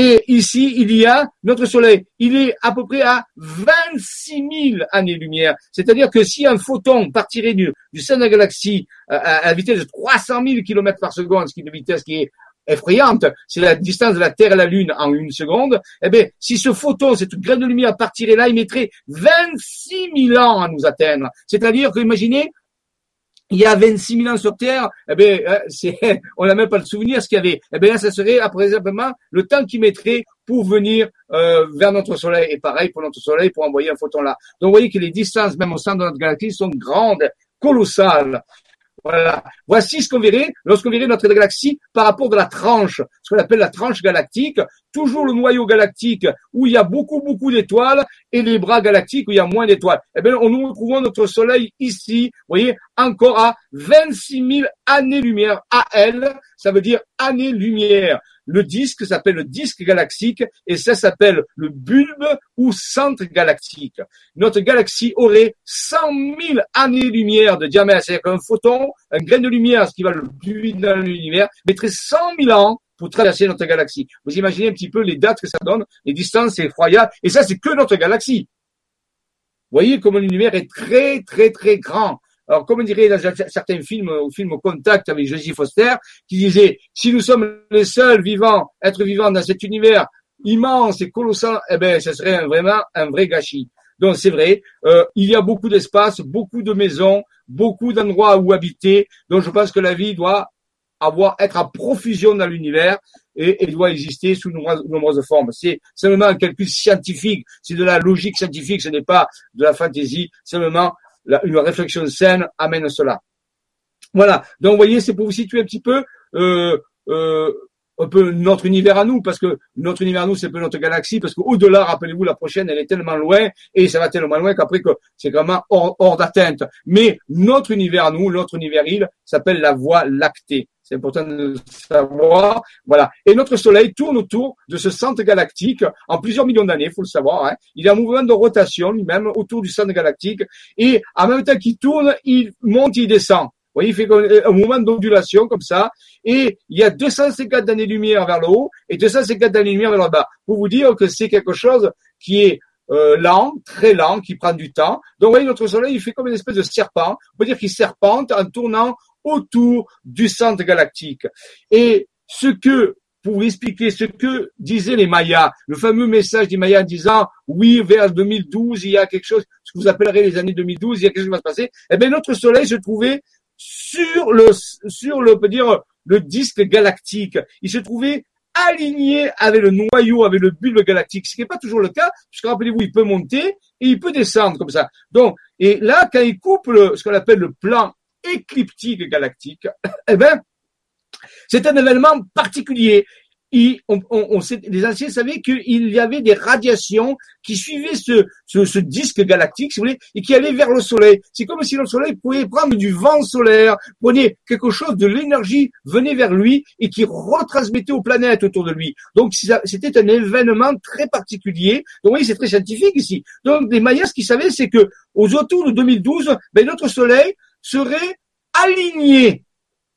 Et ici, il y a notre Soleil. Il est à peu près à 26 000 années-lumière. C'est-à-dire que si un photon partirait du, du centre de la galaxie euh, à, la vitesse de 300 000 km par seconde, ce qui est une vitesse qui est effrayante, c'est la distance de la Terre à la Lune en une seconde, eh bien, si ce photon, cette graine de lumière partirait là, il mettrait 26 000 ans à nous atteindre. C'est-à-dire que, imaginez, il y a 26 000 ans sur Terre, eh bien, c'est, on n'a même pas le souvenir ce qu'il y avait. Eh bien, là, ça serait après le temps qu'il mettrait pour venir euh, vers notre Soleil. Et pareil pour notre Soleil, pour envoyer un photon là. Donc, vous voyez que les distances, même au centre de notre galaxie, sont grandes, colossales. Voilà. Voici ce qu'on verrait lorsqu'on verrait notre galaxie par rapport de la tranche, ce qu'on appelle la tranche galactique. Toujours le noyau galactique où il y a beaucoup, beaucoup d'étoiles et les bras galactiques où il y a moins d'étoiles. Eh bien, nous retrouvons notre Soleil ici, vous voyez, encore à 26 000 années-lumière. AL, ça veut dire années-lumière. Le disque s'appelle le disque galaxique et ça s'appelle le bulbe ou centre galactique. Notre galaxie aurait 100 000 années-lumière de diamètre. C'est-à-dire qu'un photon, un grain de lumière, ce qui va le plus dans l'univers, mettrait 100 000 ans pour traverser notre galaxie. Vous imaginez un petit peu les dates que ça donne, les distances, c'est effroyable. Et ça, c'est que notre galaxie. Vous voyez comment l'univers est très, très, très grand. alors comme dirait dans certains films, au film Contact avec Josie Foster, qui disait, si nous sommes les seuls vivants, être vivants dans cet univers immense et colossal, eh ben, ce serait vraiment un vrai gâchis. Donc c'est vrai, euh, il y a beaucoup d'espace, beaucoup de maisons, beaucoup d'endroits où habiter. Donc je pense que la vie doit avoir être à profusion dans l'univers et, et, doit exister sous nombreuses, nombreuses formes. C'est seulement un calcul scientifique, c'est de la logique scientifique, ce n'est pas de la fantaisie, seulement la, une réflexion saine amène cela. Voilà, donc vous voyez, c'est pour vous situer un petit peu euh, euh, un peu notre univers à nous, parce que notre univers à nous, c'est un peu notre galaxie, parce qu'au-delà, rappelez-vous, la prochaine, elle est tellement loin, et ça va tellement loin qu'après que c'est vraiment hors, hors d'atteinte. Mais notre univers à nous, notre univers île, s'appelle la Voie lactée. C'est important de savoir. Voilà. Et notre Soleil tourne autour de ce centre galactique en plusieurs millions d'années, il faut le savoir. Hein. Il est en mouvement de rotation lui-même autour du centre galactique. Et en même temps qu'il tourne, il monte, il descend. Vous voyez, il fait un mouvement d'ondulation comme ça. Et il y a 250 années-lumière vers le haut et 250 années-lumière vers le bas. Pour vous dire que c'est quelque chose qui est euh, lent, très lent, qui prend du temps. Donc, vous voyez, notre Soleil, il fait comme une espèce de serpent. On peut dire qu'il serpente en tournant autour du centre galactique. Et ce que, pour expliquer ce que disaient les Mayas, le fameux message des Mayas disant, oui, vers 2012, il y a quelque chose, ce que vous appellerez les années 2012, il y a quelque chose qui va se passer, eh bien, notre soleil se trouvait sur le, sur le, on peut dire, le disque galactique. Il se trouvait aligné avec le noyau, avec le bulbe galactique, ce qui n'est pas toujours le cas, puisque rappelez-vous, il peut monter et il peut descendre comme ça. Donc, et là, quand il coupe ce qu'on appelle le plan écliptique galactique, eh ben, c'est un événement particulier. Et on, on, sait, les anciens savaient qu'il y avait des radiations qui suivaient ce, ce, ce, disque galactique, si vous voulez, et qui allaient vers le Soleil. C'est comme si le Soleil pouvait prendre du vent solaire, prenait quelque chose de l'énergie, venait vers lui et qui retransmettait aux planètes autour de lui. Donc c'était un événement très particulier. Donc voyez, c'est très scientifique ici. Donc les Mayas, ce qu'ils savaient, c'est que aux autour de 2012, ben, notre Soleil serait aligné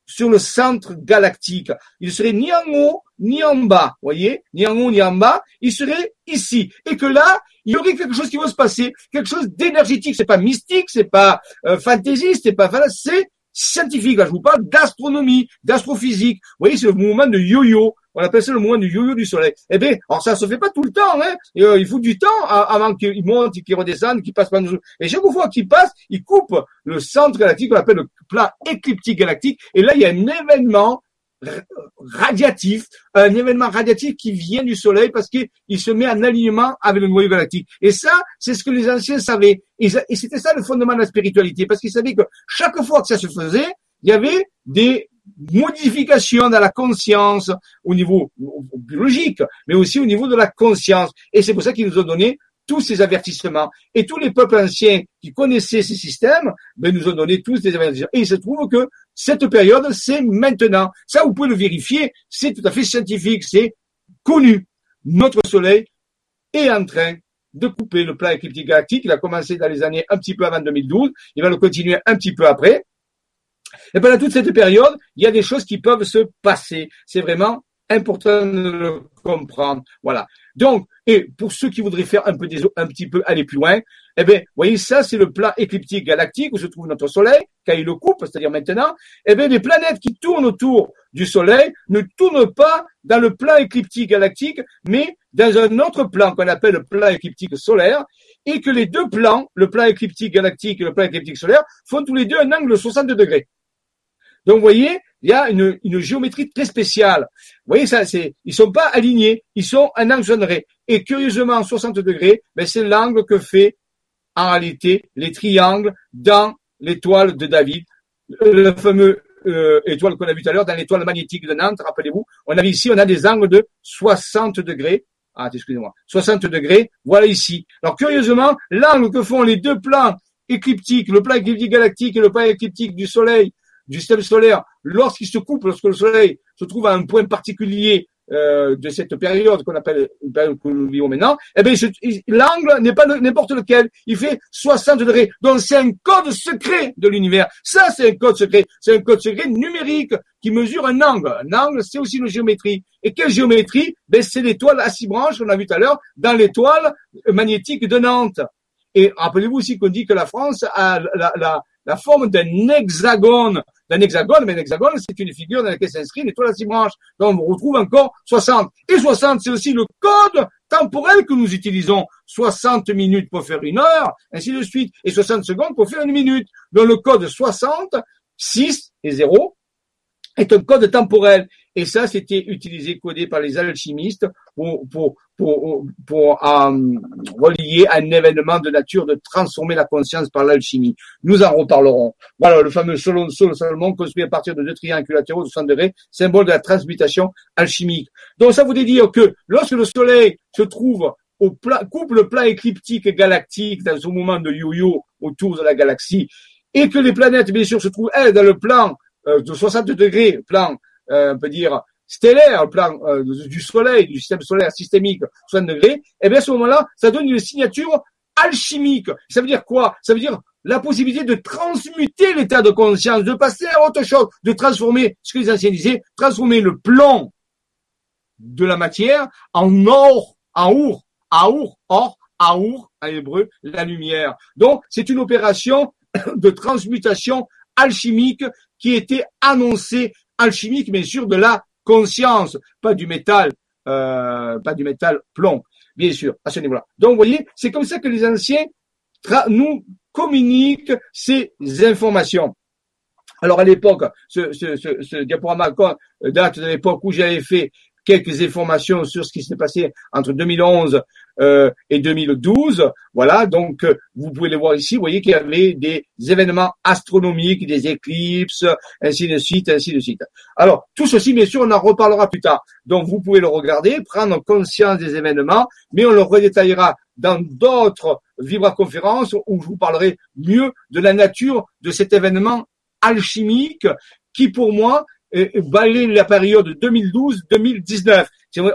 sur le centre galactique. Il serait ni en haut, ni en bas, voyez, ni en haut, ni en bas. Il serait ici. Et que là, il y aurait quelque chose qui va se passer, quelque chose d'énergétique. C'est pas mystique, c'est pas euh, fantaisiste, c'est pas, c'est scientifique. Je vous parle d'astronomie, d'astrophysique. Vous voyez, c'est le mouvement de yo-yo. On appelle ça le mouvement du yo-yo du soleil. Eh bien, alors ça se fait pas tout le temps, hein. Euh, il faut du temps avant qu'il monte, qu'il redescende, qu'il passe par nous. Et chaque fois qu'il passe, il coupe le centre galactique, qu'on appelle le plan écliptique galactique. Et là, il y a un événement radiatif, un événement radiatif qui vient du Soleil parce qu'il se met en alignement avec le noyau galactique. Et ça, c'est ce que les anciens savaient. Et c'était ça le fondement de la spiritualité, parce qu'ils savaient que chaque fois que ça se faisait, il y avait des modifications dans la conscience au niveau biologique, mais aussi au niveau de la conscience. Et c'est pour ça qu'ils nous ont donné tous ces avertissements. Et tous les peuples anciens qui connaissaient ces systèmes, ben, nous ont donné tous des avertissements. Et il se trouve que cette période, c'est maintenant. Ça, vous pouvez le vérifier, c'est tout à fait scientifique, c'est connu. Notre Soleil est en train de couper le plan écliptique galactique. Il a commencé dans les années un petit peu avant 2012. Il va le continuer un petit peu après. Et pendant toute cette période, il y a des choses qui peuvent se passer. C'est vraiment important de le comprendre. Voilà. Donc, et pour ceux qui voudraient faire un peu des, un petit peu aller plus loin, eh bien, voyez, ça, c'est le plan écliptique galactique où se trouve notre Soleil, quand il le coupe, c'est-à-dire maintenant. Eh bien, les planètes qui tournent autour du Soleil ne tournent pas dans le plan écliptique galactique, mais dans un autre plan qu'on appelle le plan écliptique solaire, et que les deux plans, le plan écliptique galactique et le plan écliptique solaire, font tous les deux un angle de 60 degrés. Donc, vous voyez, il y a une, géométrie très spéciale. Vous voyez, ça, c'est, ils sont pas alignés, ils sont un angle Et curieusement, 60 degrés, ben, c'est l'angle que fait, en réalité, les triangles dans l'étoile de David, le fameux euh, étoile qu'on a vu tout à l'heure, dans l'étoile magnétique de Nantes, rappelez-vous. On a ici, on a des angles de 60 degrés. Ah, excusez-moi. 60 degrés. Voilà ici. Alors, curieusement, l'angle que font les deux plans écliptiques, le plan écliptique galactique et le plan écliptique du Soleil, du système solaire, lorsqu'il se coupe, lorsque le Soleil se trouve à un point particulier euh, de cette période qu'on appelle une période que nous vivons maintenant, eh bien, l'angle n'est pas n'importe lequel. Il fait 60 degrés. Donc, c'est un code secret de l'univers. Ça, c'est un code secret. C'est un code secret numérique qui mesure un angle. Un angle, c'est aussi une géométrie. Et quelle géométrie? Ben, c'est l'étoile à six branches qu'on a vu tout à l'heure dans l'étoile magnétique de Nantes. Et rappelez-vous aussi qu'on dit que la France a la, la, la forme d'un hexagone. D'un hexagone, mais un hexagone, c'est une figure dans laquelle s'inscrit une étoile à six branches. Donc, on retrouve encore 60. Et 60, c'est aussi le code temporel que nous utilisons. 60 minutes pour faire une heure, ainsi de suite. Et 60 secondes pour faire une minute. Donc, le code 60, 6 et 0 est un code temporel. Et ça, c'était utilisé, codé par les alchimistes pour, pour, pour euh, relier un événement de nature de transformer la conscience par l'alchimie. Nous en reparlerons. Voilà, le fameux Solon Salomon construit à partir de deux triangles latéraux de 60 degrés, symbole de la transmutation alchimique. Donc ça voudrait dire que lorsque le Soleil se trouve au plat, coupe le plat écliptique galactique dans ce moment de yo-yo autour de la galaxie, et que les planètes, bien sûr, se trouvent, elles, dans le plan euh, de 60 degrés, plan, euh, on peut dire, stellaire, plan euh, du Soleil, du système solaire systémique, 60 degrés, et eh bien à ce moment-là, ça donne une signature alchimique. Ça veut dire quoi? Ça veut dire la possibilité de transmuter l'état de conscience, de passer à autre chose, de transformer, ce que les anciens disaient, transformer le plan de la matière en or, en our, aour, or, aour, en hébreu, la lumière. Donc, c'est une opération de transmutation alchimique qui était annoncée, alchimique bien sûr de la conscience, pas du métal, euh, pas du métal plomb, bien sûr, à ce niveau-là. Donc, vous voyez, c'est comme ça que les anciens nous communiquent ces informations. Alors à l'époque, ce, ce, diaporama date de l'époque où j'avais fait quelques informations sur ce qui s'est passé entre 2011 euh, et 2012. Voilà, donc euh, vous pouvez les voir ici. Vous voyez qu'il y avait des événements astronomiques, des éclipses, ainsi de suite, ainsi de suite. Alors, tout ceci, bien sûr, on en reparlera plus tard. Donc, vous pouvez le regarder, prendre conscience des événements, mais on le redétaillera dans d'autres vibra-conférences où je vous parlerai mieux de la nature de cet événement alchimique qui, pour moi, balayer la période 2012-2019.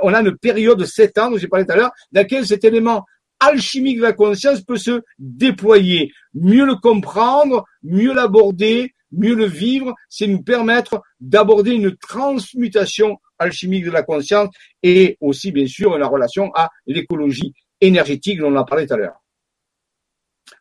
On a une période de sept ans, dont j'ai parlé tout à l'heure, dans laquelle cet élément alchimique de la conscience peut se déployer. Mieux le comprendre, mieux l'aborder, mieux le vivre, c'est nous permettre d'aborder une transmutation alchimique de la conscience et aussi, bien sûr, la relation à l'écologie énergétique dont on a parlé tout à l'heure.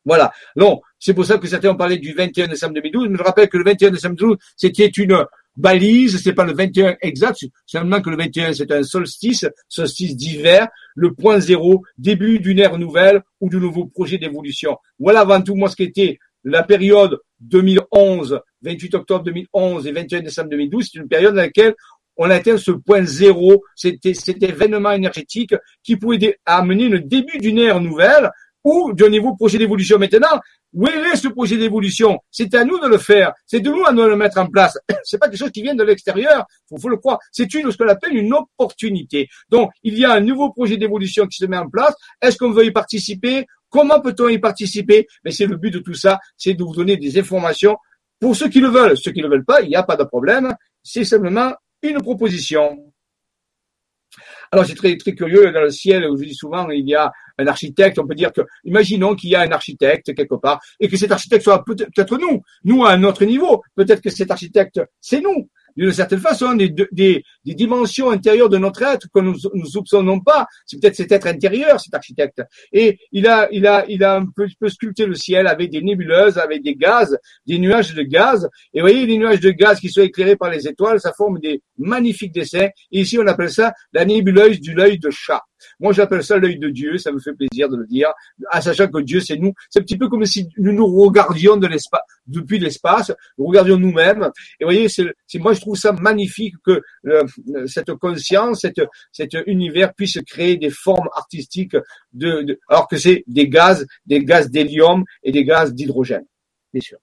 Voilà. Non, c'est pour ça que certains ont parlé du 21 décembre 2012, mais je rappelle que le 21 décembre 2012, c'était une balise, c'est pas le 21 exact, seulement que le 21 c'est un solstice, solstice d'hiver, le point zéro, début d'une ère nouvelle ou du nouveau projet d'évolution. Voilà avant tout moi ce qu'était la période 2011, 28 octobre 2011 et 21 décembre 2012, c'est une période dans laquelle on atteint ce point zéro, cet événement énergétique qui pouvait amener le début d'une ère nouvelle ou d'un niveau projet d'évolution. Maintenant, où est ce projet d'évolution? C'est à nous de le faire. C'est de nous à nous le mettre en place. C'est pas quelque chose qui vient de l'extérieur. Faut, faut le croire. C'est une ce qu'on appelle une opportunité. Donc, il y a un nouveau projet d'évolution qui se met en place. Est-ce qu'on veut y participer? Comment peut-on y participer? Mais c'est le but de tout ça, c'est de vous donner des informations pour ceux qui le veulent. Ceux qui ne le veulent pas, il n'y a pas de problème. C'est simplement une proposition. Alors c'est très très curieux dans le ciel. Je dis souvent, il y a un architecte. On peut dire que, imaginons qu'il y a un architecte quelque part et que cet architecte soit peut-être nous, nous à un autre niveau. Peut-être que cet architecte, c'est nous d'une certaine façon des, des, dimensions intérieures de notre être que nous ne soupçonnons pas. C'est peut-être cet être intérieur, cet architecte. Et il a, il a, il a un peu, sculpté le ciel avec des nébuleuses, avec des gaz, des nuages de gaz. Et vous voyez, les nuages de gaz qui sont éclairés par les étoiles, ça forme des magnifiques dessins. Et ici, on appelle ça la nébuleuse du l'œil de chat. Moi, j'appelle ça l'œil de Dieu. Ça me fait plaisir de le dire, à sachant que Dieu, c'est nous. C'est un petit peu comme si nous nous regardions de l'espace, depuis l'espace, nous regardions nous-mêmes. Et vous voyez, c'est, moi, je trouve ça magnifique que euh, cette conscience, cet univers puisse créer des formes artistiques de, alors que c'est des gaz, des gaz d'hélium et des gaz d'hydrogène, bien sûr.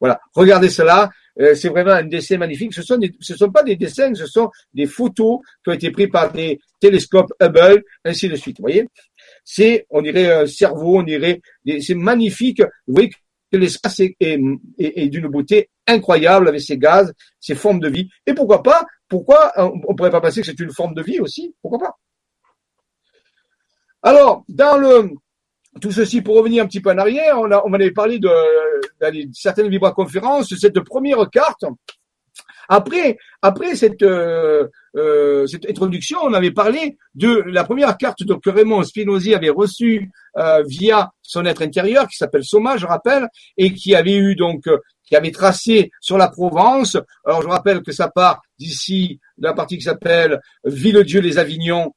Voilà, regardez cela, euh, c'est vraiment un dessin magnifique. Ce sont ce sont pas des dessins, ce sont des photos qui ont été prises par des télescopes Hubble, ainsi de suite. Vous voyez, c'est, on dirait un cerveau, on dirait, c'est magnifique. Vous voyez que l'espace est, est, d'une beauté incroyable avec ses gaz, ses formes de vie. Et pourquoi pas Pourquoi on pourrait pas penser que c'est une forme de vie aussi Pourquoi pas? Alors, dans le tout ceci pour revenir un petit peu en arrière, on, a, on avait parlé de, certaines vibra-conférences, cette première carte. Après, après cette, euh, euh, cette introduction, on avait parlé de la première carte que Raymond Spinozzi avait reçue euh, via son être intérieur, qui s'appelle Soma, je rappelle, et qui avait eu donc, euh, qui avait tracé sur la Provence. Alors je rappelle que ça part d'ici, la partie qui s'appelle Ville-Dieu les Avignons,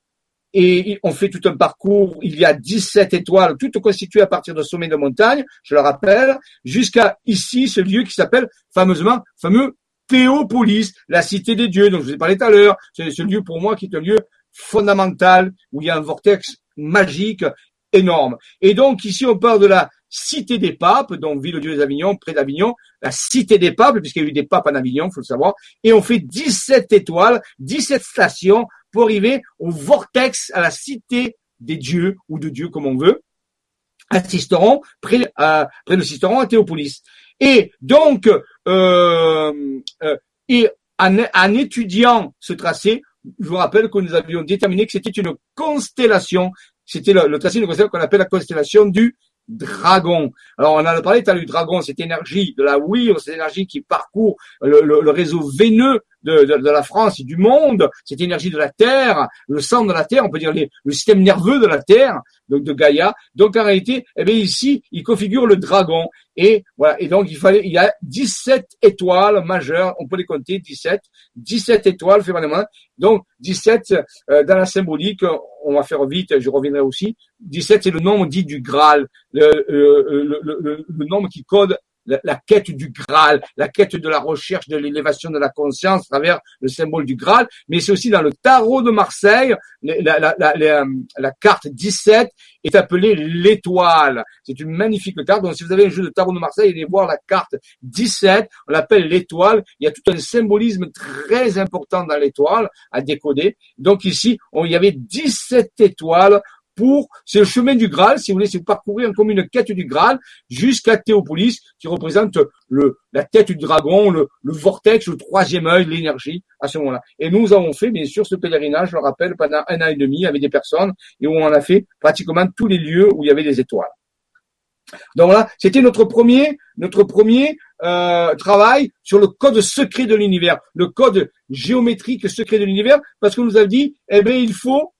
et on fait tout un parcours. Il y a 17 étoiles, toutes constituées à partir de sommets de montagne, je le rappelle, jusqu'à ici, ce lieu qui s'appelle fameusement, fameux Théopolis, la cité des dieux, dont je vous ai parlé tout à l'heure. C'est ce lieu pour moi qui est un lieu fondamental où il y a un vortex magique énorme. Et donc ici on parle de la cité des papes, donc ville-dieu des Avignon, près d'Avignon, la cité des papes, puisqu'il y a eu des papes en Avignon, faut le savoir, et on fait 17 étoiles, 17 stations pour arriver au vortex, à la cité des dieux, ou de Dieu comme on veut, à Sisteron, près, à, près de Sisteron, à Théopolis. Et donc, euh, euh, et en, étudiant ce tracé, je vous rappelle que nous avions déterminé que c'était une constellation. C'était le, tracé d'une constellation qu'on appelle la constellation du dragon. Alors, on en a parlé, tu as du dragon, cette énergie de la oui, cette énergie qui parcourt le réseau veineux de, de, la France et du monde, cette énergie de la Terre, le sang de la Terre, on peut dire le système nerveux de la Terre, donc de Gaïa. Donc en réalité, eh bien ici, il configure le dragon. Et voilà. Et donc il fallait, il y a 17 étoiles majeures, on peut les compter, 17, 17 étoiles finalement. Donc 17 euh, dans la symbolique, on va faire vite, je reviendrai aussi. 17 c'est le nombre dit du Graal, le, le, le, le nombre qui code la, quête du Graal, la quête de la recherche de l'élévation de la conscience à travers le symbole du Graal, mais c'est aussi dans le tarot de Marseille, la, la, la, la carte 17 est appelée l'étoile. C'est une magnifique carte. Donc si vous avez un jeu de tarot de Marseille, allez voir la carte 17, on l'appelle l'étoile. Il y a tout un symbolisme très important dans l'étoile à décoder. Donc ici, on, il y avait 17 étoiles c'est le chemin du Graal, si vous voulez, c'est parcourir comme une quête du Graal jusqu'à Théopolis, qui représente la tête du dragon, le, vortex, le troisième œil, l'énergie à ce moment-là. Et nous avons fait, bien sûr, ce pèlerinage, je le rappelle, pendant un an et demi avec des personnes et où on a fait pratiquement tous les lieux où il y avait des étoiles. Donc voilà, c'était notre premier, notre premier euh, travail sur le code secret de l'univers, le code géométrique secret de l'univers, parce que nous a dit, eh bien, il faut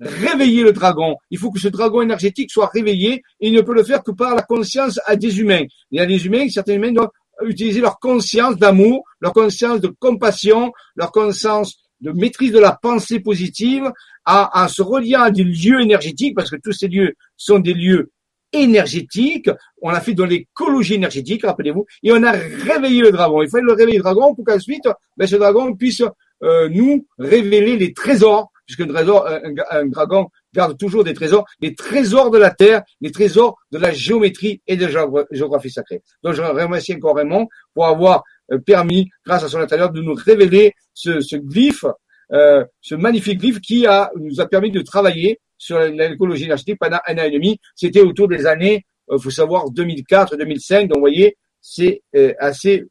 réveiller le dragon. Il faut que ce dragon énergétique soit réveillé et il ne peut le faire que par la conscience à des humains. Il y a des humains, certains humains doivent utiliser leur conscience d'amour, leur conscience de compassion, leur conscience de maîtrise de la pensée positive, en se reliant à des lieux énergétiques, parce que tous ces lieux sont des lieux énergétiques. On a fait de l'écologie énergétique, rappelez-vous, et on a réveillé le dragon. Il fallait le réveiller le dragon pour qu'ensuite, ben, ce dragon puisse euh, nous révéler les trésors puisqu'un trésor, un, dragon garde toujours des trésors, les trésors de la terre, les trésors de la géométrie et de la géographie sacrée. Donc je remercie encore Raymond pour avoir euh, permis, grâce à son intérieur, de nous révéler ce, ce glyphe, euh, ce magnifique glyphe qui a, nous a permis de travailler sur l'écologie énergétique pendant un an et demi. C'était autour des années, il euh, faut savoir, 2004, 2005. Donc vous voyez, c'est euh, assez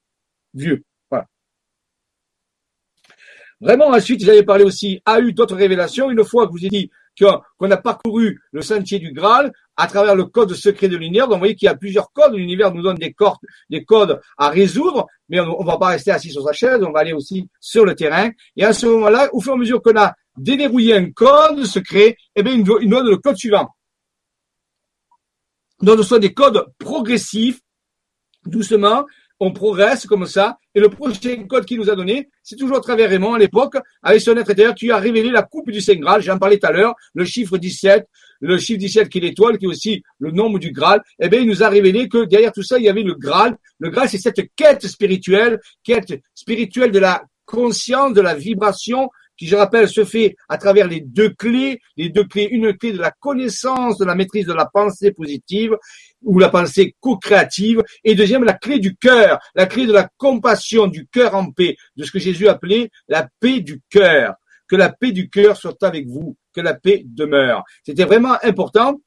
vieux. Vraiment, ensuite, j'avais parlé aussi, a eu d'autres révélations. Une fois que vous ai dit qu'on a parcouru le sentier du Graal à travers le code secret de l'univers. Donc, vous voyez qu'il y a plusieurs codes. L'univers nous donne des codes, des codes à résoudre, mais on ne va pas rester assis sur sa chaise. On va aller aussi sur le terrain. Et à ce moment-là, au fur et à mesure qu'on a déverrouillé un code secret, eh bien, il nous donne le code suivant. Donc, ce sont des codes progressifs, doucement, on progresse comme ça. Et le prochain code qu'il nous a donné, c'est toujours à travers Raymond à l'époque, avec son être intérieur, qui a révélé la coupe du Saint Graal. J'en parlais tout à l'heure, le chiffre 17, le chiffre 17 qui est l'étoile, qui est aussi le nombre du Graal. Eh bien, il nous a révélé que derrière tout ça, il y avait le Graal. Le Graal, c'est cette quête spirituelle, quête spirituelle de la conscience, de la vibration, qui, je rappelle, se fait à travers les deux clés, les deux clés, une clé de la connaissance, de la maîtrise de la pensée positive, ou la pensée co-créative, et deuxième, la clé du cœur, la clé de la compassion, du cœur en paix, de ce que Jésus appelait la paix du cœur. Que la paix du cœur soit avec vous, que la paix demeure. C'était vraiment important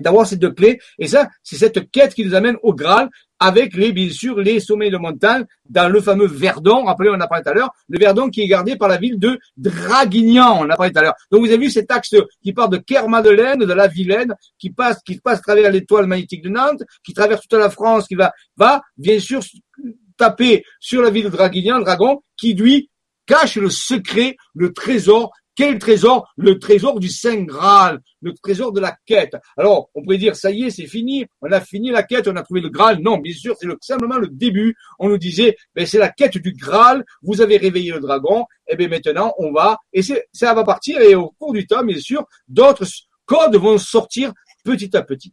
d'avoir ces deux clés. Et ça, c'est cette quête qui nous amène au Graal avec les, bien sûr, les sommets de montagne dans le fameux Verdon. Rappelez, on en a parlé tout à l'heure. Le Verdon qui est gardé par la ville de Draguignan. On en parlé tout à l'heure. Donc, vous avez vu cet axe qui part de Kermadeleine, de la Vilaine, qui passe, qui passe à travers l'étoile magnétique de Nantes, qui traverse toute la France, qui va, va, bien sûr, taper sur la ville de Draguignan, Dragon, qui lui cache le secret, le trésor quel trésor? Le trésor du Saint Graal, le trésor de la quête. Alors, on pourrait dire, ça y est, c'est fini, on a fini la quête, on a trouvé le Graal. Non, bien sûr, c'est simplement le début. On nous disait, ben, c'est la quête du Graal, vous avez réveillé le dragon, et bien maintenant, on va, et ça va partir, et au cours du temps, bien sûr, d'autres codes vont sortir petit à petit.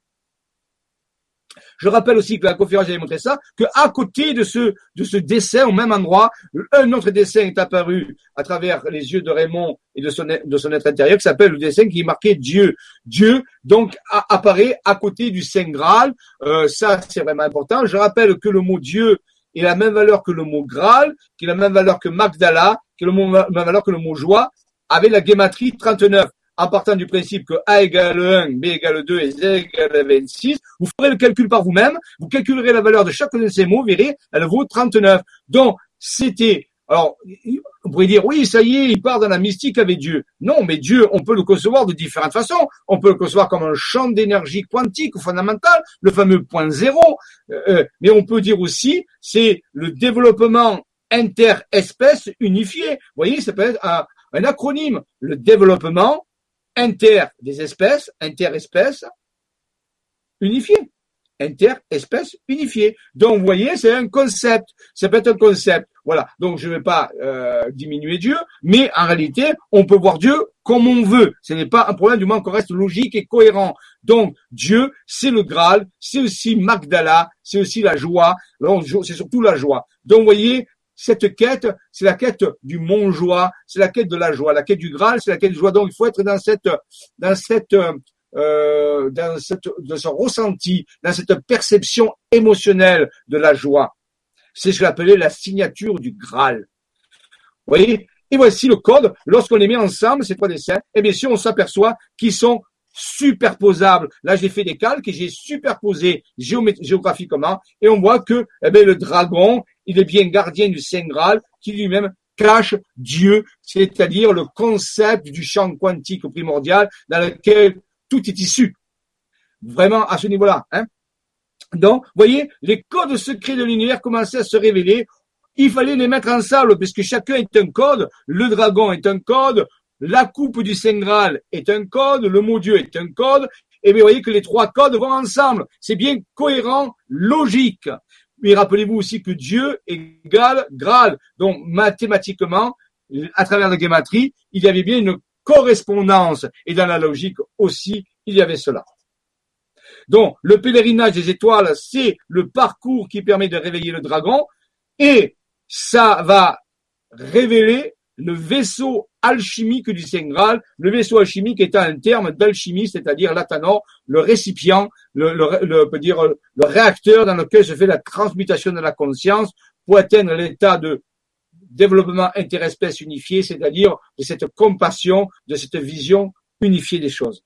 Je rappelle aussi que la conférence avait montré ça, que côté de ce, de ce dessin, au même endroit, un autre dessin est apparu à travers les yeux de Raymond et de son, de son être intérieur, qui s'appelle le dessin qui est marqué Dieu. Dieu, donc, apparaît à côté du Saint Graal. Euh, ça, c'est vraiment important. Je rappelle que le mot Dieu est la même valeur que le mot Graal, qui est la même valeur que Magdala, qui est la même valeur que le mot joie, avec la guématrie 39 en partant du principe que A égale 1, B égale 2 et Z égale 26, vous ferez le calcul par vous-même, vous calculerez la valeur de chacun de ces mots, vous verrez, elle vaut 39. Donc, c'était, alors, vous pourriez dire, oui, ça y est, il part dans la mystique avec Dieu. Non, mais Dieu, on peut le concevoir de différentes façons. On peut le concevoir comme un champ d'énergie quantique fondamental, le fameux point zéro. Euh, euh, mais on peut dire aussi, c'est le développement interespèce unifié. Vous voyez, ça peut être un acronyme. Le développement inter des espèces, interespèces unifiées. Interespèces unifiées. Donc, vous voyez, c'est un concept. Ça peut être un concept. Voilà. Donc, je ne vais pas euh, diminuer Dieu, mais en réalité, on peut voir Dieu comme on veut. Ce n'est pas un problème du moment qu'on reste logique et cohérent. Donc, Dieu, c'est le Graal, c'est aussi Magdala, c'est aussi la joie. C'est surtout la joie. Donc, vous voyez, cette quête, c'est la quête du mont joie, c'est la quête de la joie, la quête du Graal, c'est la quête de joie. Donc il faut être dans cette, dans cette, euh, dans cette, dans ce ressenti, dans cette perception émotionnelle de la joie. C'est ce que j'appelais la signature du Graal. Vous voyez? Et voici le code. Lorsqu'on les met ensemble, ces trois dessins, et eh bien sûr, on s'aperçoit qu'ils sont superposables. Là, j'ai fait des calques et j'ai superposé géographiquement et on voit que eh bien, le dragon, il est bien gardien du Saint Graal qui lui-même cache Dieu, c'est-à-dire le concept du champ quantique primordial dans lequel tout est issu. Vraiment à ce niveau-là. Hein Donc, voyez, les codes secrets de l'univers commençaient à se révéler. Il fallait les mettre ensemble puisque chacun est un code. Le dragon est un code. La coupe du Saint Graal est un code. Le mot Dieu est un code. Et vous voyez que les trois codes vont ensemble. C'est bien cohérent, logique. Mais rappelez-vous aussi que Dieu égale Graal. Donc, mathématiquement, à travers la guématrie, il y avait bien une correspondance. Et dans la logique aussi, il y avait cela. Donc, le pèlerinage des étoiles, c'est le parcours qui permet de réveiller le dragon. Et ça va révéler le vaisseau alchimique du Saint le vaisseau alchimique étant un terme d'alchimie, c'est-à-dire l'atanor, le récipient, le, le, peut dire, le réacteur dans lequel se fait la transmutation de la conscience pour atteindre l'état de développement interespèce unifié, c'est-à-dire de cette compassion, de cette vision unifiée des choses.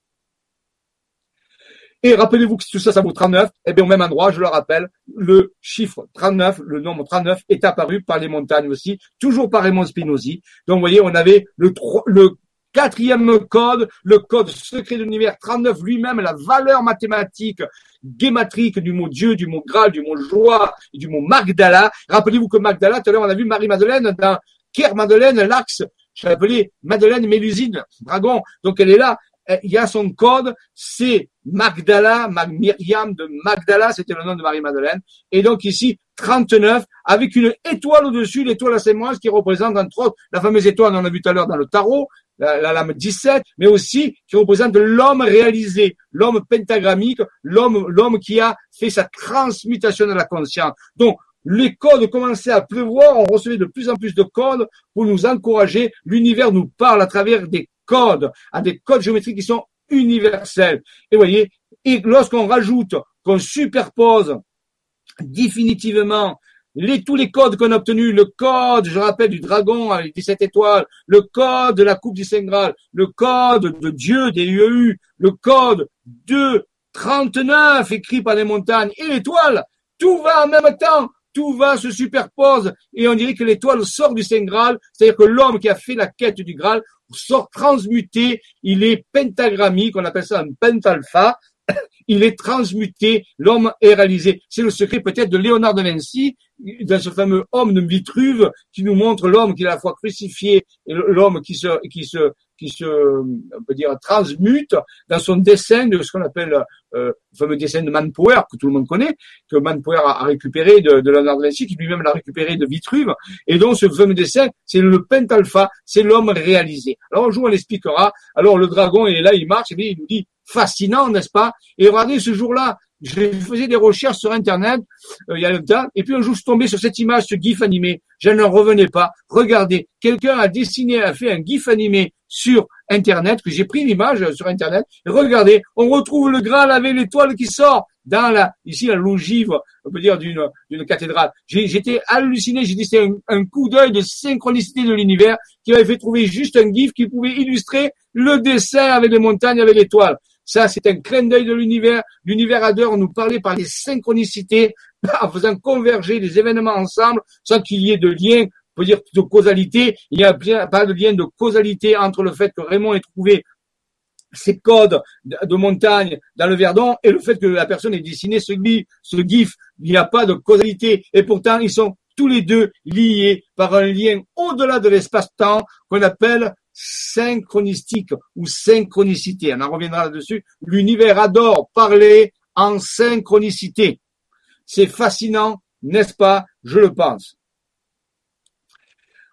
Et rappelez-vous que tout ça, ça vaut 39. Eh bien, au même endroit, je le rappelle, le chiffre 39, le nombre 39 est apparu par les montagnes aussi, toujours par Raymond Spinozzi. Donc, vous voyez, on avait le, le quatrième code, le code secret de l'univers 39 lui-même, la valeur mathématique guématrique du mot Dieu, du mot Graal, du mot joie du mot Magdala. Rappelez-vous que Magdala, tout à l'heure, on a vu Marie-Madeleine dans Ker Madeleine, l'axe, je l'ai appelé Madeleine Mélusine, dragon. Donc elle est là. Il y a son code, c'est Magdala, Myriam de Magdala, c'était le nom de Marie-Madeleine. Et donc ici, 39, avec une étoile au-dessus, l'étoile à Saint-Moise qui représente entre autres la fameuse étoile qu'on a vu tout à l'heure dans le tarot, la, lame 17, mais aussi qui représente l'homme réalisé, l'homme pentagrammique, l'homme, l'homme qui a fait sa transmutation de la conscience. Donc, les codes commençaient à pleuvoir, on recevait de plus en plus de codes pour nous encourager. L'univers nous parle à travers des codes, à des codes géométriques qui sont universels. Et voyez, et lorsqu'on rajoute, qu'on superpose définitivement les, tous les codes qu'on a obtenus, le code, je rappelle, du dragon avec 17 étoiles, le code de la coupe du Saint Graal, le code de Dieu des UEU, le code de 39 écrit par les montagnes et l'étoile, tout va en même temps tout va se superpose et on dirait que l'étoile sort du Saint Graal, c'est-à-dire que l'homme qui a fait la quête du Graal sort transmuté, il est pentagrammique, on appelle ça un pentalpha, il est transmuté, l'homme est réalisé. C'est le secret peut-être de Léonard de Vinci, dans ce fameux homme de Vitruve, qui nous montre l'homme qui est à la fois crucifié et l'homme qui se, qui se, qui se, on peut dire, transmute dans son dessin de ce qu'on appelle euh, le fameux dessin de Manpower, que tout le monde connaît, que Manpower a, récupéré de, de Léonard de Vinci, qui lui-même l'a récupéré de Vitruve. Et donc ce fameux dessin, c'est le pentalpha, c'est l'homme réalisé. Alors un jour on l'expliquera. Alors le dragon, est là, il marche, et il nous dit, fascinant, n'est-ce pas? Et regardez, ce jour-là, je faisais des recherches sur Internet euh, il y a longtemps, et puis un jour je suis tombé sur cette image, ce gif animé. Je n'en revenais pas. Regardez, quelqu'un a dessiné, a fait un gif animé sur Internet, que j'ai pris l'image sur Internet. Et regardez, on retrouve le Graal avec l'étoile qui sort dans la, ici la l'ogive, on peut dire d'une d'une cathédrale. J'étais halluciné, j'ai dit c'est un, coup d'œil de synchronicité de l'univers qui m'avait fait trouver juste un gif qui pouvait illustrer le dessin avec les montagnes, avec l'étoile. Ça, c'est un clin d'œil de l'univers. L'univers adore nous parler par les synchronicités, en faisant converger les événements ensemble, sans qu'il y ait de lien, on peut dire de causalité. Il n'y a pas de lien de causalité entre le fait que Raymond ait trouvé ces codes de montagne dans le Verdon et le fait que la personne ait dessiné ce ce gif. Il n'y a pas de causalité. Et pourtant, ils sont tous les deux liés par un lien au-delà de l'espace-temps qu'on appelle synchronistique ou synchronicité. On en reviendra là-dessus. L'univers adore parler en synchronicité. C'est fascinant, n'est-ce pas? Je le pense.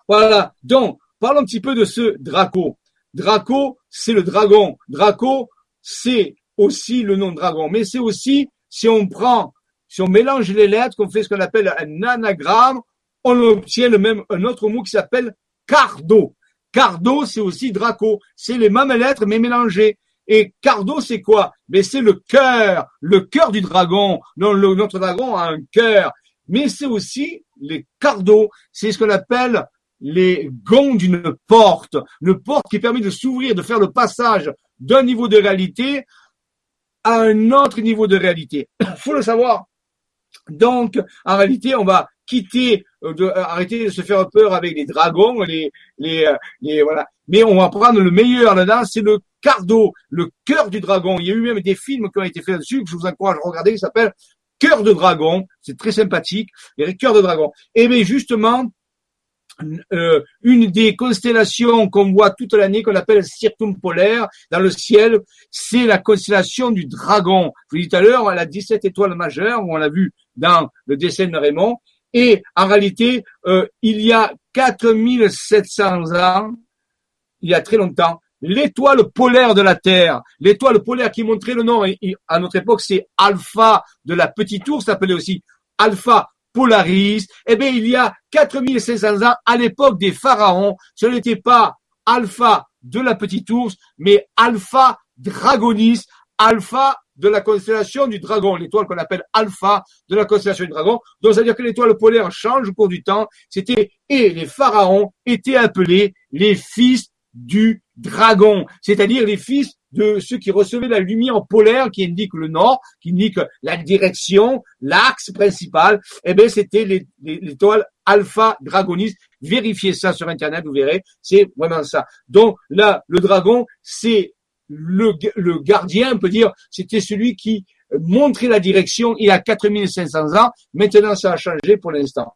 Voilà. Donc, parlons un petit peu de ce Draco. Draco, c'est le dragon. Draco, c'est aussi le nom dragon. Mais c'est aussi, si on prend, si on mélange les lettres, qu'on fait ce qu'on appelle un anagramme, on obtient le même, un autre mot qui s'appelle cardo. Cardo, c'est aussi Draco. C'est les mêmes lettres, mais mélangées. Et Cardo, c'est quoi? Mais c'est le cœur, le cœur du dragon. Notre dragon a un cœur. Mais c'est aussi les cardos. C'est ce qu'on appelle les gonds d'une porte. Une porte qui permet de s'ouvrir, de faire le passage d'un niveau de réalité à un autre niveau de réalité. Faut le savoir. Donc, en réalité, on va quitter, euh, euh, arrêter de se faire peur avec les dragons, les, les, euh, les voilà. Mais on va prendre le meilleur là-dedans, c'est le cardo, le cœur du dragon. Il y a eu même des films qui ont été faits dessus que je vous encourage à regarder. Qui s'appelle Cœur de dragon. C'est très sympathique. Les cœurs de dragon. Et bien justement, euh, une des constellations qu'on voit toute l'année, qu'on appelle circumpolaire dans le ciel, c'est la constellation du dragon. Je vous dis tout à l'heure, elle a 17 étoiles majeures, on l'a vu dans le dessin de Raymond. Et en réalité, euh, il y a 4700 ans, il y a très longtemps, l'étoile polaire de la Terre, l'étoile polaire qui montrait le nom, à notre époque, c'est Alpha de la Petite Ours, s'appelait aussi Alpha Polaris, eh bien, il y a 4500 ans, à l'époque des pharaons, ce n'était pas Alpha de la petite ours, mais Alpha Dragonis, Alpha de la constellation du dragon, l'étoile qu'on appelle Alpha de la constellation du dragon. Donc, c'est-à-dire que l'étoile polaire change au cours du temps. C'était, et les pharaons étaient appelés les fils du dragon, c'est-à-dire les fils de ceux qui recevaient la lumière polaire qui indique le nord, qui indique la direction, l'axe principal, eh bien c'était l'étoile Alpha Dragonis. Vérifiez ça sur Internet, vous verrez, c'est vraiment ça. Donc là, le dragon, c'est le, le gardien, on peut dire, c'était celui qui montrait la direction il y a 4500 ans. Maintenant, ça a changé pour l'instant.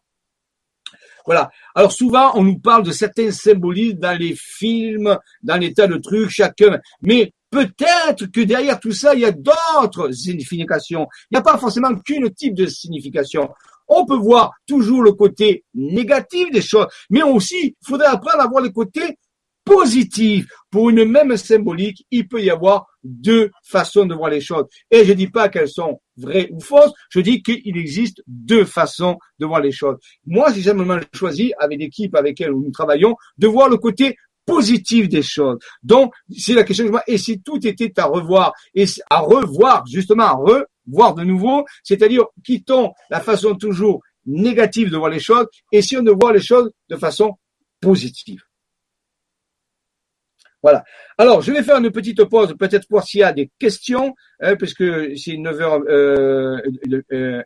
Voilà. Alors souvent, on nous parle de certains symbolismes dans les films, dans les tas de trucs, chacun. Mais peut-être que derrière tout ça, il y a d'autres significations. Il n'y a pas forcément qu'une type de signification. On peut voir toujours le côté négatif des choses, mais aussi, il faudrait apprendre à voir le côté positif. Pour une même symbolique, il peut y avoir deux façons de voir les choses. Et je dis pas qu'elles sont vraies ou fausses, je dis qu'il existe deux façons de voir les choses. Moi, j'ai simplement choisi, avec l'équipe avec laquelle nous travaillons, de voir le côté positif des choses. Donc, c'est la question que je vois. Et si tout était à revoir, et à revoir, justement, à revoir de nouveau, c'est-à-dire quittons la façon toujours négative de voir les choses, et si on ne voit les choses de façon positive. Voilà. Alors, je vais faire une petite pause, peut-être pour s'il y a des questions, hein, puisque c'est 9h30. Euh, euh,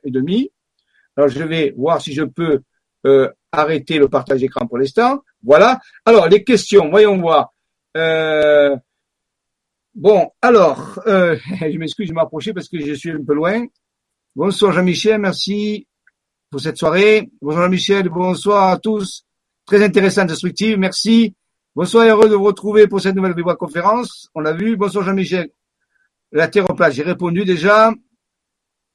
Alors, je vais voir si je peux euh, arrêter le partage d'écran pour l'instant. Voilà. Alors, les questions, voyons voir. Bon, alors, euh, je m'excuse, je m'approcher parce que je suis un peu loin. Bonsoir Jean-Michel, merci pour cette soirée. Bonsoir Jean-Michel, bonsoir à tous. Très intéressant, instructive, merci. Bonsoir, heureux de vous retrouver pour cette nouvelle conférence. On l'a vu. Bonsoir Jean-Michel. La terre en place, j'ai répondu déjà.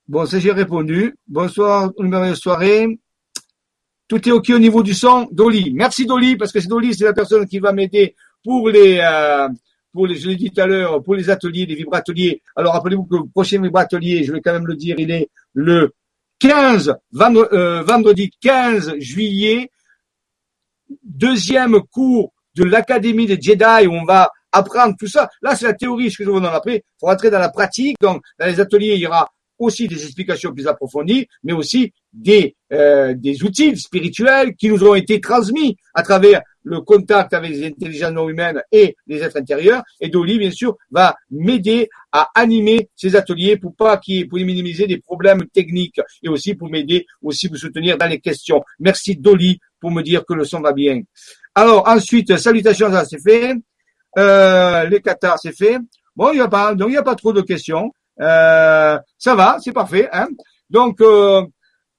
Bon, ça j'ai répondu. Bonsoir, numéro de soirée. Tout est OK au niveau du son. Dolly. Merci Dolly, parce que c'est Dolly, c'est la personne qui va m'aider pour les, euh, pour les, je l'ai dit tout à l'heure, pour les ateliers, les vibrateliers. Alors, rappelez-vous que le prochain vibratelier, je vais quand même le dire, il est le 15, euh, vendredi 15 juillet, deuxième cours de l'Académie des Jedi où on va apprendre tout ça. Là, c'est la théorie, ce que je vous en après. Faut rentrer dans la pratique. Donc, dans les ateliers, il y aura aussi des explications plus approfondies, mais aussi des, euh, des outils spirituels qui nous ont été transmis à travers le contact avec les intelligences non humaines et les êtres intérieurs. Et Dolly, bien sûr, va m'aider à animer ces ateliers pour pas qu'il, pour minimiser des problèmes techniques et aussi pour m'aider, aussi vous soutenir dans les questions. Merci Dolly pour me dire que le son va bien. Alors ensuite, salutations, ça c'est fait. Euh, les cathares, c'est fait. Bon, il n'y a pas, donc il n'y a pas trop de questions. Euh, ça va, c'est parfait. Hein donc, euh,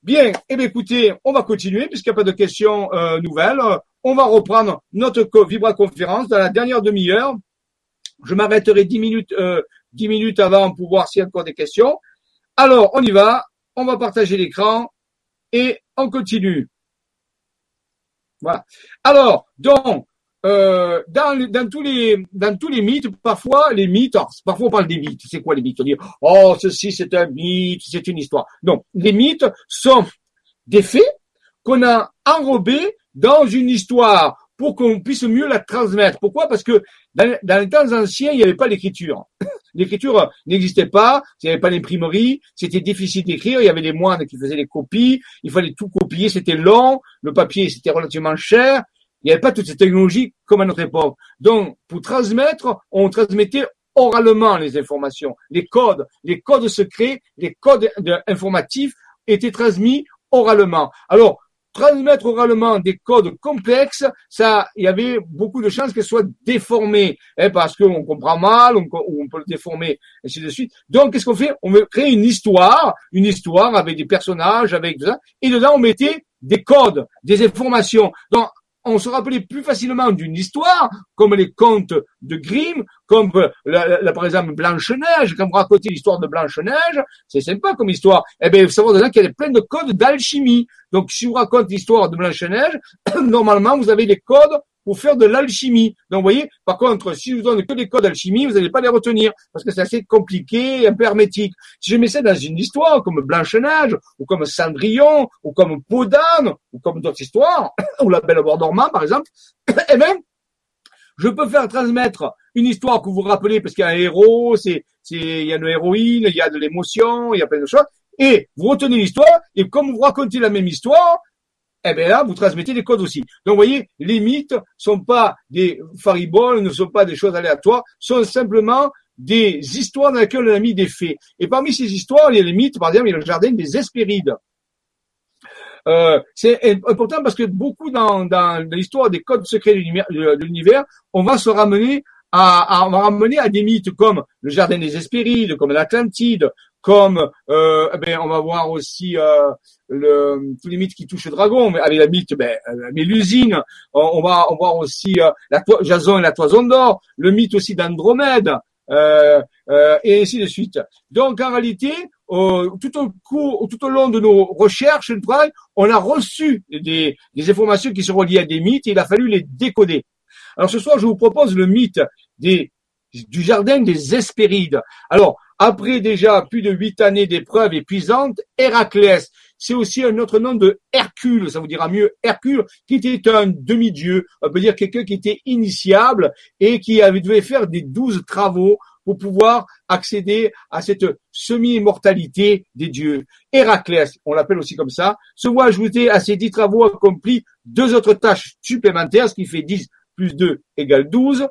bien, eh bien, écoutez, on va continuer puisqu'il n'y a pas de questions euh, nouvelles. On va reprendre notre Vibra conférence dans la dernière demi-heure. Je m'arrêterai dix minutes, dix minutes avant pour voir s'il y a encore des questions. Alors, on y va. On va partager l'écran et on continue. Voilà. Alors, donc, euh, dans, dans, tous les dans tous les mythes, parfois les mythes, parfois on parle des mythes. C'est quoi les mythes? On dit oh ceci c'est un mythe, c'est une histoire. Non, les mythes sont des faits qu'on a enrobés dans une histoire pour qu'on puisse mieux la transmettre. Pourquoi? Parce que dans, dans, les temps anciens, il n'y avait pas l'écriture. L'écriture n'existait pas, il n'y avait pas l'imprimerie, c'était difficile d'écrire, il y avait des moines qui faisaient les copies, il fallait tout copier, c'était long, le papier c'était relativement cher, il n'y avait pas toutes ces technologies comme à notre époque. Donc, pour transmettre, on transmettait oralement les informations. Les codes, les codes secrets, les codes informatifs étaient transmis oralement. Alors, transmettre oralement des codes complexes, ça, il y avait beaucoup de chances qu'elles soient déformées, hein, parce qu'on comprend mal, on, on peut le déformer, ainsi de suite. Donc, qu'est-ce qu'on fait? On crée une histoire, une histoire avec des personnages, avec ça, et dedans on mettait des codes, des informations. On se rappelait plus facilement d'une histoire, comme les contes de Grimm, comme la, par exemple Blanche-Neige, quand vous racontez l'histoire de Blanche-Neige, c'est sympa comme histoire. Eh bien, il faut savoir dedans qu'il y a plein de codes d'alchimie. Donc, si vous racontez l'histoire de Blanche-Neige, normalement, vous avez les codes pour faire de l'alchimie. Donc, vous voyez, par contre, si je vous donne que des codes d'alchimie, vous n'allez pas les retenir, parce que c'est assez compliqué, un peu hermétique. Si je mets ça dans une histoire, comme Blanche-Neige, ou comme Cendrillon, ou comme Podane, ou comme d'autres histoires, ou la Belle au bord dormant, par exemple, eh bien, je peux faire transmettre une histoire que vous vous rappelez, parce qu'il y a un héros, c'est, il y a une héroïne, il y a de l'émotion, il y a plein de choses, et vous retenez l'histoire, et comme vous racontez la même histoire, eh bien là, vous transmettez des codes aussi. Donc, vous voyez, les mythes sont pas des fariboles, ne sont pas des choses aléatoires, sont simplement des histoires dans lesquelles on a mis des faits. Et parmi ces histoires, il y a les mythes, par exemple, il y a le jardin des Hespérides. Euh, c'est important parce que beaucoup dans, dans l'histoire des codes secrets de l'univers, on va se ramener à, à, on va ramener à des mythes comme le jardin des Hespérides, comme l'Atlantide, comme euh, eh ben, on va voir aussi euh, le, tous les mythes qui touchent le dragon, mais avec la mythe, ben, Mélusine, on, va on voir aussi euh, la Jason et la toison d'or, le mythe aussi d'Andromède, euh, euh, et ainsi de suite. Donc en réalité, tout au cours, tout au long de nos recherches, on a reçu des, des informations qui sont reliées à des mythes et il a fallu les décoder. Alors ce soir, je vous propose le mythe des du jardin des Hespérides. Alors, après déjà plus de huit années d'épreuves épuisantes, Héraclès, c'est aussi un autre nom de Hercule, ça vous dira mieux, Hercule, qui était un demi-dieu, on peut dire quelqu'un qui était initiable et qui avait devait faire des douze travaux pour pouvoir accéder à cette semi-immortalité des dieux. Héraclès, on l'appelle aussi comme ça, se voit ajouter à ces dix travaux accomplis deux autres tâches supplémentaires, ce qui fait dix plus deux égale douze.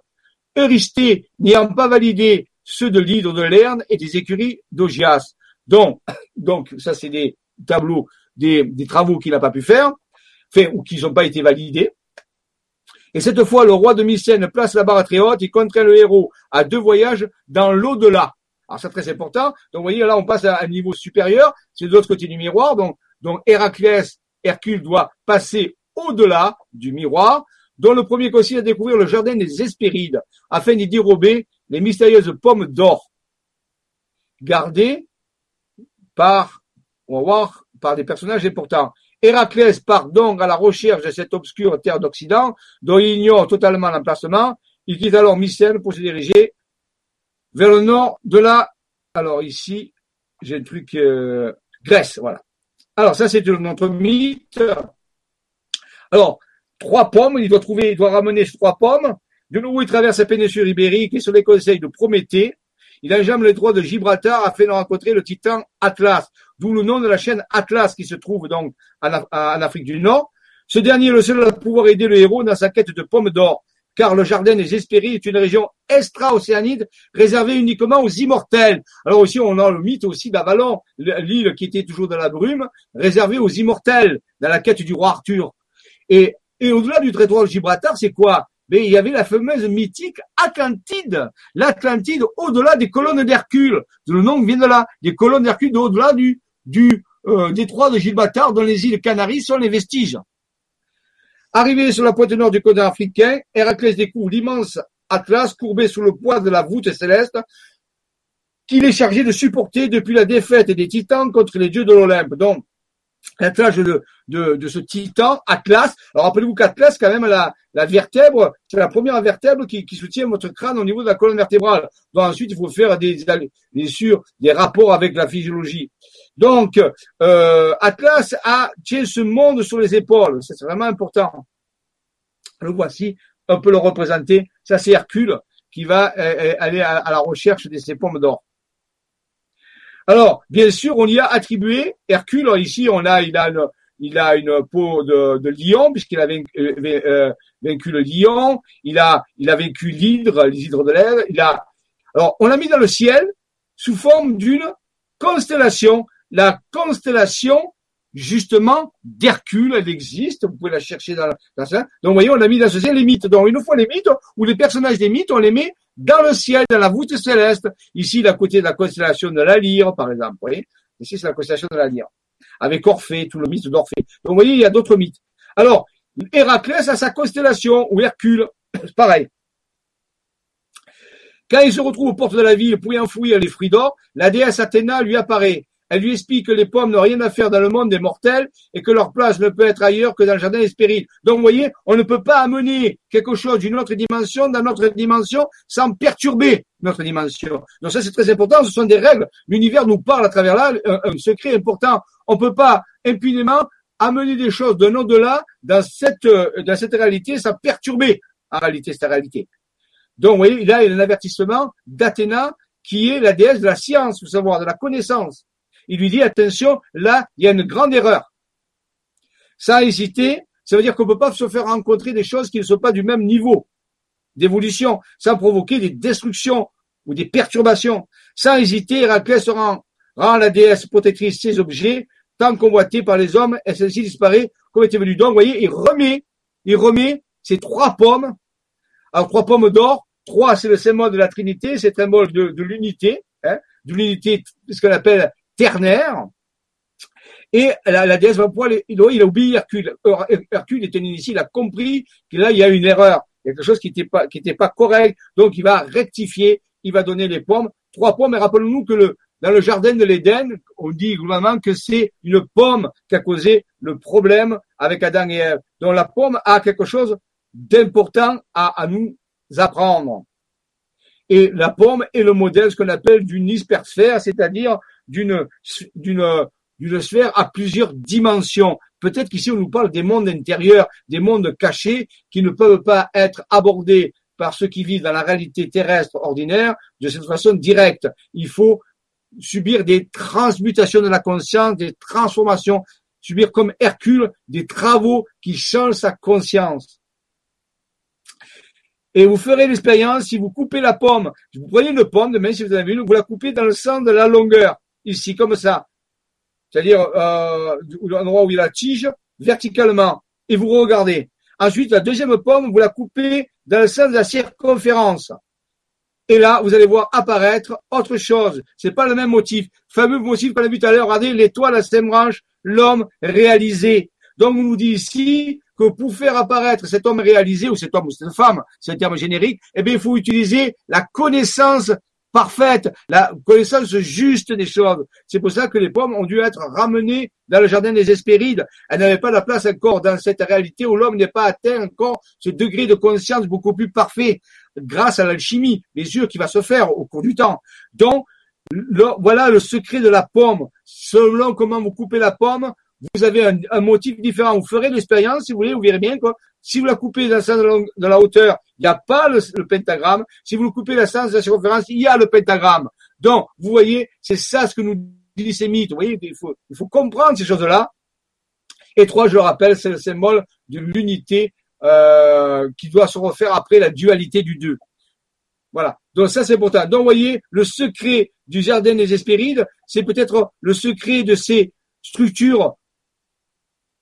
Eurysthée, n'ayant pas validé ceux de l'hydre de Lerne et des écuries d'Ogias. Donc, donc, ça c'est des tableaux, des, des travaux qu'il n'a pas pu faire, fait, ou qui n'ont pas été validés. Et cette fois, le roi de Mycène place la barre très haute, il contraint le héros à deux voyages dans l'au-delà. Alors c'est très important. Donc vous voyez, là on passe à un niveau supérieur, c'est de l'autre côté du miroir. Donc, donc Héraclès, Hercule doit passer au-delà du miroir, dont le premier consiste à découvrir le jardin des Hespérides, afin d'y dérober les mystérieuses pommes d'or, gardées par, on va voir, par des personnages importants. Héraclès part donc à la recherche de cette obscure terre d'Occident, dont il ignore totalement l'emplacement. Il quitte alors Mycène pour se diriger vers le nord de la, alors ici, j'ai le truc, euh, Grèce, voilà. Alors ça, c'est notre mythe. Alors, trois pommes, il doit trouver, il doit ramener trois pommes. De nouveau, il traverse la péninsule ibérique et sur les conseils de Prométhée, il enjambe les droits de Gibraltar afin de rencontrer le titan Atlas, d'où le nom de la chaîne Atlas qui se trouve donc en, Afrique du Nord. Ce dernier est le seul à pouvoir aider le héros dans sa quête de pommes d'or, car le jardin des Hespérides est une région extra-océanide réservée uniquement aux immortels. Alors aussi, on a le mythe aussi d'Avalon, l'île qui était toujours dans la brume, réservée aux immortels, dans la quête du roi Arthur. Et, et au-delà du territoire de Gibraltar, c'est quoi? Mais il y avait la fameuse mythique Atlantide, l'Atlantide au-delà des colonnes d'Hercule. Le nom vient de là, des colonnes d'Hercule au-delà du, du euh, détroit de Gibraltar, dont les îles Canaries sont les vestiges. Arrivé sur la pointe nord du continent africain, Héraclès découvre l'immense Atlas courbé sous le poids de la voûte céleste qu'il est chargé de supporter depuis la défaite des titans contre les dieux de l'Olympe. Donc, l'attelage de, ce titan, Atlas. Alors rappelez-vous qu'Atlas, quand même, la, la vertèbre, c'est la première vertèbre qui, soutient votre crâne au niveau de la colonne vertébrale. Donc ensuite, il faut faire des, bien sûr, des rapports avec la physiologie. Donc, euh, Atlas a tient ce monde sur les épaules. C'est vraiment important. Le voici, on peut le représenter. Ça, c'est Hercule qui va euh, euh, aller à, la recherche de ces pommes d'or. Alors, bien sûr, on y a attribué Hercule. Ici, on a, il a une, peau de, lion puisqu'il a vaincu, euh, euh, vaincu, le lion. Il a, il a vaincu l'hydre, les hydres de l'air. Il a, alors, on l'a mis dans le ciel sous forme d'une constellation. La constellation, justement, d'Hercule, elle existe. Vous pouvez la chercher dans, dans ça. Donc, voyez, on a mis dans ce ciel les mythes. Donc, une fois les mythes, ou les personnages des mythes, on les met dans le ciel, dans la voûte céleste. Ici, à côté de la constellation de la lyre, par exemple. Vous voyez Ici, c'est la constellation de la lyre. Avec Orphée, tout le mythe d'Orphée. Donc, vous voyez, il y a d'autres mythes. Alors, Héraclès a sa constellation, ou Hercule, pareil. Quand il se retrouve aux portes de la ville pour y enfouir les fruits d'or, la déesse Athéna lui apparaît. Elle lui explique que les pommes n'ont rien à faire dans le monde des mortels et que leur place ne peut être ailleurs que dans le jardin des Donc, vous voyez, on ne peut pas amener quelque chose d'une autre dimension dans notre dimension sans perturber notre dimension. Donc ça, c'est très important. Ce sont des règles. L'univers nous parle à travers là un, secret important. On ne peut pas impunément amener des choses d'un au-delà dans cette, dans cette réalité sans perturber en réalité cette réalité. Donc, vous voyez, là, il y a un avertissement d'Athéna qui est la déesse de la science, vous savoir, de la connaissance il lui dit attention, là, il y a une grande erreur. Sans hésiter, ça veut dire qu'on ne peut pas se faire rencontrer des choses qui ne sont pas du même niveau d'évolution, sans provoquer des destructions ou des perturbations. Sans hésiter, Héraclès rend, rend la déesse protectrice ses objets, tant convoités par les hommes, et celle-ci disparaît comme était venu. Donc, vous voyez, il remet, il remet ces trois pommes, alors trois pommes d'or, trois, c'est le symbole de la Trinité, c'est un symbole de, de l'unité, hein, de l'unité, ce qu'on appelle ternaire. Et la, la déesse va pouvoir, il, a oublié Hercule. Hercule était ici, il a compris que là, il y a une erreur, quelque chose qui n'était pas, qui était pas correct. Donc, il va rectifier, il va donner les pommes. Trois pommes, et rappelons-nous que le, dans le jardin de l'Éden, on dit globalement que c'est une pomme qui a causé le problème avec Adam et Ève. Donc, la pomme a quelque chose d'important à, à nous apprendre. Et la pomme est le modèle, ce qu'on appelle d'une hypersphère, c'est-à-dire d'une d'une sphère à plusieurs dimensions. Peut-être qu'ici on nous parle des mondes intérieurs, des mondes cachés qui ne peuvent pas être abordés par ceux qui vivent dans la réalité terrestre ordinaire de cette façon directe. Il faut subir des transmutations de la conscience, des transformations, subir comme Hercule des travaux qui changent sa conscience. Et vous ferez l'expérience si vous coupez la pomme. Vous prenez une pomme, demain si vous avez une, vous la coupez dans le sens de la longueur ici, comme ça. C'est-à-dire euh, l'endroit où il a la tige, verticalement. Et vous regardez. Ensuite, la deuxième pomme, vous la coupez dans le sens de la circonférence. Et là, vous allez voir apparaître autre chose. C'est pas le même motif. Fameux motif qu'on a vu tout à l'heure. Regardez, l'étoile à cinq branches, l'homme réalisé. Donc, on nous dit ici que pour faire apparaître cet homme réalisé, ou cet homme ou cette femme, c'est un terme générique, eh bien, il faut utiliser la connaissance parfaite, la connaissance juste des choses. C'est pour ça que les pommes ont dû être ramenées dans le jardin des Hespérides. Elles n'avaient pas la place encore dans cette réalité où l'homme n'est pas atteint encore ce degré de conscience beaucoup plus parfait grâce à l'alchimie, yeux qui va se faire au cours du temps. Donc, voilà le secret de la pomme. Selon comment vous coupez la pomme, vous avez un, motif différent. Vous ferez l'expérience, si vous voulez, vous verrez bien quoi. Si vous la coupez dans le sens de la hauteur, il n'y a pas le, pentagramme. Si vous le coupez dans le sens de la circonférence, il y a le pentagramme. Donc, vous voyez, c'est ça ce que nous disent ces mythes. Vous voyez, il faut, il faut comprendre ces choses-là. Et trois, je le rappelle, c'est le symbole de l'unité euh, qui doit se refaire après la dualité du deux. Voilà. Donc ça, c'est important. Donc, vous voyez, le secret du jardin des Hespérides, c'est peut-être le secret de ces structures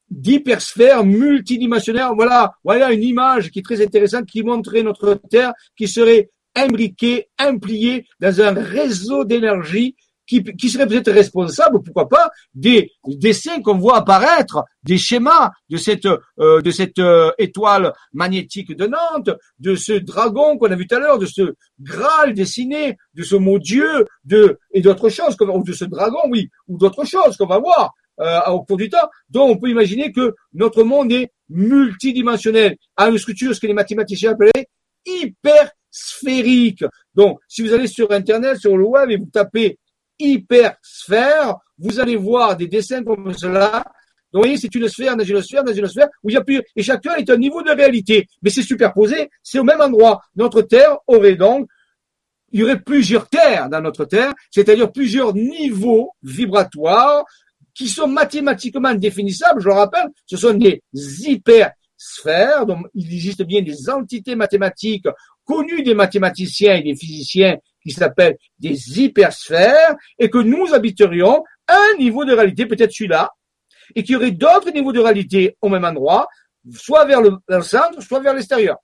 d'hypersphère multidimensionnelle. Voilà, voilà une image qui est très intéressante qui montrait notre Terre qui serait imbriquée, impliée dans un réseau d'énergie qui, qui serait peut-être responsable, pourquoi pas, des dessins qu'on voit apparaître, des schémas de cette euh, de cette euh, étoile magnétique de Nantes, de ce dragon qu'on a vu tout à l'heure, de ce Graal dessiné, de ce mot Dieu, de et d'autres choses, ou de ce dragon, oui, ou d'autres choses qu'on va voir euh, au cours du temps. Donc, on peut imaginer que notre monde est multidimensionnel, a une structure, ce que les mathématiciens appellent hyper sphérique. Donc, si vous allez sur Internet, sur le web, et vous tapez hypersphère, vous allez voir des dessins comme cela. Donc, vous voyez, c'est une sphère une sphère une sphère où il y a plus, et chacun est un niveau de réalité. Mais c'est superposé, c'est au même endroit. Notre Terre aurait donc, il y aurait plusieurs terres dans notre Terre, c'est-à-dire plusieurs niveaux vibratoires qui sont mathématiquement définissables. Je le rappelle, ce sont des hypersphères. Donc, il existe bien des entités mathématiques connues des mathématiciens et des physiciens qui s'appellent des hypersphères et que nous habiterions un niveau de réalité, peut-être celui-là, et qu'il y aurait d'autres niveaux de réalité au même endroit, soit vers le, centre, soit vers l'extérieur.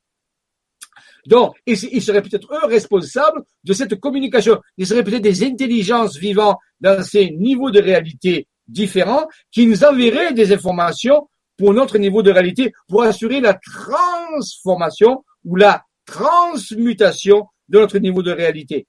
Donc, ils seraient peut-être eux responsables de cette communication. Ils seraient peut-être des intelligences vivant dans ces niveaux de réalité différents qui nous enverraient des informations pour notre niveau de réalité, pour assurer la transformation ou la transmutation de notre niveau de réalité.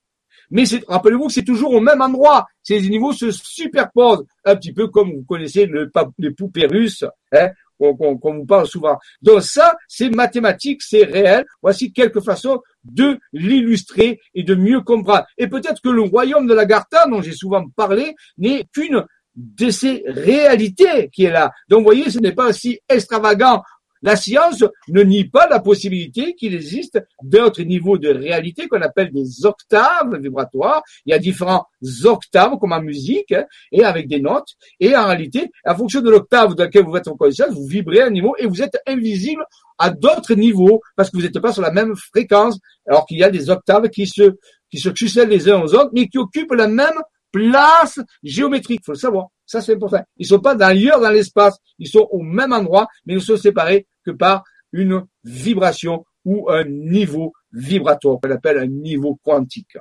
Mais rappelez-vous que c'est toujours au même endroit. Ces niveaux se superposent, un petit peu comme vous connaissez le, les poupées russes, hein, qu'on vous parle souvent. Donc ça, c'est mathématique, c'est réel. Voici quelques façons de l'illustrer et de mieux comprendre. Et peut-être que le royaume de la Garta, dont j'ai souvent parlé, n'est qu'une de ces réalités qui est là. Donc, vous voyez, ce n'est pas aussi extravagant la science ne nie pas la possibilité qu'il existe d'autres niveaux de réalité qu'on appelle des octaves vibratoires. Il y a différents octaves comme en musique hein, et avec des notes. Et en réalité, en fonction de l'octave dans laquelle vous êtes en conscience, vous vibrez à un niveau et vous êtes invisible à d'autres niveaux parce que vous n'êtes pas sur la même fréquence alors qu'il y a des octaves qui se qui se les uns aux autres mais qui occupent la même place géométrique. Faut le savoir. Ça, c'est important. Ils sont pas d'ailleurs dans l'espace. Ils sont au même endroit, mais ils sont séparés que par une vibration ou un niveau vibratoire qu'on appelle un niveau quantique.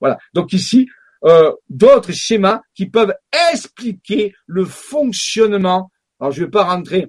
Voilà. Donc ici, euh, d'autres schémas qui peuvent expliquer le fonctionnement. Alors je ne vais pas rentrer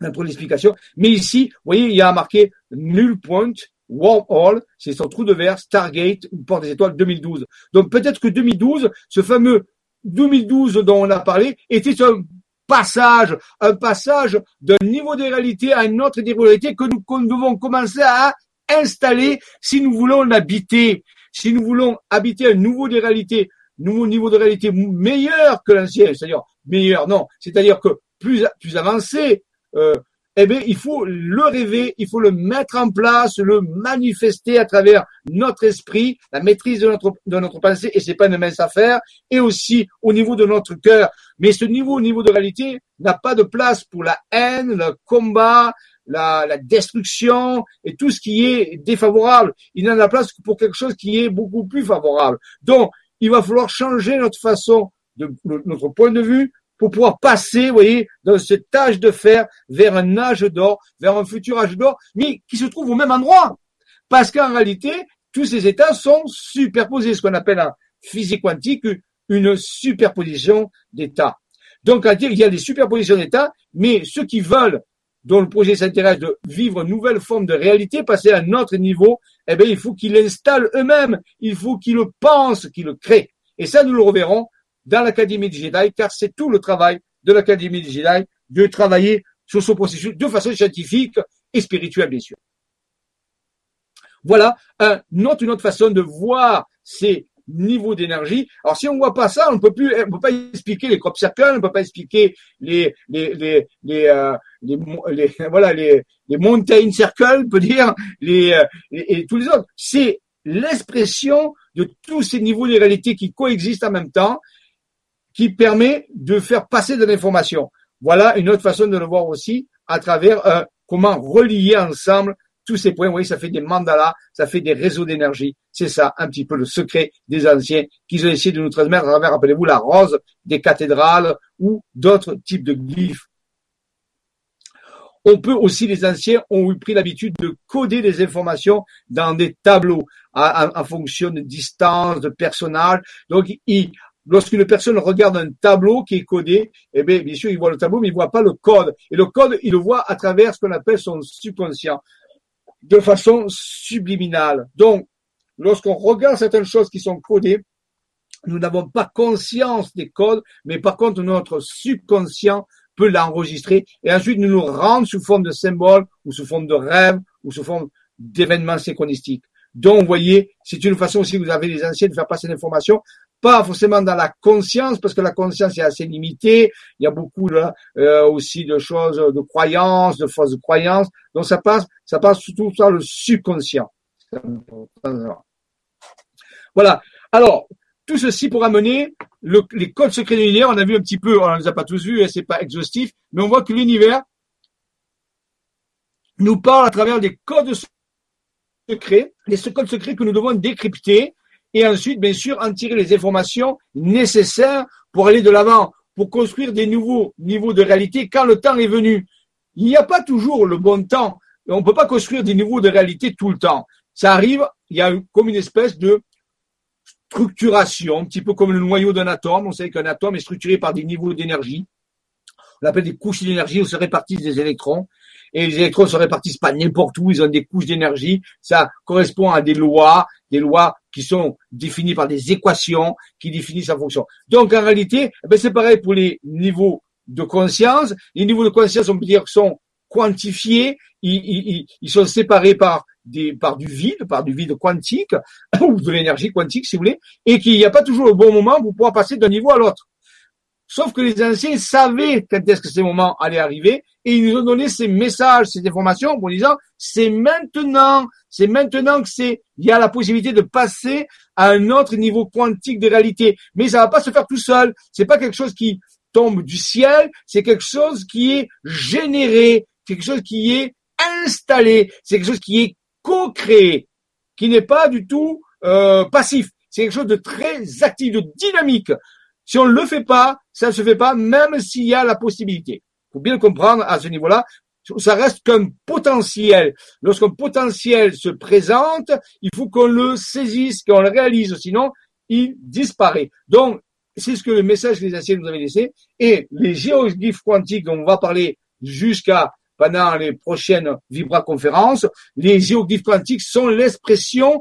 dans l'explication, mais ici, vous voyez, il y a marqué null point, wormhole, c'est son trou de verre, Stargate, une porte des étoiles 2012. Donc peut-être que 2012, ce fameux 2012 dont on a parlé, était un passage, un passage d'un niveau de réalité à un autre niveau de réalité que nous, devons commencer à installer si nous voulons l'habiter, si nous voulons habiter un nouveau de réalité, nouveau niveau de réalité meilleur que l'ancien, c'est-à-dire meilleur, non, c'est-à-dire que plus plus avancé, euh, eh bien, il faut le rêver, il faut le mettre en place, le manifester à travers notre esprit, la maîtrise de notre, de notre pensée, et c'est pas une mince affaire, et aussi au niveau de notre cœur. Mais ce niveau, au niveau de réalité, n'a pas de place pour la haine, le combat, la, la, destruction et tout ce qui est défavorable. Il n'en a place que pour quelque chose qui est beaucoup plus favorable. Donc, il va falloir changer notre façon de notre point de vue, pour pouvoir passer, vous voyez, dans cet âge de fer vers un âge d'or, vers un futur âge d'or, mais qui se trouve au même endroit. Parce qu'en réalité, tous ces états sont superposés, ce qu'on appelle en physique quantique une superposition d'états. Donc, à dire, il y a des superpositions d'états, mais ceux qui veulent, dont le projet s'intéresse de vivre une nouvelle forme de réalité, passer à un autre niveau, eh bien, il faut qu'ils l'installent eux-mêmes. Il faut qu'ils le pensent, qu'ils le créent. Et ça, nous le reverrons dans l'Académie du Jedi, car c'est tout le travail de l'Académie du Jedi de travailler sur ce processus de façon scientifique et spirituelle, bien sûr. Voilà un autre, une autre façon de voir ces niveaux d'énergie. Alors si on voit pas ça, on peut plus, on peut pas expliquer les crop circles, on peut pas expliquer les les les les, euh, voilà les les mountain circles, on peut dire les, euh, et tous les autres. C'est l'expression de tous ces niveaux de réalité qui coexistent en même temps qui permet de faire passer de l'information. Voilà une autre façon de le voir aussi à travers euh, comment relier ensemble tous ces points. Vous voyez, ça fait des mandalas, ça fait des réseaux d'énergie. C'est ça un petit peu le secret des anciens qu'ils ont essayé de nous transmettre à travers, rappelez-vous, la rose des cathédrales ou d'autres types de glyphes. On peut aussi, les anciens ont eu pris l'habitude de coder des informations dans des tableaux en, fonction de distance, de personnages. Donc, ils, lorsqu'une personne regarde un tableau qui est codé, eh bien, bien sûr, il voit le tableau, mais il voit pas le code. Et le code, il le voit à travers ce qu'on appelle son subconscient, de façon subliminale. Donc, lorsqu'on regarde certaines choses qui sont codées, nous n'avons pas conscience des codes, mais par contre, notre subconscient peut l'enregistrer et ensuite nous nous rendre sous forme de symboles ou sous forme de rêves ou sous forme d'événements synchronistiques. Donc, vous voyez, c'est une façon aussi, vous avez les anciens de faire passer l'information pas forcément dans la conscience, parce que la conscience est assez limitée. Il y a beaucoup euh, aussi de choses, de croyances, de fausses croyances. Donc ça passe, ça passe surtout sur le subconscient. Voilà. Alors, tout ceci pour amener le, les codes secrets de l'univers. On a vu un petit peu, on ne les a pas tous vus, c'est pas exhaustif, mais on voit que l'univers nous parle à travers des codes secrets, les codes secrets que nous devons décrypter et ensuite, bien sûr, en tirer les informations nécessaires pour aller de l'avant, pour construire des nouveaux niveaux de réalité quand le temps est venu. Il n'y a pas toujours le bon temps. On ne peut pas construire des niveaux de réalité tout le temps. Ça arrive, il y a comme une espèce de structuration, un petit peu comme le noyau d'un atome. On sait qu'un atome est structuré par des niveaux d'énergie. On appelle des couches d'énergie où se répartissent des électrons et les électrons se répartissent pas n'importe où, ils ont des couches d'énergie, ça correspond à des lois, des lois qui sont définies par des équations qui définissent sa fonction. Donc en réalité, eh ben, c'est pareil pour les niveaux de conscience. Les niveaux de conscience, on peut dire, sont quantifiés, ils, ils, ils sont séparés par des, par du vide, par du vide quantique, ou de l'énergie quantique si vous voulez, et qu'il n'y a pas toujours le bon moment pour pouvoir passer d'un niveau à l'autre. Sauf que les anciens savaient quand est-ce que ces moments allaient arriver et ils nous ont donné ces messages, ces informations pour disant c'est maintenant, c'est maintenant que c'est, il y a la possibilité de passer à un autre niveau quantique de réalité. Mais ça va pas se faire tout seul. C'est pas quelque chose qui tombe du ciel, c'est quelque chose qui est généré, quelque chose qui est installé, c'est quelque chose qui est co-créé, qui n'est pas du tout euh, passif. C'est quelque chose de très actif, de dynamique. Si on ne le fait pas, ça ne se fait pas, même s'il y a la possibilité. Il faut bien comprendre à ce niveau-là. Ça reste qu'un potentiel. Lorsqu'un potentiel se présente, il faut qu'on le saisisse, qu'on le réalise, sinon il disparaît. Donc, c'est ce que le message que les anciens nous avaient laissé. Et les géoglyphes quantiques dont on va parler jusqu'à pendant les prochaines Vibra-conférences, les géoglyphes quantiques sont l'expression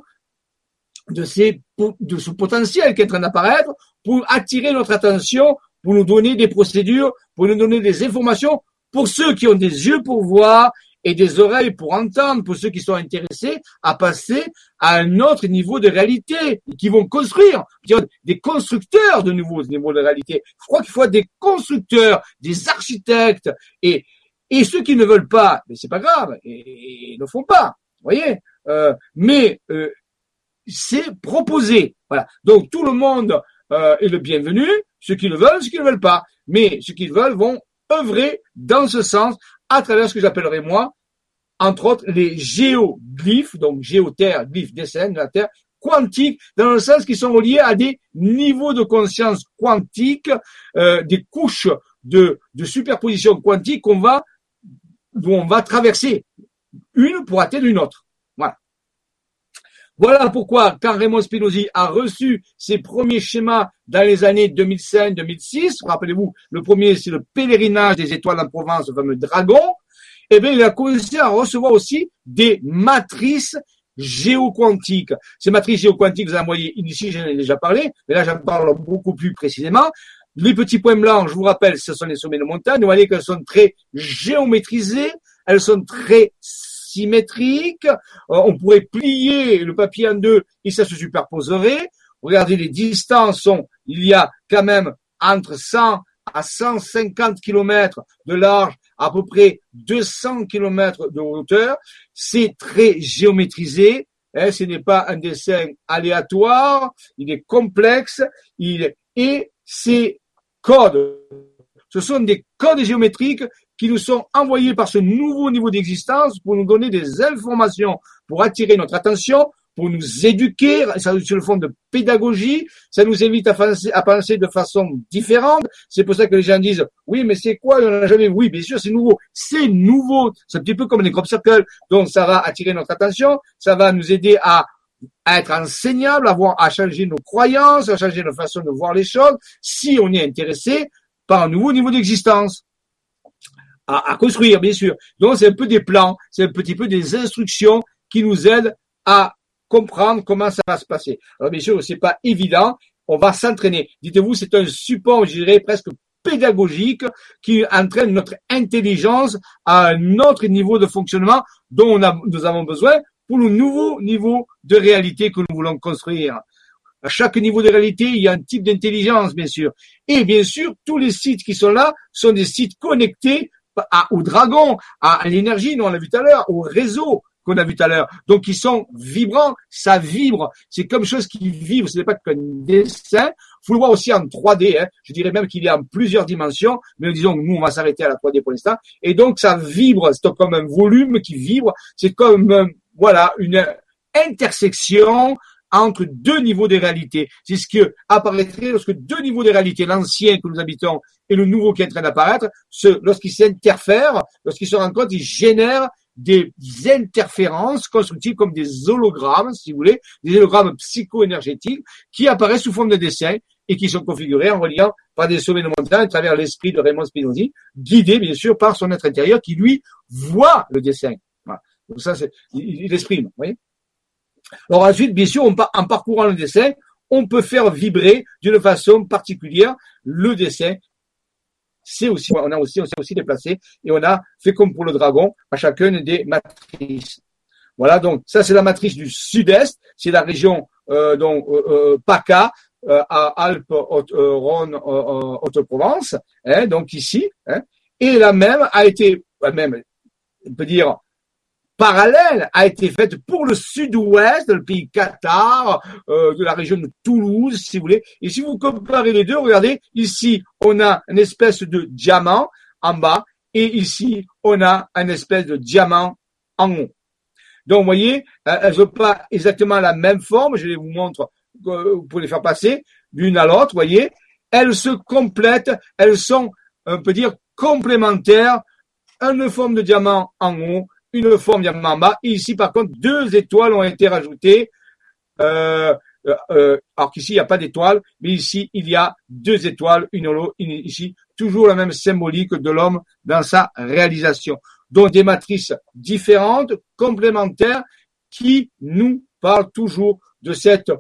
de, ces, de ce potentiel qui est en train d'apparaître pour attirer notre attention, pour nous donner des procédures, pour nous donner des informations, pour ceux qui ont des yeux pour voir et des oreilles pour entendre, pour ceux qui sont intéressés à passer à un autre niveau de réalité, qui vont construire, des constructeurs de nouveaux niveaux de réalité. Je crois qu'il faut des constructeurs, des architectes, et, et ceux qui ne veulent pas, mais c'est pas grave, et, ne font pas, voyez. Euh, mais euh, c'est proposé. Voilà. Donc tout le monde euh, est le bienvenu, ceux qui le veulent, ceux qui ne veulent pas. Mais ceux qui le veulent vont œuvrer dans ce sens à travers ce que j'appellerai moi, entre autres, les géoglyphes, donc géoterre, glyphes, dessin de la Terre, quantiques, dans le sens qu'ils sont reliés à des niveaux de conscience quantique, euh, des couches de, de superposition quantique qu'on va, où on va traverser une pour atteindre une autre. Voilà. Pourquoi, quand Raymond Spinozzi a reçu ses premiers schémas dans les années 2005-2006, rappelez-vous, le premier, c'est le pèlerinage des étoiles en Provence, le fameux dragon, eh bien, il a commencé à recevoir aussi des matrices géoquantiques. Ces matrices géoquantiques, vous en voyez ici, j'en ai déjà parlé, mais là, j'en parle beaucoup plus précisément. Les petits points blancs, je vous rappelle, ce sont les sommets de montagne. Vous voyez qu'elles sont très géométrisées, elles sont très symétriques. Euh, on pourrait plier le papier en deux et ça se superposerait. Regardez, les distances sont, il y a quand même entre 100 à 150 km de large, à peu près 200 km de hauteur. C'est très géométrisé. Hein, ce n'est pas un dessin aléatoire, il est complexe, et c'est codes. Ce sont des codes géométriques qui nous sont envoyés par ce nouveau niveau d'existence pour nous donner des informations, pour attirer notre attention, pour nous éduquer, ça sur le fond de pédagogie, ça nous invite à penser, à penser de façon différente. C'est pour ça que les gens disent, oui, mais c'est quoi, on n'a jamais, oui, bien sûr, c'est nouveau. C'est nouveau. C'est un petit peu comme les crop circles. Donc, ça va attirer notre attention, ça va nous aider à être enseignable, à, voir, à changer nos croyances, à changer nos façons de voir les choses, si on est intéressé par un nouveau niveau d'existence. À, à, construire, bien sûr. Donc, c'est un peu des plans, c'est un petit peu des instructions qui nous aident à comprendre comment ça va se passer. Alors, bien sûr, c'est pas évident. On va s'entraîner. Dites-vous, c'est un support, je dirais, presque pédagogique qui entraîne notre intelligence à un autre niveau de fonctionnement dont nous avons besoin pour le nouveau niveau de réalité que nous voulons construire. À chaque niveau de réalité, il y a un type d'intelligence, bien sûr. Et bien sûr, tous les sites qui sont là sont des sites connectés à, au dragon, à, l'énergie, nous on l'a vu tout à l'heure, au réseau qu'on a vu tout à l'heure. Donc, ils sont vibrants, ça vibre. C'est comme chose qui vibre, ce n'est pas qu'un dessin. Faut le voir aussi en 3D. Hein. Je dirais même qu'il est en plusieurs dimensions, mais disons nous, on va s'arrêter à la 3D pour l'instant. Et donc, ça vibre. C'est comme un volume qui vibre. C'est comme voilà, une intersection entre deux niveaux de réalité. C'est ce qui apparaîtrait lorsque deux niveaux de réalité, l'ancien que nous habitons et le nouveau qui est en train d'apparaître, lorsqu'ils s'interfèrent, lorsqu'ils se rencontrent, ils génèrent des interférences constructives comme des hologrammes, si vous voulez, des hologrammes psycho-énergétiques qui apparaissent sous forme de dessin et qui sont configurés en reliant par des sommets de montagne à travers l'esprit de Raymond Spinozzi, guidé bien sûr par son être intérieur qui lui voit le dessin. Donc ça, c'est, il, exprime, vous voyez. Alors ensuite, bien sûr, en parcourant le dessin, on peut faire vibrer d'une façon particulière le dessin. C'est aussi, on a aussi, on s'est aussi déplacé et on a fait comme pour le dragon à chacune des matrices. Voilà, donc ça c'est la matrice du sud-est, c'est la région euh, donc euh, euh PACA, euh, à Alpes, Haute, euh, Rhône, Haute-Provence, hein, donc ici, hein, et la même a été, même, on peut dire parallèle a été faite pour le sud-ouest, le pays Qatar, euh, de la région de Toulouse, si vous voulez. Et si vous comparez les deux, regardez, ici, on a une espèce de diamant en bas, et ici, on a une espèce de diamant en haut. Donc, vous voyez, euh, elles n'ont pas exactement la même forme. Je vais vous montrer, euh, pouvez les faire passer d'une à l'autre, vous voyez. Elles se complètent, elles sont, on peut dire, complémentaires. Une forme de diamant en haut, une forme Yamamba. Ici, par contre, deux étoiles ont été rajoutées. Euh, euh, euh alors qu'ici, il n'y a pas d'étoiles, mais ici, il y a deux étoiles, une, une ici, toujours la même symbolique de l'homme dans sa réalisation. Donc, des matrices différentes, complémentaires, qui nous parlent toujours de cette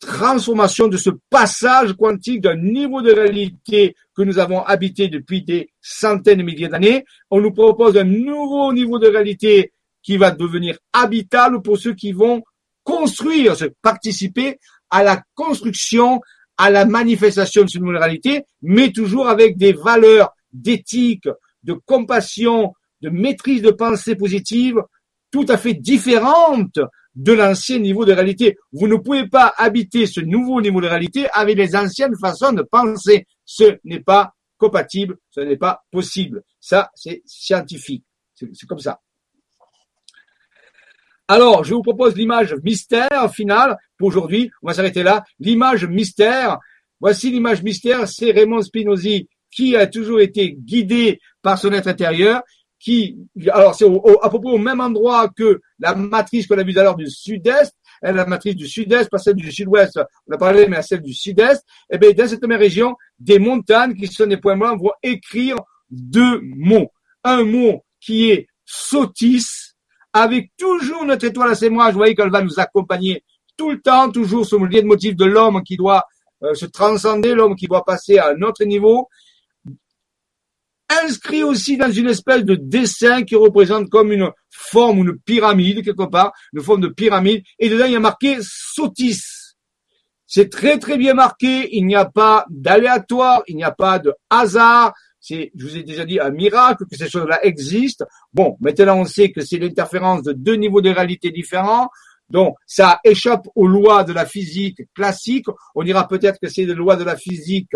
transformation de ce passage quantique d'un niveau de réalité que nous avons habité depuis des centaines de milliers d'années. On nous propose un nouveau niveau de réalité qui va devenir habitable pour ceux qui vont construire, participer à la construction, à la manifestation de cette nouvelle réalité, mais toujours avec des valeurs d'éthique, de compassion, de maîtrise de pensée positive tout à fait différentes de l'ancien niveau de réalité. Vous ne pouvez pas habiter ce nouveau niveau de réalité avec les anciennes façons de penser. Ce n'est pas compatible, ce n'est pas possible. Ça, c'est scientifique. C'est comme ça. Alors, je vous propose l'image mystère finale pour aujourd'hui. On va s'arrêter là. L'image mystère. Voici l'image mystère. C'est Raymond Spinozzi qui a toujours été guidé par son être intérieur. Qui, alors c'est à peu près au même endroit que la matrice qu'on a vue tout à l'heure du sud-est, hein, la matrice du sud-est, pas celle du sud-ouest, on a parlé, mais celle du sud-est. Et eh bien, dans cette même région, des montagnes qui sont des points blancs vont écrire deux mots. Un mot qui est Sotis, avec toujours notre étoile à ses moi, vous voyez qu'elle va nous accompagner tout le temps, toujours sur le lien de motif de l'homme qui doit euh, se transcender, l'homme qui doit passer à un autre niveau. Inscrit aussi dans une espèce de dessin qui représente comme une forme, une pyramide quelque part, une forme de pyramide, et dedans il y a marqué Sotis. C'est très très bien marqué, il n'y a pas d'aléatoire, il n'y a pas de hasard, c'est, je vous ai déjà dit, un miracle que ces choses-là existent. Bon, maintenant on sait que c'est l'interférence de deux niveaux de réalité différents. Donc, ça échappe aux lois de la physique classique. On dira peut-être que c'est des lois de la physique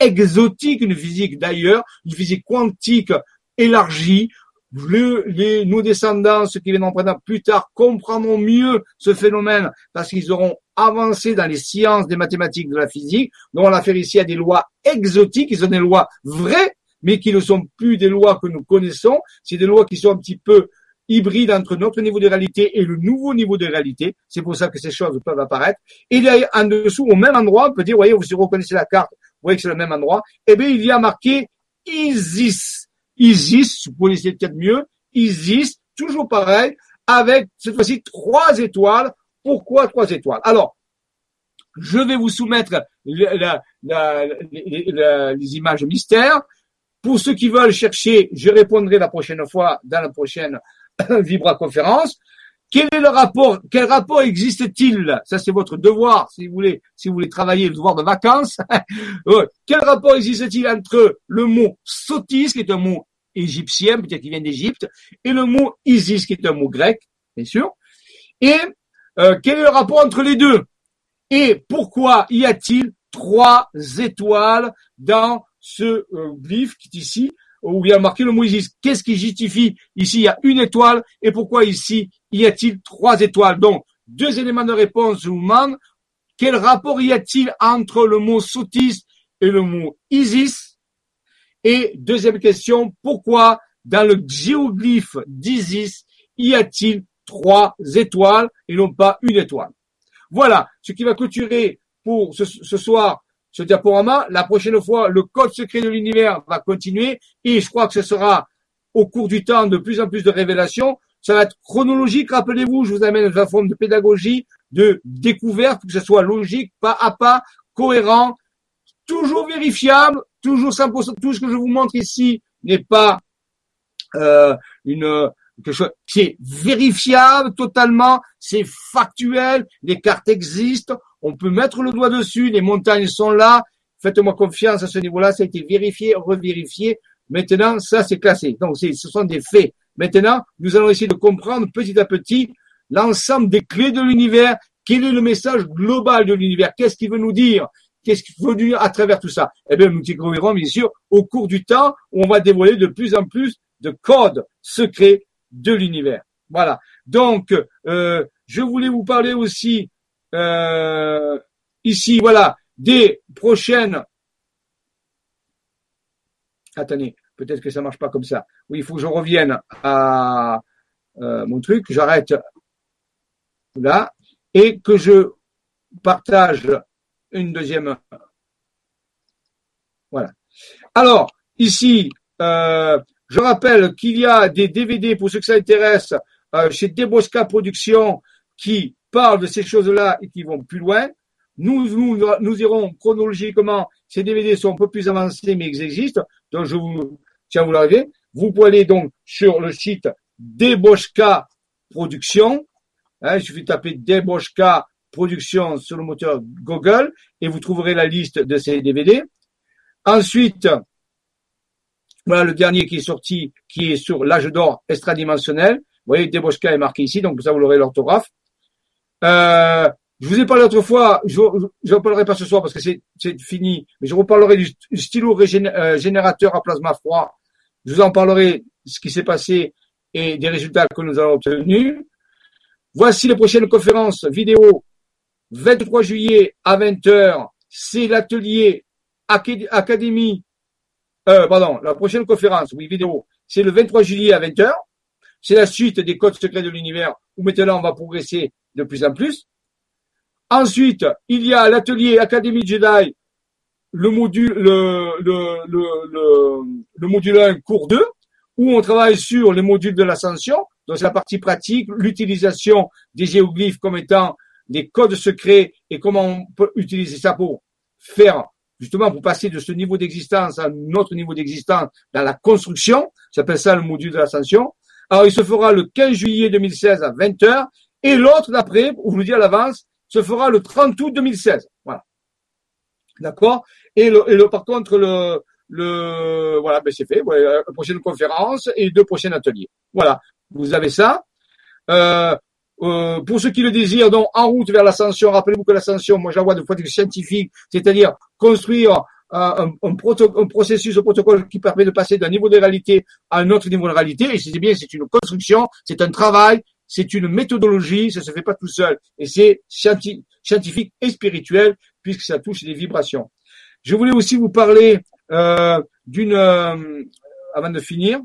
exotique, une physique d'ailleurs, une physique quantique élargie. les, nos descendants, ceux qui viendront plus tard, comprendront mieux ce phénomène parce qu'ils auront avancé dans les sciences des mathématiques de la physique. Donc, on a affaire ici à des lois exotiques, ils sont des lois vraies, mais qui ne sont plus des lois que nous connaissons, c'est des lois qui sont un petit peu hybrides entre notre niveau de réalité et le nouveau niveau de réalité. C'est pour ça que ces choses peuvent apparaître. Et là, en dessous, au même endroit, on peut dire, voyez, vous reconnaissez la carte, voyez que c'est le même endroit. Eh bien, il y a marqué Isis. Isis, vous connaissez peut-être mieux, Isis, toujours pareil, avec cette fois-ci trois étoiles. Pourquoi trois étoiles? Alors, je vais vous soumettre les images mystères. Pour ceux qui veulent chercher, je répondrai la prochaine fois dans la prochaine Vibra conférence. Quel est le rapport Quel rapport existe-t-il Ça, c'est votre devoir, si vous voulez, si vous voulez travailler le devoir de vacances. Quel rapport existe-t-il entre le mot sotis, qui est un mot égyptien, peut-être qu'il vient d'Égypte, et le mot Isis, qui est un mot grec, bien sûr? Et euh, quel est le rapport entre les deux? Et pourquoi y a-t-il trois étoiles dans ce euh, glyphe qui est ici, où il y a marqué le mot Isis? Qu'est-ce qui justifie Ici, il y a une étoile, et pourquoi ici, y a-t-il trois étoiles? Donc, deux éléments de réponse, demande, quel rapport y a-t-il entre le mot Sotis et le mot Isis? Et deuxième question, pourquoi dans le géoglyphe d'Isis, y a-t-il trois étoiles et non pas une étoile? Voilà ce qui va clôturer pour ce soir ce diaporama. La prochaine fois, le code secret de l'univers va continuer et je crois que ce sera au cours du temps de plus en plus de révélations. Ça va être chronologique, rappelez-vous, je vous amène dans une forme de pédagogie, de découverte, que ce soit logique, pas à pas, cohérent, toujours vérifiable, toujours 100%. Tout ce que je vous montre ici n'est pas euh, une quelque chose c'est vérifiable totalement, c'est factuel, les cartes existent, on peut mettre le doigt dessus, les montagnes sont là. Faites-moi confiance à ce niveau-là, ça a été vérifié, revérifié. Maintenant, ça c'est classé. Donc, ce sont des faits. Maintenant, nous allons essayer de comprendre petit à petit l'ensemble des clés de l'univers. Quel est le message global de l'univers? Qu'est-ce qu'il veut nous dire? Qu'est-ce qu'il veut dire à travers tout ça? Eh bien, nous découvrirons bien sûr au cours du temps où on va dévoiler de plus en plus de codes secrets de l'univers. Voilà. Donc, euh, je voulais vous parler aussi euh, ici, voilà, des prochaines. Attendez, peut-être que ça marche pas comme ça. Oui, il faut que je revienne à euh, mon truc. J'arrête là et que je partage une deuxième. Voilà. Alors ici, euh, je rappelle qu'il y a des DVD pour ceux que ça intéresse euh, chez Debosca Productions qui parlent de ces choses-là et qui vont plus loin. Nous, nous, nous irons chronologiquement. Ces DVD sont un peu plus avancés, mais ils existent. Donc, je vous à vous l'arriver. Vous pouvez aller donc sur le site Deboschka Production. Hein, il suffit de taper Deboschka Production sur le moteur Google et vous trouverez la liste de ces DVD. Ensuite, voilà le dernier qui est sorti, qui est sur l'âge d'or extradimensionnel. Vous voyez, Deboschka est marqué ici, donc ça vous l'aurez l'orthographe. Euh, je vous ai parlé autrefois, je n'en parlerai pas ce soir parce que c'est fini, mais je vous parlerai du, stylo euh, générateur à plasma froid. Je vous en parlerai ce qui s'est passé et des résultats que nous avons obtenus. Voici les prochaines conférences vidéo. 23 juillet à 20h, c'est l'atelier Académie. Euh, pardon, la prochaine conférence, oui, vidéo, c'est le 23 juillet à 20h. C'est la suite des codes secrets de l'univers où maintenant on va progresser de plus en plus. Ensuite, il y a l'atelier Académie Jedi, le module, le, le, le, le, module 1, cours 2, où on travaille sur les modules de l'ascension, donc la partie pratique, l'utilisation des géoglyphes comme étant des codes secrets et comment on peut utiliser ça pour faire justement pour passer de ce niveau d'existence à un autre niveau d'existence dans la construction. Ça s'appelle ça le module de l'ascension. Alors, il se fera le 15 juillet 2016 à 20h et l'autre d'après, pour vous le dire à l'avance, se fera le 30 août 2016. D'accord et, le, et le, par contre, le, le voilà, ben c'est fait. Voilà, prochaine conférence et deux prochains ateliers. Voilà, vous avez ça. Euh, euh, pour ceux qui le désirent, donc en route vers l'ascension, rappelez-vous que l'ascension, moi j'envoie de point de vue scientifique, c'est-à-dire construire un, un, un, processus, un protocole qui permet de passer d'un niveau de réalité à un autre niveau de réalité. Et c'est bien, c'est une construction, c'est un travail, c'est une méthodologie, ça se fait pas tout seul. Et c'est scientifique et spirituel puisque ça touche les vibrations. Je voulais aussi vous parler euh, d'une, euh, avant de finir,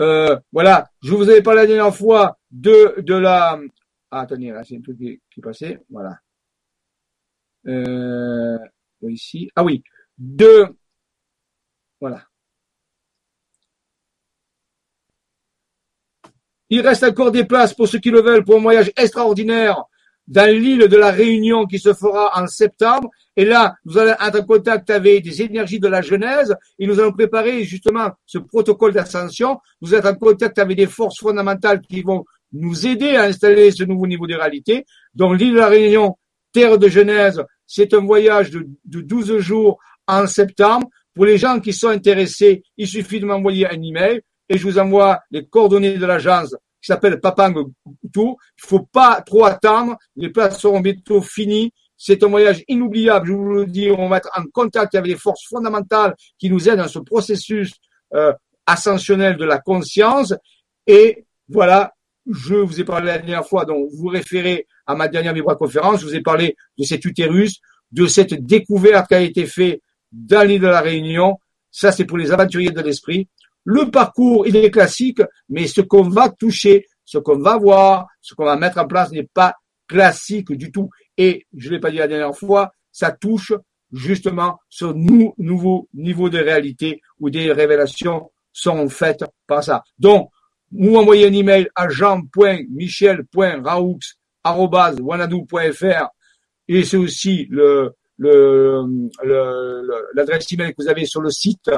euh, voilà, je vous avais parlé la dernière fois de, de la... Ah, attendez, là, c'est un truc qui, qui est passé. Voilà. Euh, ici. Ah oui, de... Voilà. Il reste encore des places pour ceux qui le veulent pour un voyage extraordinaire dans l'île de la Réunion qui se fera en septembre. Et là, nous allons être en contact avec des énergies de la Genèse et nous allons préparer justement ce protocole d'ascension. Vous êtes en contact avec des forces fondamentales qui vont nous aider à installer ce nouveau niveau de réalité. Donc l'île de la Réunion, terre de Genèse, c'est un voyage de, de 12 jours en septembre. Pour les gens qui sont intéressés, il suffit de m'envoyer un email et je vous envoie les coordonnées de l'agence qui s'appelle Papang Tout. Il faut pas trop attendre. Les places seront bientôt finies. C'est un voyage inoubliable, je vous le dis. On va être en contact avec les forces fondamentales qui nous aident dans ce processus euh, ascensionnel de la conscience. Et voilà, je vous ai parlé la dernière fois, donc vous référez à ma dernière vibra-conférence, je vous ai parlé de cet utérus, de cette découverte qui a été faite dans l'île de la Réunion. Ça, c'est pour les aventuriers de l'esprit. Le parcours, il est classique, mais ce qu'on va toucher, ce qu'on va voir, ce qu'on va mettre en place n'est pas classique du tout. Et je l'ai pas dit la dernière fois, ça touche justement ce nouveau niveau de réalité où des révélations sont faites par ça. Donc, vous m'envoyez un email à jean.michel.raoux.wanadou.fr et c'est aussi le, le, l'adresse email que vous avez sur le site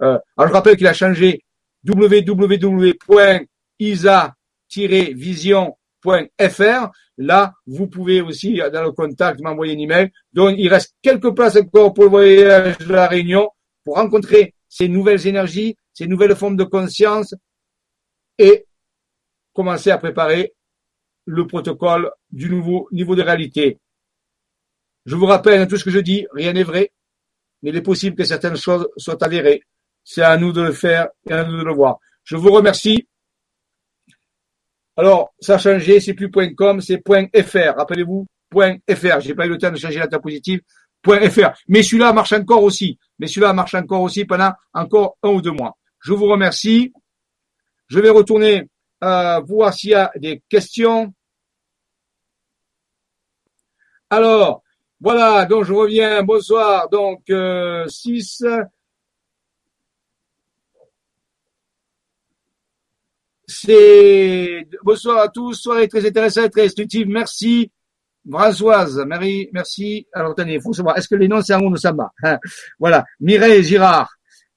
alors je rappelle qu'il a changé www.isa-vision.fr. Là, vous pouvez aussi, dans le contact, m'envoyer un email. Donc, il reste quelques places encore pour le voyage de la Réunion, pour rencontrer ces nouvelles énergies, ces nouvelles formes de conscience et commencer à préparer le protocole du nouveau niveau de réalité. Je vous rappelle, tout ce que je dis, rien n'est vrai, mais il est possible que certaines choses soient avérées. C'est à nous de le faire et à nous de le voir. Je vous remercie. Alors, ça a changé, c'est plus .com, c'est .fr. Rappelez-vous, .fr. J'ai pas eu le temps de changer la table positive. .fr. Mais celui-là marche encore aussi. Mais celui-là marche encore aussi pendant encore un ou deux mois. Je vous remercie. Je vais retourner euh, voir s'il y a des questions. Alors, voilà, donc je reviens. Bonsoir. Donc, euh, C'est bonsoir à tous, soirée très intéressante, très instructive. Merci. Françoise, Marie, merci. Alors attendez, il faut savoir, est-ce que les noms c'est un ou Samba? Hein? Voilà. Mireille Girard.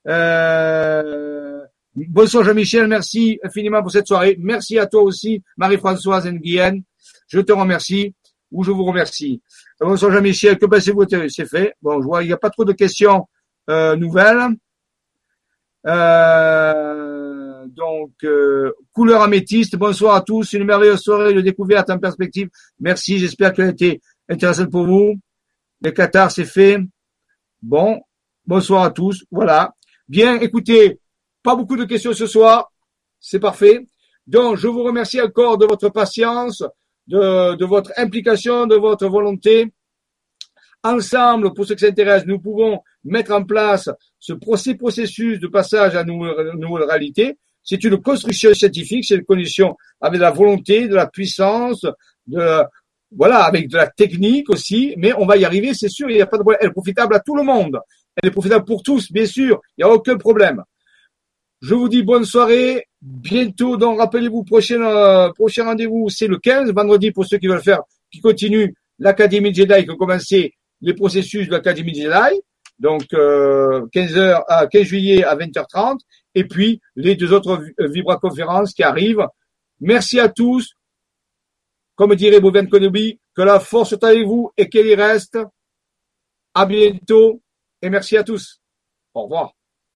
Euh... Bonsoir Jean-Michel, merci infiniment pour cette soirée. Merci à toi aussi, Marie-Françoise Nguyen. Je te remercie ou je vous remercie. Bonsoir Jean-Michel, que pensez-vous? C'est fait. Bon, je vois, il n'y a pas trop de questions euh, nouvelles. Euh, donc, euh, couleur améthyste. Bonsoir à tous. Une merveilleuse soirée de découverte en perspective. Merci. J'espère qu'elle a été intéressante pour vous. Les Qatar, c'est fait. Bon. Bonsoir à tous. Voilà. Bien. Écoutez, pas beaucoup de questions ce soir. C'est parfait. Donc, je vous remercie encore de votre patience, de, votre implication, de votre volonté. Ensemble, pour ceux qui s'intéressent, nous pouvons mettre en place ce processus de passage à une nouvelle réalité. C'est une construction scientifique, c'est une condition avec de la volonté, de la puissance, de voilà, avec de la technique aussi, mais on va y arriver, c'est sûr, il n'y a pas de problème. Elle est profitable à tout le monde. Elle est profitable pour tous, bien sûr, il n'y a aucun problème. Je vous dis bonne soirée, bientôt, donc rappelez-vous, prochain, euh, prochain rendez-vous, c'est le 15, vendredi pour ceux qui veulent faire, qui continuent l'Académie Jedi, qui ont commencé les processus de l'Académie Jedi, donc euh, 15 heures, à 15 juillet à 20h30, et puis les deux autres Vibra conférences qui arrivent. Merci à tous. Comme dirait Bouven Konobi, que la force soit avec vous et qu'elle y reste. À bientôt et merci à tous. Au revoir.